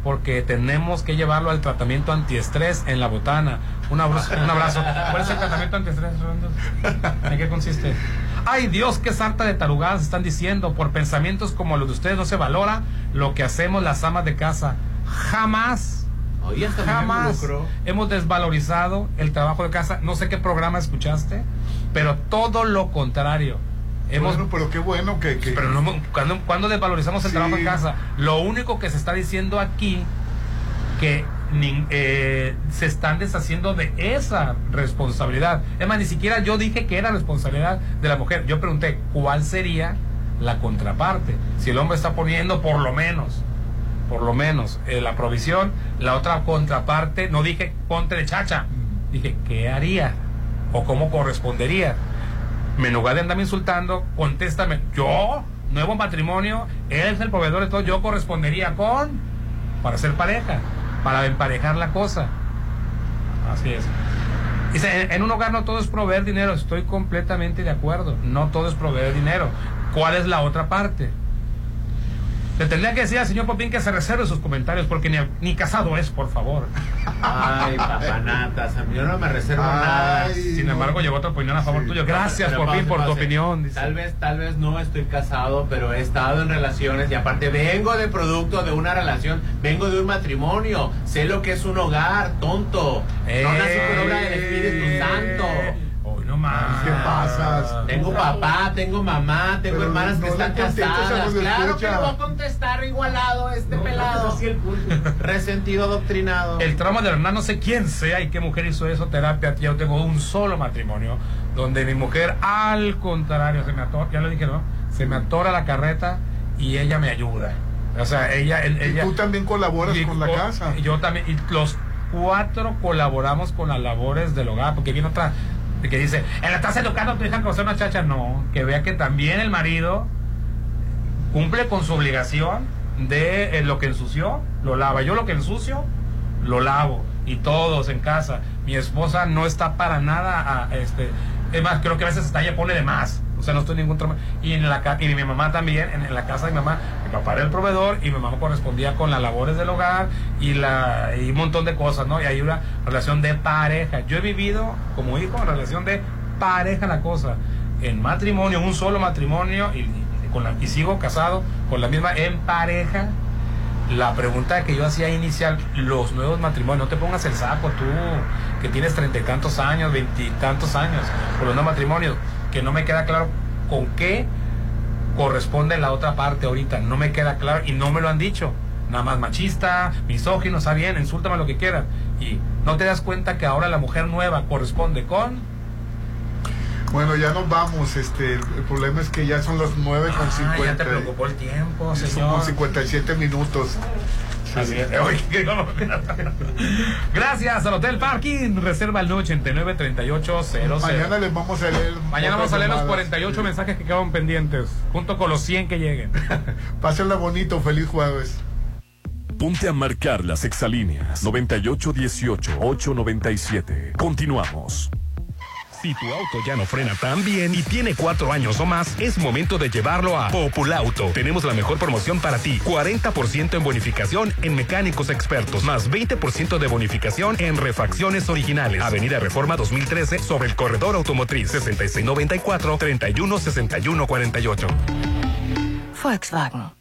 porque tenemos que llevarlo al tratamiento antiestrés en la botana. Un abrazo. Un abrazo. ¿Cuál es el tratamiento antiestrés, Rolando? ¿En qué consiste? Ay Dios, qué sarta de tarugadas están diciendo. Por pensamientos como los de ustedes no se valora lo que hacemos las amas de casa. Jamás. Hoy Jamás hemos desvalorizado el trabajo de casa. No sé qué programa escuchaste, pero todo lo contrario. Hemos, Bueno, pero qué bueno que. que- pero no, cuando, cuando desvalorizamos el Sí. trabajo en casa, lo único que se está diciendo aquí que eh, se están deshaciendo de esa responsabilidad. Es más, ni siquiera yo dije que era responsabilidad de la mujer. Yo pregunté cuál sería la contraparte. Si el hombre está poniendo por lo menos, por lo menos, eh, la provisión, la otra contraparte, no dije ponte de chacha, dije qué haría o cómo correspondería. Me en lugar de andarme insultando, contéstame, yo, nuevo matrimonio, él es el proveedor de todo, yo correspondería con, para ser pareja, para emparejar la cosa. Así es. Dice, en, en un hogar no todo es proveer dinero, estoy completamente de acuerdo, no todo es proveer dinero. ¿Cuál es la otra parte? Le tendría que decir al señor Popín que se reserve sus comentarios porque ni, ni casado es, por favor. Ay, papanatas, yo no me reservo nada. Sin embargo, llegó otra opinión a favor tuyo. Gracias, Pero Popín, pause, por tu opinión. dice. Tal vez, tal vez no estoy casado, pero he estado en relaciones y aparte vengo de producto de una relación, vengo de un matrimonio, sé lo que es un hogar, tonto. No nací por obra del Espíritu Santo. No más. ¿Qué pasas? Tengo papá, tengo mamá, tengo Pero hermanas no que están casadas. Claro que escucha. le voy a contestar igualado este pelado. sí el. Resentido, adoctrinado. El trauma de la verdad, no sé quién sea y qué mujer hizo eso, terapia. Yo tengo un solo matrimonio donde mi mujer, al contrario, se me atora, ya lo dije, ¿no? Se me atora la carreta y ella me ayuda. O sea, ella. el- ella y tú también colaboras y con la casa. y Yo también. Y los cuatro colaboramos con las labores del hogar. Porque viene otra que dice: "Eh, ¿La estás educando a tu hija ser una chacha? No. Que vea que también el marido cumple con su obligación de eh, lo que ensució, lo lava. Yo lo que ensucio, lo lavo. Y todos en casa. Mi esposa no está para nada. a- este, es más, creo que a veces hasta ella pone de más. O sea, no estoy ningún trauma. Y, en la, y mi mamá también, en, la casa de mi mamá, mi papá era el proveedor y mi mamá correspondía con las labores del hogar y, la, y un montón de cosas, ¿no? Y hay una relación de pareja. Yo he vivido como hijo en relación de pareja la cosa. En matrimonio, un solo matrimonio y, y con la, y sigo casado con la misma en pareja. La pregunta que yo hacía inicial, los nuevos matrimonios, no te pongas el saco tú, que tienes treinta y tantos años, veintitantos años, por los nuevos matrimonios, que no me queda claro con qué corresponde la otra parte ahorita, no me queda claro y no me lo han dicho. Nada más machista, misógino, está bien, insúltame lo que quieras. Y no te das cuenta que ahora la mujer nueva corresponde con Bueno, ya nos vamos. Este, el problema es que ya son las 9 con Ah, 50. ya te preocupó el tiempo, Son señor. como 57 minutos. Así es. Gracias al Hotel Parking. Reserva el 989 3800 Mañana les vamos a leer. Mañana vamos a leer los llamadas. 48 mensajes que quedaban pendientes, junto con los 100 que lleguen. Pásenla bonito. Feliz jueves. Ponte a marcar las exalíneas 9818-897. Continuamos. Si tu auto ya no frena tan bien y tiene cuatro años o más, es momento de llevarlo a Populauto. Tenemos la mejor promoción para ti. 40% en bonificación en mecánicos expertos, más 20% de bonificación en refacciones originales. Avenida Reforma 2013 sobre el corredor automotriz 6694-316148. Volkswagen.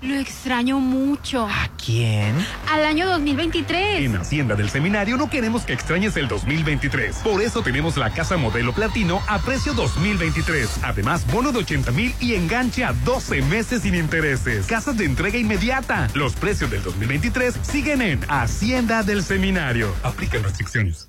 Lo extraño mucho. ¿Quién? Al año 2023. En Hacienda del Seminario no queremos que extrañes el 2023. Por eso tenemos la casa modelo platino a precio 2023. Además, bono de 80 mil y enganche a 12 meses sin intereses. Casas de entrega inmediata. Los precios del 2023 siguen en Hacienda del Seminario. Aplican restricciones.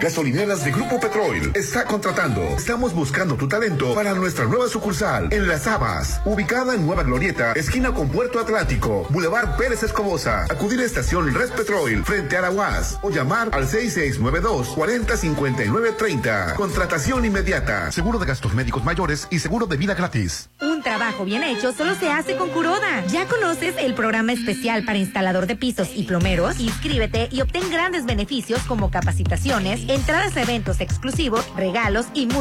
Gasolineras de Grupo Petrol está contratando. Estamos buscando tu talento para nuestra nueva sucursal en Las Habas, ubicada en Nueva Glorieta, esquina con Puerto Atlántico, Boulevard Pérez Escobosa. Acudir a estación Red frente a la UAS o llamar al 6692 405930. Contratación inmediata. Seguro de gastos médicos mayores y seguro de vida gratis. Un trabajo bien hecho solo se hace con Curoda. ¿Ya conoces el programa especial para instalador de pisos y plomeros? Inscríbete y obtén grandes beneficios como capacitaciones, entradas a eventos exclusivos, regalos y mucho